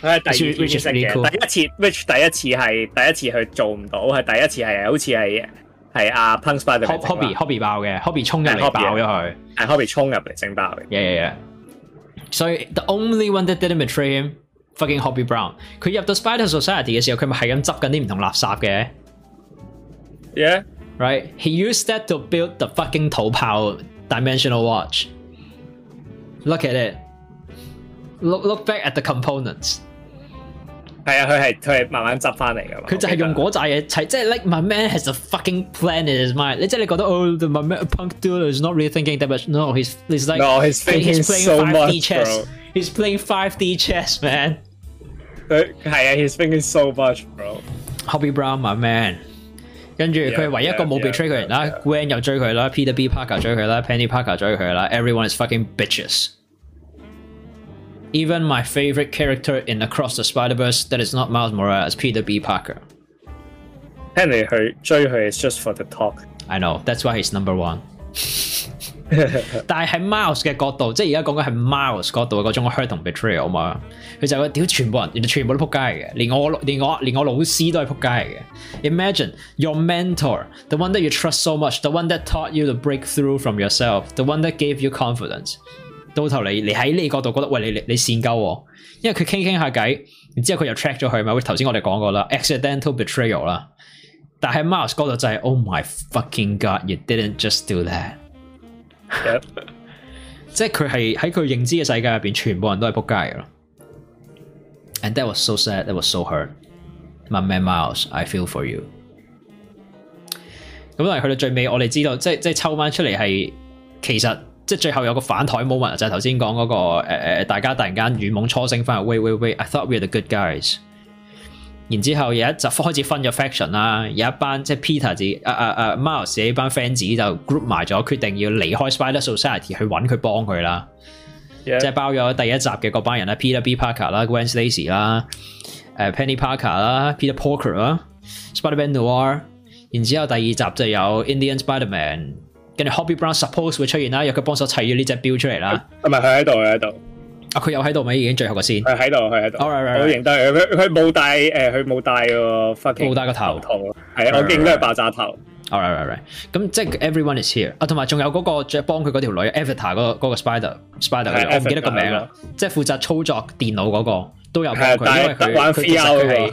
佢係第二天先識嘅，第一次 which 第一次係第一次去做唔到，係第一次係好似係係阿 Punch Brother Hobby Hobby 爆嘅，Hobby 衝入嚟爆咗佢，係 Hobby 衝入嚟整爆嘅。Yeah yeah So the only one that didn't betray him fucking Hobby Brown。佢入到 Spider Society Right. He used that to build the fucking 土炮 dimensional watch. Look at it. Look look back at the components. 係啊，佢係佢係慢慢執翻嚟噶。佢就係用嗰扎嘢砌，即係 like my man has a fucking plan in his mind。你即係你覺得哦，my man (laughs) punk dude is not really thinking that much。No, he's he's like no, he's thinking so much, bro. He's playing 5D chess, man。佢係啊，he's thinking so much, bro。Hobby Brown, my man。跟住佢係唯一一個冇 betray 佢人啦，Gwen 又追佢啦，Peter B Parker 追佢啦，Penny Parker 追佢啦，everyone is fucking bitches。even my favorite character in Across the Spider-Verse that is not Miles Morales, Peter B. Parker. Henry 去追佢 is just for the talk. I know, that's why he's number one (laughs) 但係喺 Miles 嘅角度，即係而家講緊係 Miles 角度嗰種 hurt 同 betrayal 啊嘛。佢就話：屌，全部人原來全部都仆街嚟嘅，連我連我連我老師都係仆街嚟嘅。Imagine your mentor, the one that you trust so much, the one that taught you to break through from yourself, the one that gave you confidence. 到头嚟，你喺呢角度觉得，喂，你你你善因为佢倾倾下偈，然之后佢又 track 咗佢嘛？头先我哋讲过啦，accidental betrayal 啦。但系 Miles 嗰度就系，Oh my fucking god，you didn't just do that。即系佢系喺佢认知嘅世界入边全部人都系仆街咯。And that was so sad. That was so hurt. My man Miles, I feel for you。咁但系去到最尾，我哋知道，即系即系抽翻出嚟系其实。即系最后有个反台 moment 就系头先讲嗰个诶诶，大家突然间雨梦初醒翻去 w a i t wait wait，I thought we're the good guys。然之后有一集开始分咗 faction 啦，有一班即系 Peter 自啊啊啊 m a r e s 呢班 friend 子就 group 埋咗，决定要离开 Spider Society 去揾佢帮佢啦。即系包咗第一集嘅嗰班人啦，Peter B Parker 啦，Gwen Stacy 啦，诶 Penny Parker 啦，Peter Parker 啦，Spider-Man Noar。然之后第二集就有 Indian Spider-Man。跟住 Hobby Brown suppose 會出現啦，又佢幫手砌咗呢只表出嚟啦。啊，唔佢喺度，佢喺度。啊，佢又喺度咪已經最後個先。係喺度，佢喺度。Alright，我得佢。佢冇戴诶，佢冇戴個，冇戴個頭套。係，我见都係爆炸頭。a l r i g h t right, r i g h t 咁即係 everyone is here。啊，同埋仲有嗰個即係幫佢嗰條女 Avatar 嗰個 Spider Spider，我唔記得個名啦。即係負責操作電腦嗰個都有幫佢，因为佢其實係。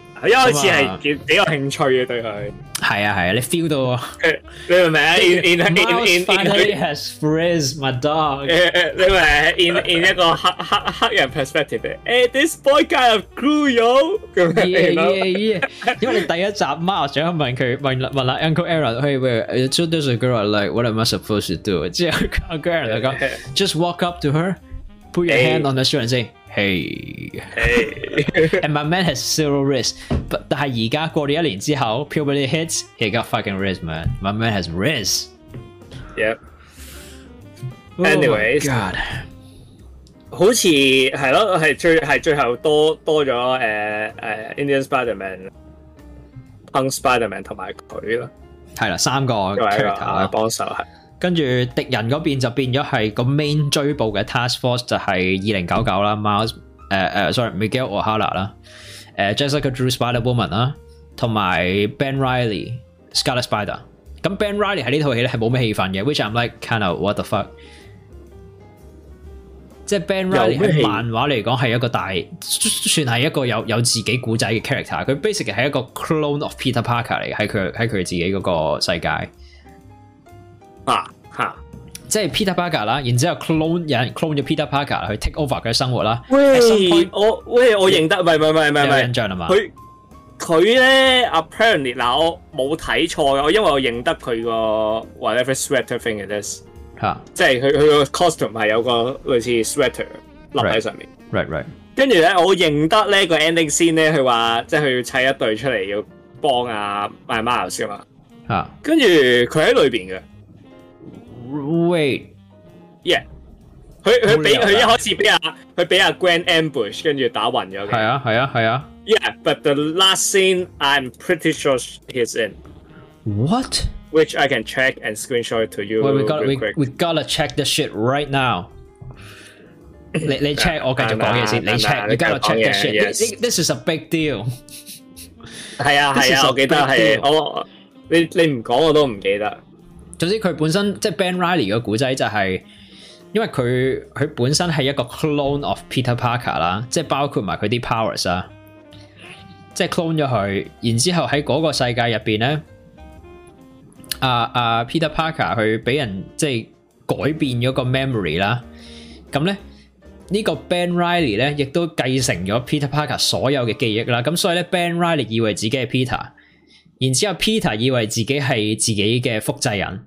佢一開始係幾幾有興趣嘅對佢。係啊係啊，你 feel 到啊？你明唔明啊？In in in in finally has friends, my dog。你明唔明？In eh, eh, in 一個黑黑黑人 (laughs) perspective，誒，this boy kind of cool yo。Yeah yeah yeah，因為你第一集 Mark 想問佢問問啦 Uncle So there's a girl like what am I supposed to do？之後 (laughs) Uncle Aaron 就講，just (laughs) walk up to her, put your hand on the shoulder and say。Hey, (laughs) and my man has zero risk, but risk，但係而家過咗一年之後，puberty hits，he got fucking risk man。My man has risk。Yep。Anyways，好似係咯，係最係最後多多咗誒誒 Indian Spiderman、Punk Spiderman 同埋佢咯。係啦，三個 character 幫手係。跟住敵人嗰邊就變咗係個 main 追捕嘅 task force 就係二零九九啦，Mouse 誒誒，sorry，Miguel O'Hara 啦，誒 Jessica Drew Spider Woman 啦，同埋 Ben Riley Scarlet Spider。咁 Ben Riley 喺呢套戲咧係冇咩氣氛嘅，which I'm like kind of what the fuck。即系 Ben Riley 喺漫畫嚟講係一個大，算係一個有有自己古仔嘅 character。佢 basic a l l y 係一個 clone of Peter Parker 嚟嘅，喺佢喺佢自己嗰個世界。啊吓，即系 Peter Parker 啦，然之后 clone 有人 clone 咗 Peter Parker 去 take over 佢嘅生活啦。喂我喂我认得，唔系唔系唔系唔系，有印象啊嘛？佢佢咧，Apparently 嗱，我冇睇错嘅，我因为我认得佢个 Whatever Sweater Thing it is 吓，即系佢佢个 costume 系有个类似 sweater 立喺上面。Right right，跟住咧我认得咧个 ending scene 咧，佢话即系要砌一对出嚟要帮啊 Miles y 噶嘛，啊，跟住佢喺里边嘅。Wait，yeah，佢佢俾佢一開始俾阿佢俾阿 Gwen ambush，跟住打暈咗嘅。係啊係啊係啊。Yeah，but the last scene I'm pretty sure he's in。What? Which I can check and screenshot to you. Wait, we got we we gotta check the shit right now. Let 你你 check 我繼續講嘢先，你 check you gotta check the shit. This is a big deal. 係啊係啊，我記得係我你你唔講我都唔記得。總之，佢本身即係 Ben Riley 嘅古仔就係，因為佢佢本身係一個 clone of Peter Parker 啦，即係包括埋佢啲 powers 啊，即係 clone 咗佢，然之後喺嗰個世界入边咧，啊啊 Peter Parker 去俾人即係改變咗個 memory 啦，咁咧呢個 Ben Riley 咧亦都繼承咗 Peter Parker 所有嘅記憶啦，咁所以咧 Ben Riley 以為自己係 Peter，然之後 Peter 以為自己係自己嘅複製人。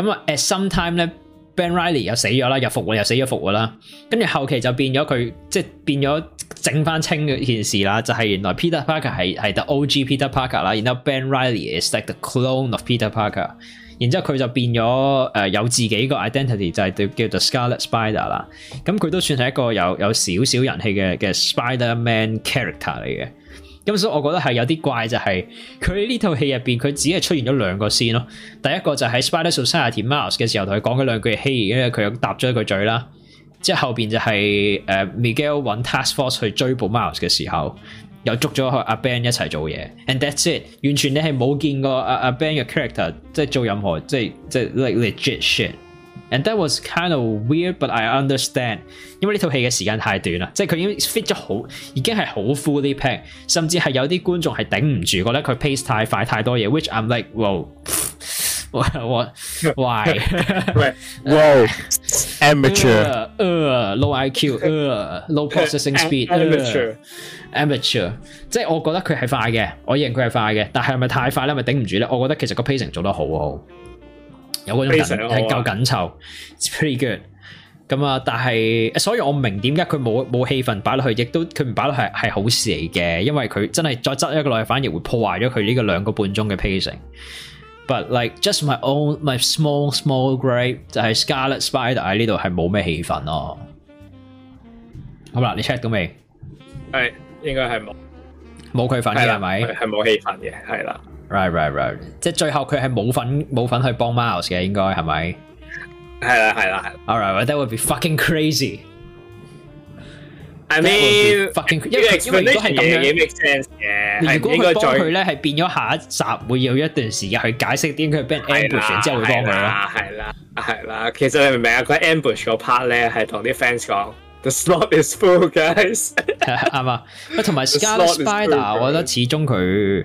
咁啊，at some time 咧，Ben Riley 又死咗啦，又复活又死咗复活啦，跟住后期就变咗佢，即系变咗整翻清嘅件事啦，就系原来 Peter Parker 系系 the O.G. Peter Parker 啦，然后 Ben Riley is like the clone of Peter Parker，然之后佢就变咗诶有自己个 identity 就系叫叫做 Scarlet Spider 啦，咁佢都算系一个有有少少人气嘅嘅 Spider Man character 嚟嘅。咁所以，我覺得係有啲怪就係佢呢套戲入边佢只係出現咗兩個先咯。第一個就喺《Spider Society m o u s e 嘅時候，同佢講咗兩句嘢因为佢又搭咗一句嘴啦。之後后边就係誒 Miguel 揾 Task Force 去追捕 m o u s e 嘅時候，又捉咗阿 Ben 一齊做嘢。And that's it，完全你係冇見過阿阿 Ben 嘅 character，即係做任何即係即係 l e legit shit。And that was kind of weird, but I understand，因為呢套戲嘅時間太短啦，即係佢已經 fit 咗好，已經係好 fully pack，甚至係有啲觀眾係頂唔住，覺得佢 pace 太快太多嘢，which I'm like，哇，哇，why，why，amateur，low (laughs) (laughs) uh, uh, low uh, processing speed，amateur，amateur，即係我覺得佢係快嘅，我認佢係快嘅，但係咪太快咧？咪頂唔住咧？我覺得其實個 pacing 做得好好。有嗰種緊係夠緊湊，pretty good 咁啊！但係，所以我明點解佢冇冇氣氛擺落去，亦都佢唔擺落去係好事嚟嘅，因為佢真係再執一個落去，反而會破壞咗佢呢個兩個半鐘嘅 pacing。But like just my own my small small g r a p e 就係 Scarlet Spider 喺呢度係冇咩氣氛咯。好啦，你 check 到未？係應該係冇冇氣氛嘅係咪？係冇氣氛嘅，係啦。Right, right, right。即系最后佢系冇份冇份去帮 Mouse 嘅，应该系咪？系啦，系啦，All 系。right, that w o u l d be fucking crazy。I mean，g 因为因为都系咁样。如果佢帮佢咧，系变咗下一集会有一段时间去解释点佢俾人 ambush，之后会帮佢咯。系啦，系啦，系啦。其实你明唔明啊？佢 ambush 个 part 咧系同啲 fans 讲，the slot is full，guys。啱啊，同埋 Scar Spider，我觉得始终佢。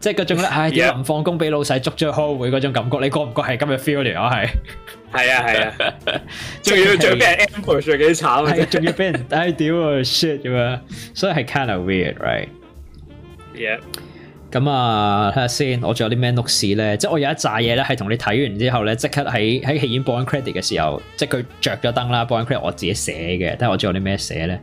即係嗰種咧，唉，要臨放工俾老細捉去開會嗰種感覺，你覺唔覺係今日 feel 嚟啊？係，係啊，係啊，(laughs) 仲要做咩？誒，仲要幾慘啊？仲要俾人，唉，屌啊！shit 咁樣，所以係 k i n d of weird，right？Yep。咁啊，睇下先，我仲有啲咩 notes 咧？即系我有一扎嘢咧，係同你睇完之後咧，即刻喺喺戲院播完 credit 嘅時候，即系佢着咗燈啦，播 credit 我自己寫嘅。睇下我仲有啲咩寫咧？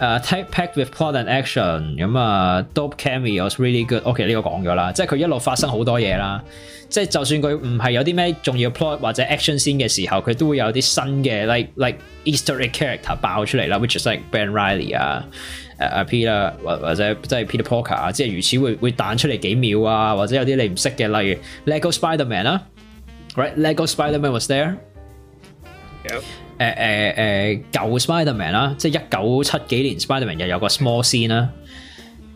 誒，packed with plot and action，咁啊，dope cameo is really good。OK，呢個講咗啦，即系佢一路發生好多嘢啦。即系就算佢唔係有啲咩重要 plot 或者 action 先嘅時候，佢都會有啲新嘅 like like e a s t e r egg character 爆出嚟啦，which is like Ben Riley 啊。阿 P 啦，或或者即系 P r Poker 啊，即系如此会会弹出嚟几秒啊，或者有啲你唔识嘅，例如 l e g o Spiderman 啦，Right l e g o Spiderman was there。誒誒誒，舊 Spiderman 啦，即系一九七幾年 Spiderman 又有個 small scene 啦。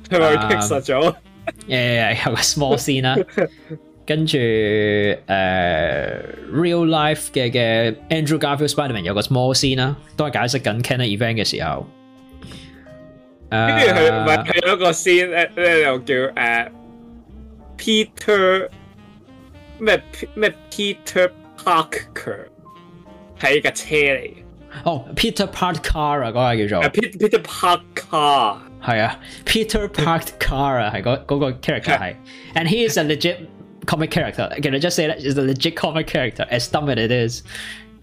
佢咪激實咗？誒有個 small scene 啦，跟住誒 real life 嘅嘅 Andrew Garfield Spiderman 有個 small scene 啦，都係解釋緊 Cannon Event 嘅時候。跟住佢咪睇咗個 scene Peter 咩咩 Peter Parker 係架車嚟嘅。哦、oh，Peter Park Car 啊，嗰個叫做。Peter Park Car。係啊，Peter Park Car 啊，係嗰嗰個 character 係。And he is a legit comic character. Can I just say that is a legit comic character as dumb as it is？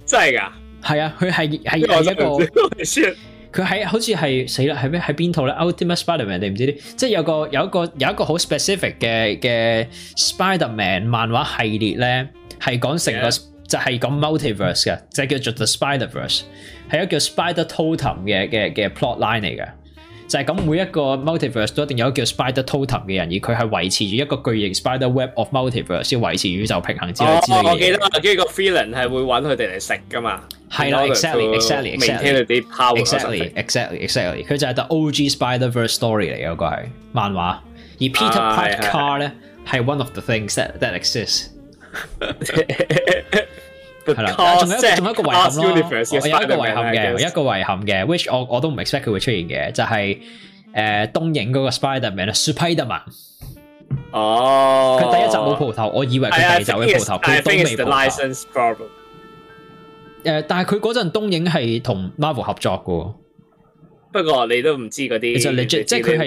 真係㗎？係啊，佢係係一個。佢喺好似係死啦，係咩？喺邊套咧？Ultimate Spider-Man 定唔知啲？即係有個有一個有一個好 specific 嘅嘅 Spider-Man 漫畫系列咧，係講成個就係講 multiverse 嘅，就叫做 The Spiderverse，係一個叫 Spider Totem 嘅嘅嘅 plotline 嚟嘅。就係咁，每一個 multiverse 都一定有個叫 Spider Totem 嘅人，而佢係維持住一個巨型 Spider Web of Multiverse，先維持宇宙平衡之類之類嘅我記得，跟住個 f e e l i n g 係會揾佢哋嚟食噶嘛。係啦，exactly，exactly，exactly，exactly 佢就係 The OG Spider Verse Story 嚟嘅，個係漫畫。而 Peter Parker 咧係 one of the things that that exists。系啦，仲有仲有一个遗憾咯，我有一个遗憾嘅，有一个遗憾嘅，which 我我都唔 expect 佢会出现嘅，就系诶东影嗰个 Spiderman 咧，Superman，哦，佢第一集冇蒲头，我以为佢第二集会蒲头，佢都未铺头。诶，但系佢嗰阵东影系同 Marvel 合作嘅。不過你都唔知嗰啲，其 r e j t 即係佢係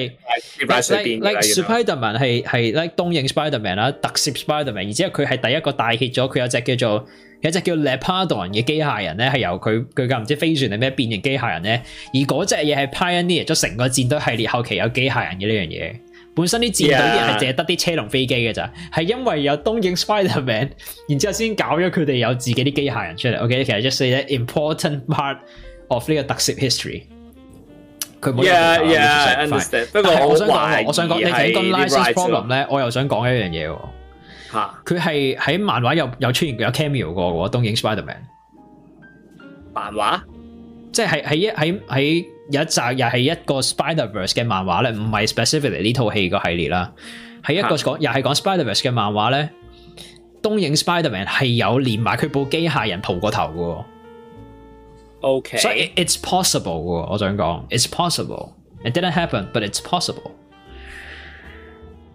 like Spiderman 係系 like 東映 Spiderman 啦，特摄 Spiderman，然之後佢係第一個大 h t 咗，佢有隻叫做有隻叫 Leopard o n 嘅機械人咧，係由佢佢嘅唔知飛船定咩變形機械人咧，而嗰隻嘢係 pioneer 咗成個戰隊系列後期有機械人嘅呢樣嘢。本身啲戰隊嘢係淨係得啲車同飛機嘅咋，係因為有東映 (laughs) Spiderman，然之後先搞咗佢哋有自己啲機械人出嚟。OK，其實 just 四隻 important part of 呢個特色 history。佢唔好不過我想講，我想講，你睇咁《Lysis Problem》咧，我又想講一樣嘢喎。嚇！佢係喺漫畫有有出現有 cameo 過嘅喎，東影 Spiderman 漫畫，即係喺喺喺有一集又係一個 Spiderverse 嘅漫畫咧，唔係 specifically 呢套戲個系列啦，係一個講又係講 Spiderverse 嘅漫畫咧，東影 Spiderman 係有連埋佢部機械人蒲過頭嘅。O K，所以 it's possible 喎，我想講，it's possible。It didn't happen，but it's possible。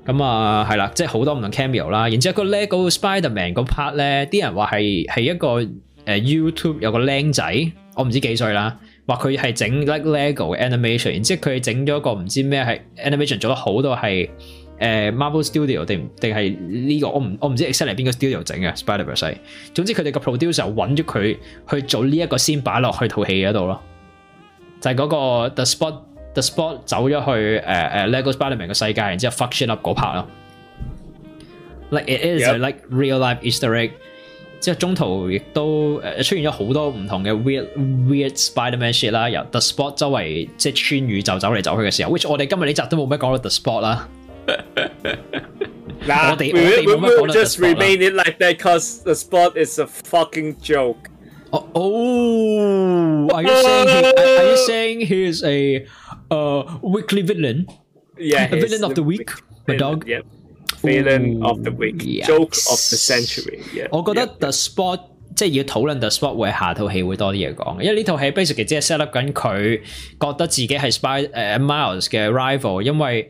咁啊，係啦，即系好多唔同 camo e 啦。然之後個 lego spiderman 嗰 part 咧，啲人話係系一個誒 YouTube 有個僆仔，我唔知幾歲啦，話佢係整 like lego animation。然之後佢整咗個唔知咩係 animation，做得好多係。誒 Marvel Studio 定定係呢個？我唔我唔知 exactly 邊個 studio 整嘅 s p i d e r Verse。總之佢哋個 producer 揾咗佢去做呢一個先擺落去套戲嗰度咯，就係嗰個 The Spot The Spot 走咗去誒誒 Legos p i d e r m a n 嘅世界，然之後 function up 嗰 part 咯，like it is like real life i s t i r y 之後中途亦都誒出現咗好多唔同嘅 weird weird Spider-Man shit 啦，由 The Spot 周圍即係穿宇宙走嚟走去嘅時候，which 我哋今日呢集都冇咩講到 The Spot 啦。nah, we will, we will just remain it like that because the spot is a fucking joke. Oh, oh, are you saying he, are you saying he is a uh, weekly villain? Yeah, a villain of the week. The dog. Yep. Villain Ooh, of the week. Yes. Joke of the century. Yeah. I 我覺得 The Spot 即係要討論 The Spot 會下套戲會多啲嘢講，因為呢套戲 basically 只係 set up 緊佢覺得自己係 Spy 誒 Miles 嘅 rival，因為。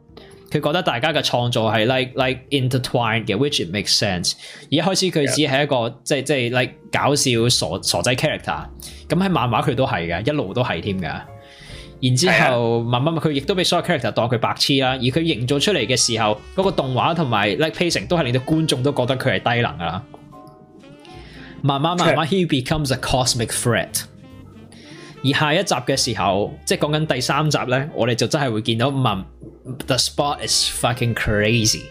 佢覺得大家嘅創造係 like like intertwined 嘅，which it makes sense。而一開始佢只係一個即系即系 like 搞笑傻傻仔 character。咁喺漫畫佢都係嘅，一路都係添嘅。然之後慢慢佢亦都俾所有 character 當佢白痴啦。而佢營造出嚟嘅時候，嗰個動畫同埋 like pacing 都係令到觀眾都覺得佢係低能噶啦。慢慢慢慢，he becomes a cosmic threat。而下一集嘅時候，即係講緊第三集咧，我哋就真係會見到問。The spot is fucking crazy。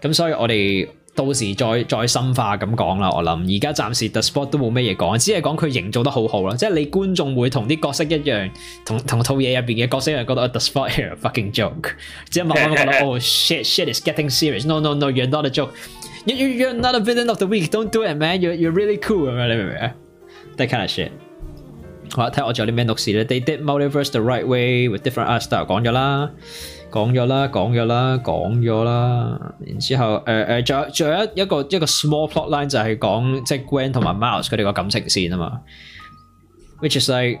咁所以我哋到时再再深化咁讲啦。我谂而家暂时 the spot 都冇咩嘢讲，只系讲佢营造得好好啦。即系你观众会同啲角色一样，同同套嘢入边嘅角色又觉得 the spot e fucking joke。即系慢慢觉得 oh shit shit is getting serious。No no no you're not a joke。You you you're not a villain of the week。Don't do it man。You you're really cool。你 That kind of shit。我睇我仲有啲咩毒事咧？They did multiverse the right way with different art style，講咗啦，講咗啦，講咗啦，講咗啦。然之後，诶诶，仲有仲有一一個一个 small plot line 就係講即系 Gwen 同埋 Mouse 佢哋個感情线啊嘛，which is like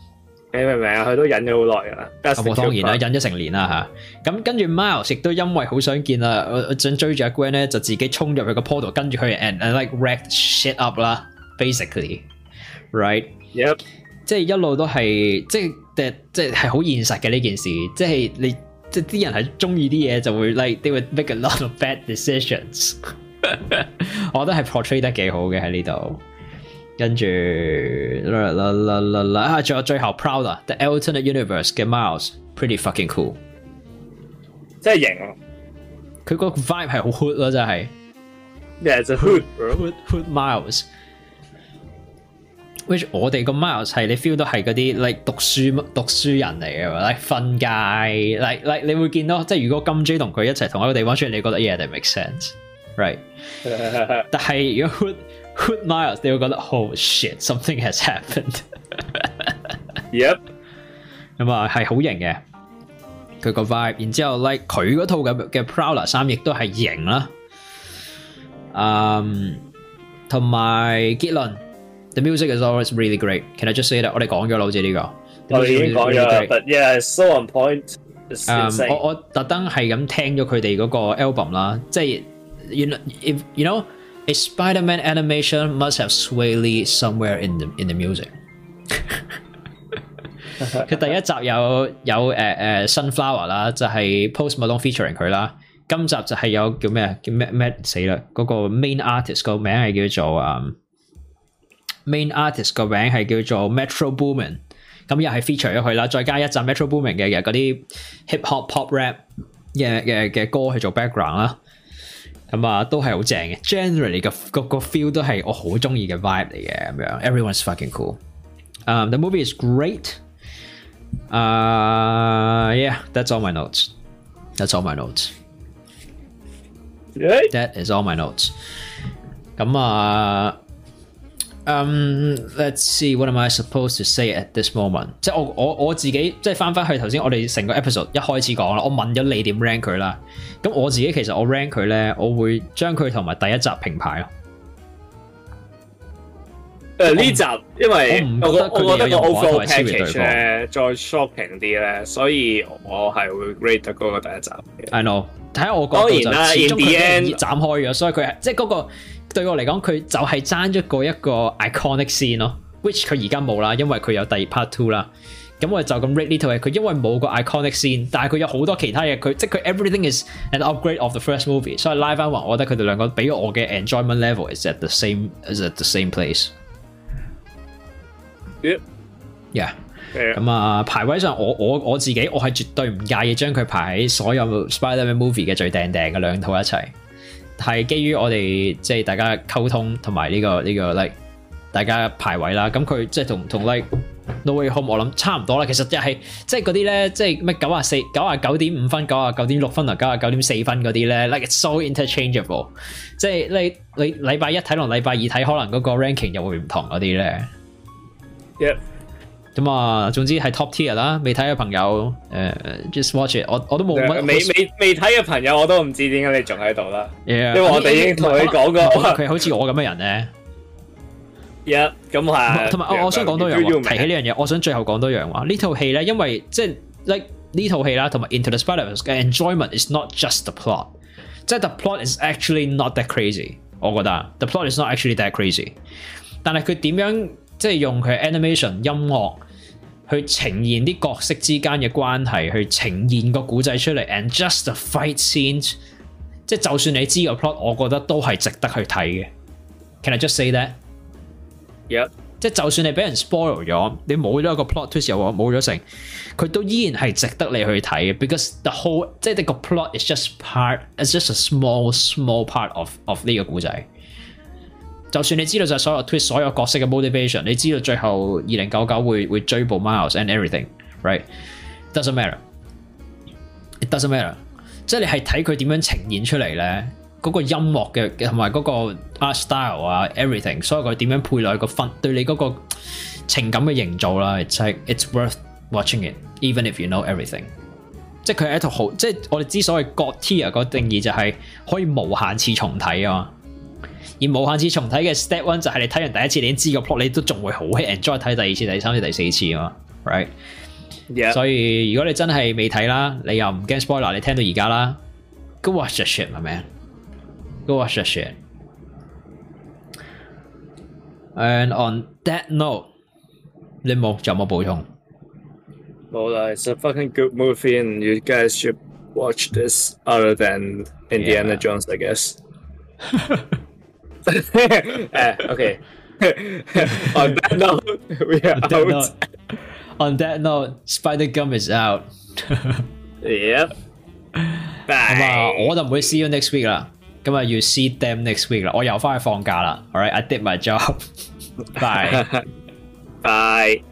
你明唔明啊？佢都忍咗好耐噶啦。咁当然啦，忍咗成年啦吓。咁跟住 Miles 亦都因为好想见啦，想追住阿 Gwen 咧，就自己冲入去个 Portal，跟住佢 and like wreck e d shit up 啦，basically，right？y p 即系一路都系，即系即系系好现实嘅呢件事。即系你即系啲人系中意啲嘢就会 like，they would make a lot of bad decisions。(laughs) 我觉得系 portray 得几好嘅喺呢度。跟住啦啦啦啦啦，啊 g 最后 proud 啦，The Elton Universe 嘅 Miles，pretty fucking cool，真系型佢个 vibe 系好 hood 咯，真系。y e s t h hood hood hood Miles。Which 我哋个 Miles 系你 feel 到系嗰啲，like 讀書人嚟嘅，like 瞓街，like like 你會見到，即係如果金 J 同佢一齊同一個地方出嚟，你覺得 yeah，that makes sense，right？但係如果 Good miles，佢會覺得，oh shit，something has happened。Yep，咁啊係好型嘅，佢個 vibe。然之後 like 佢嗰套嘅嘅 p r o u l e r 衫，亦都係型啦。嗯，同埋结论 t h e music is always really great。Can I just say that 我哋講咗啦，好似呢個。我 h e m u s b u t y e a h s so on point。我我特登係咁聽咗佢哋嗰個 album 啦，即係原来 if you know。Spiderman animation must have swayly somewhere in the in the music。佢第一集有有誒誒 sunflower 啦，就係 post Malone featuring 佢啦。今集就係有叫咩叫咩咩死啦？嗰個 main artist 個名係叫做啊 main artist 個名係叫做 Metro Boomin。咁又係 feature 咗佢啦，再加一集 Metro Boomin 嘅嘅嗰啲 hip hop pop rap 嘅嘅嘅歌去做 background 啦。咁啊，都係好正嘅。Generally 個個 feel 都係我好中意嘅 vibe 嚟嘅咁樣。Everyone's fucking cool。Um, the movie is great. Uh, yeah, that's all my notes. That's all my notes. That is all my notes。咁啊〜l e t s see，what am I supposed to say at this moment？即系我我我自己即系翻翻去头先，我哋成个 episode 一开始讲啦，我问咗你点 rank 佢啦。咁我自己其实我 rank 佢咧，我会将佢同埋第一集平排咯。诶，呢集因为我我我觉得个 overall package 再 s h o p p i n g 啲咧，所以我系会 rate 得嗰过第一集。know，睇下我讲就始终佢系斩开咗，所以佢系即系嗰个。对我嚟讲，佢就系争一个一个 iconic scene 咯，which 佢而家冇啦，因为佢有第二 part two 啦。咁我就咁 read 呢套嘢，佢因为冇个 iconic scene，但系佢有好多其他嘢，佢即系佢 everything is an upgrade of the first movie，所以拉翻回，我觉得佢哋两个俾我嘅 enjoyment level is at the same i s at the same place。Yup，yeah，咁啊，排位上我我我自己我系绝对唔介意将佢排喺所有 Spider-Man movie 嘅最顶顶嘅两套一齐。係基於我哋即係大家溝通同埋呢個呢個 like 大家排位啦，咁佢即係同同 like《n o a y Home》我諗差唔多啦。其實就係即係嗰啲咧，即係乜九啊四、九啊九點五分、九啊九點六分啊、九啊九點四分嗰啲咧，like it's so interchangeable。即係你你禮拜一睇同禮拜二睇可能嗰個 ranking 又會唔同嗰啲咧。咁啊，总之系 top tier 啦。未睇嘅朋友，诶，just watch it。我我都冇乜。未未未睇嘅朋友，我都唔知点解你仲喺度啦。因为我哋已经同你讲过，佢好似我咁嘅人咧。一咁系，同埋我我想讲多样，提起呢样嘢，我想最后讲多样话。呢套戏咧，因为即系 like 呢套戏啦，同埋 Into the Spiderverse 嘅 enjoyment is not just the plot，即系 the plot is actually not that crazy。我觉得 the plot is not actually that crazy，但系佢点样？即係用佢 animation 音樂去呈現啲角色之間嘅關係，去呈現個古仔出嚟。And just the fight scenes，即係就算你知個 plot，我覺得都係值得去睇嘅。Can I just say that？Yup。即係就算你俾人 s p o i l 咗，你冇咗一個 plot twist 又冇咗成，佢都依然係值得你去睇嘅。Because the whole，即係呢個 plot is just part，is just a small small part of of 呢個古仔。就算你知道就所有 twist 所有角色嘅 motivation，你知道最後二零九九會会追捕 Miles and everything，right？Doesn't matter，it doesn't matter。即系你係睇佢點樣呈現出嚟咧，嗰個音樂嘅同埋嗰個 art style 啊，everything，所以佢點樣配落个個分，對你嗰個情感嘅營造啦，即系 it's worth watching it，even if you know everything。即係佢一套好，即係我哋之所以 got tear 個定義就係可以無限次重睇啊。而冇限次重睇嘅 step one 就系你睇完第一次你知个 plot，你都仲会好 h i enjoy 睇第二次、第三次、第四次啊嘛，right？所以如果你真系未睇啦，你又唔惊 spoiler，你听到而家啦，go watch the shit，man，go watch the shit。And on that note，你冇有冇补充？冇啦，It's a fucking good movie and you guys should watch this other than Indiana Jones，I guess。(laughs) uh, okay. on that note, (laughs) we are on out. Note, on that note, Spider Gum is out. (laughs) yep. Bye. 咁啊，我就唔會 see you next week Come on, 啦。今日要 see them next week Oh, yeah, I'll find Alright, I did my job. Bye. Bye.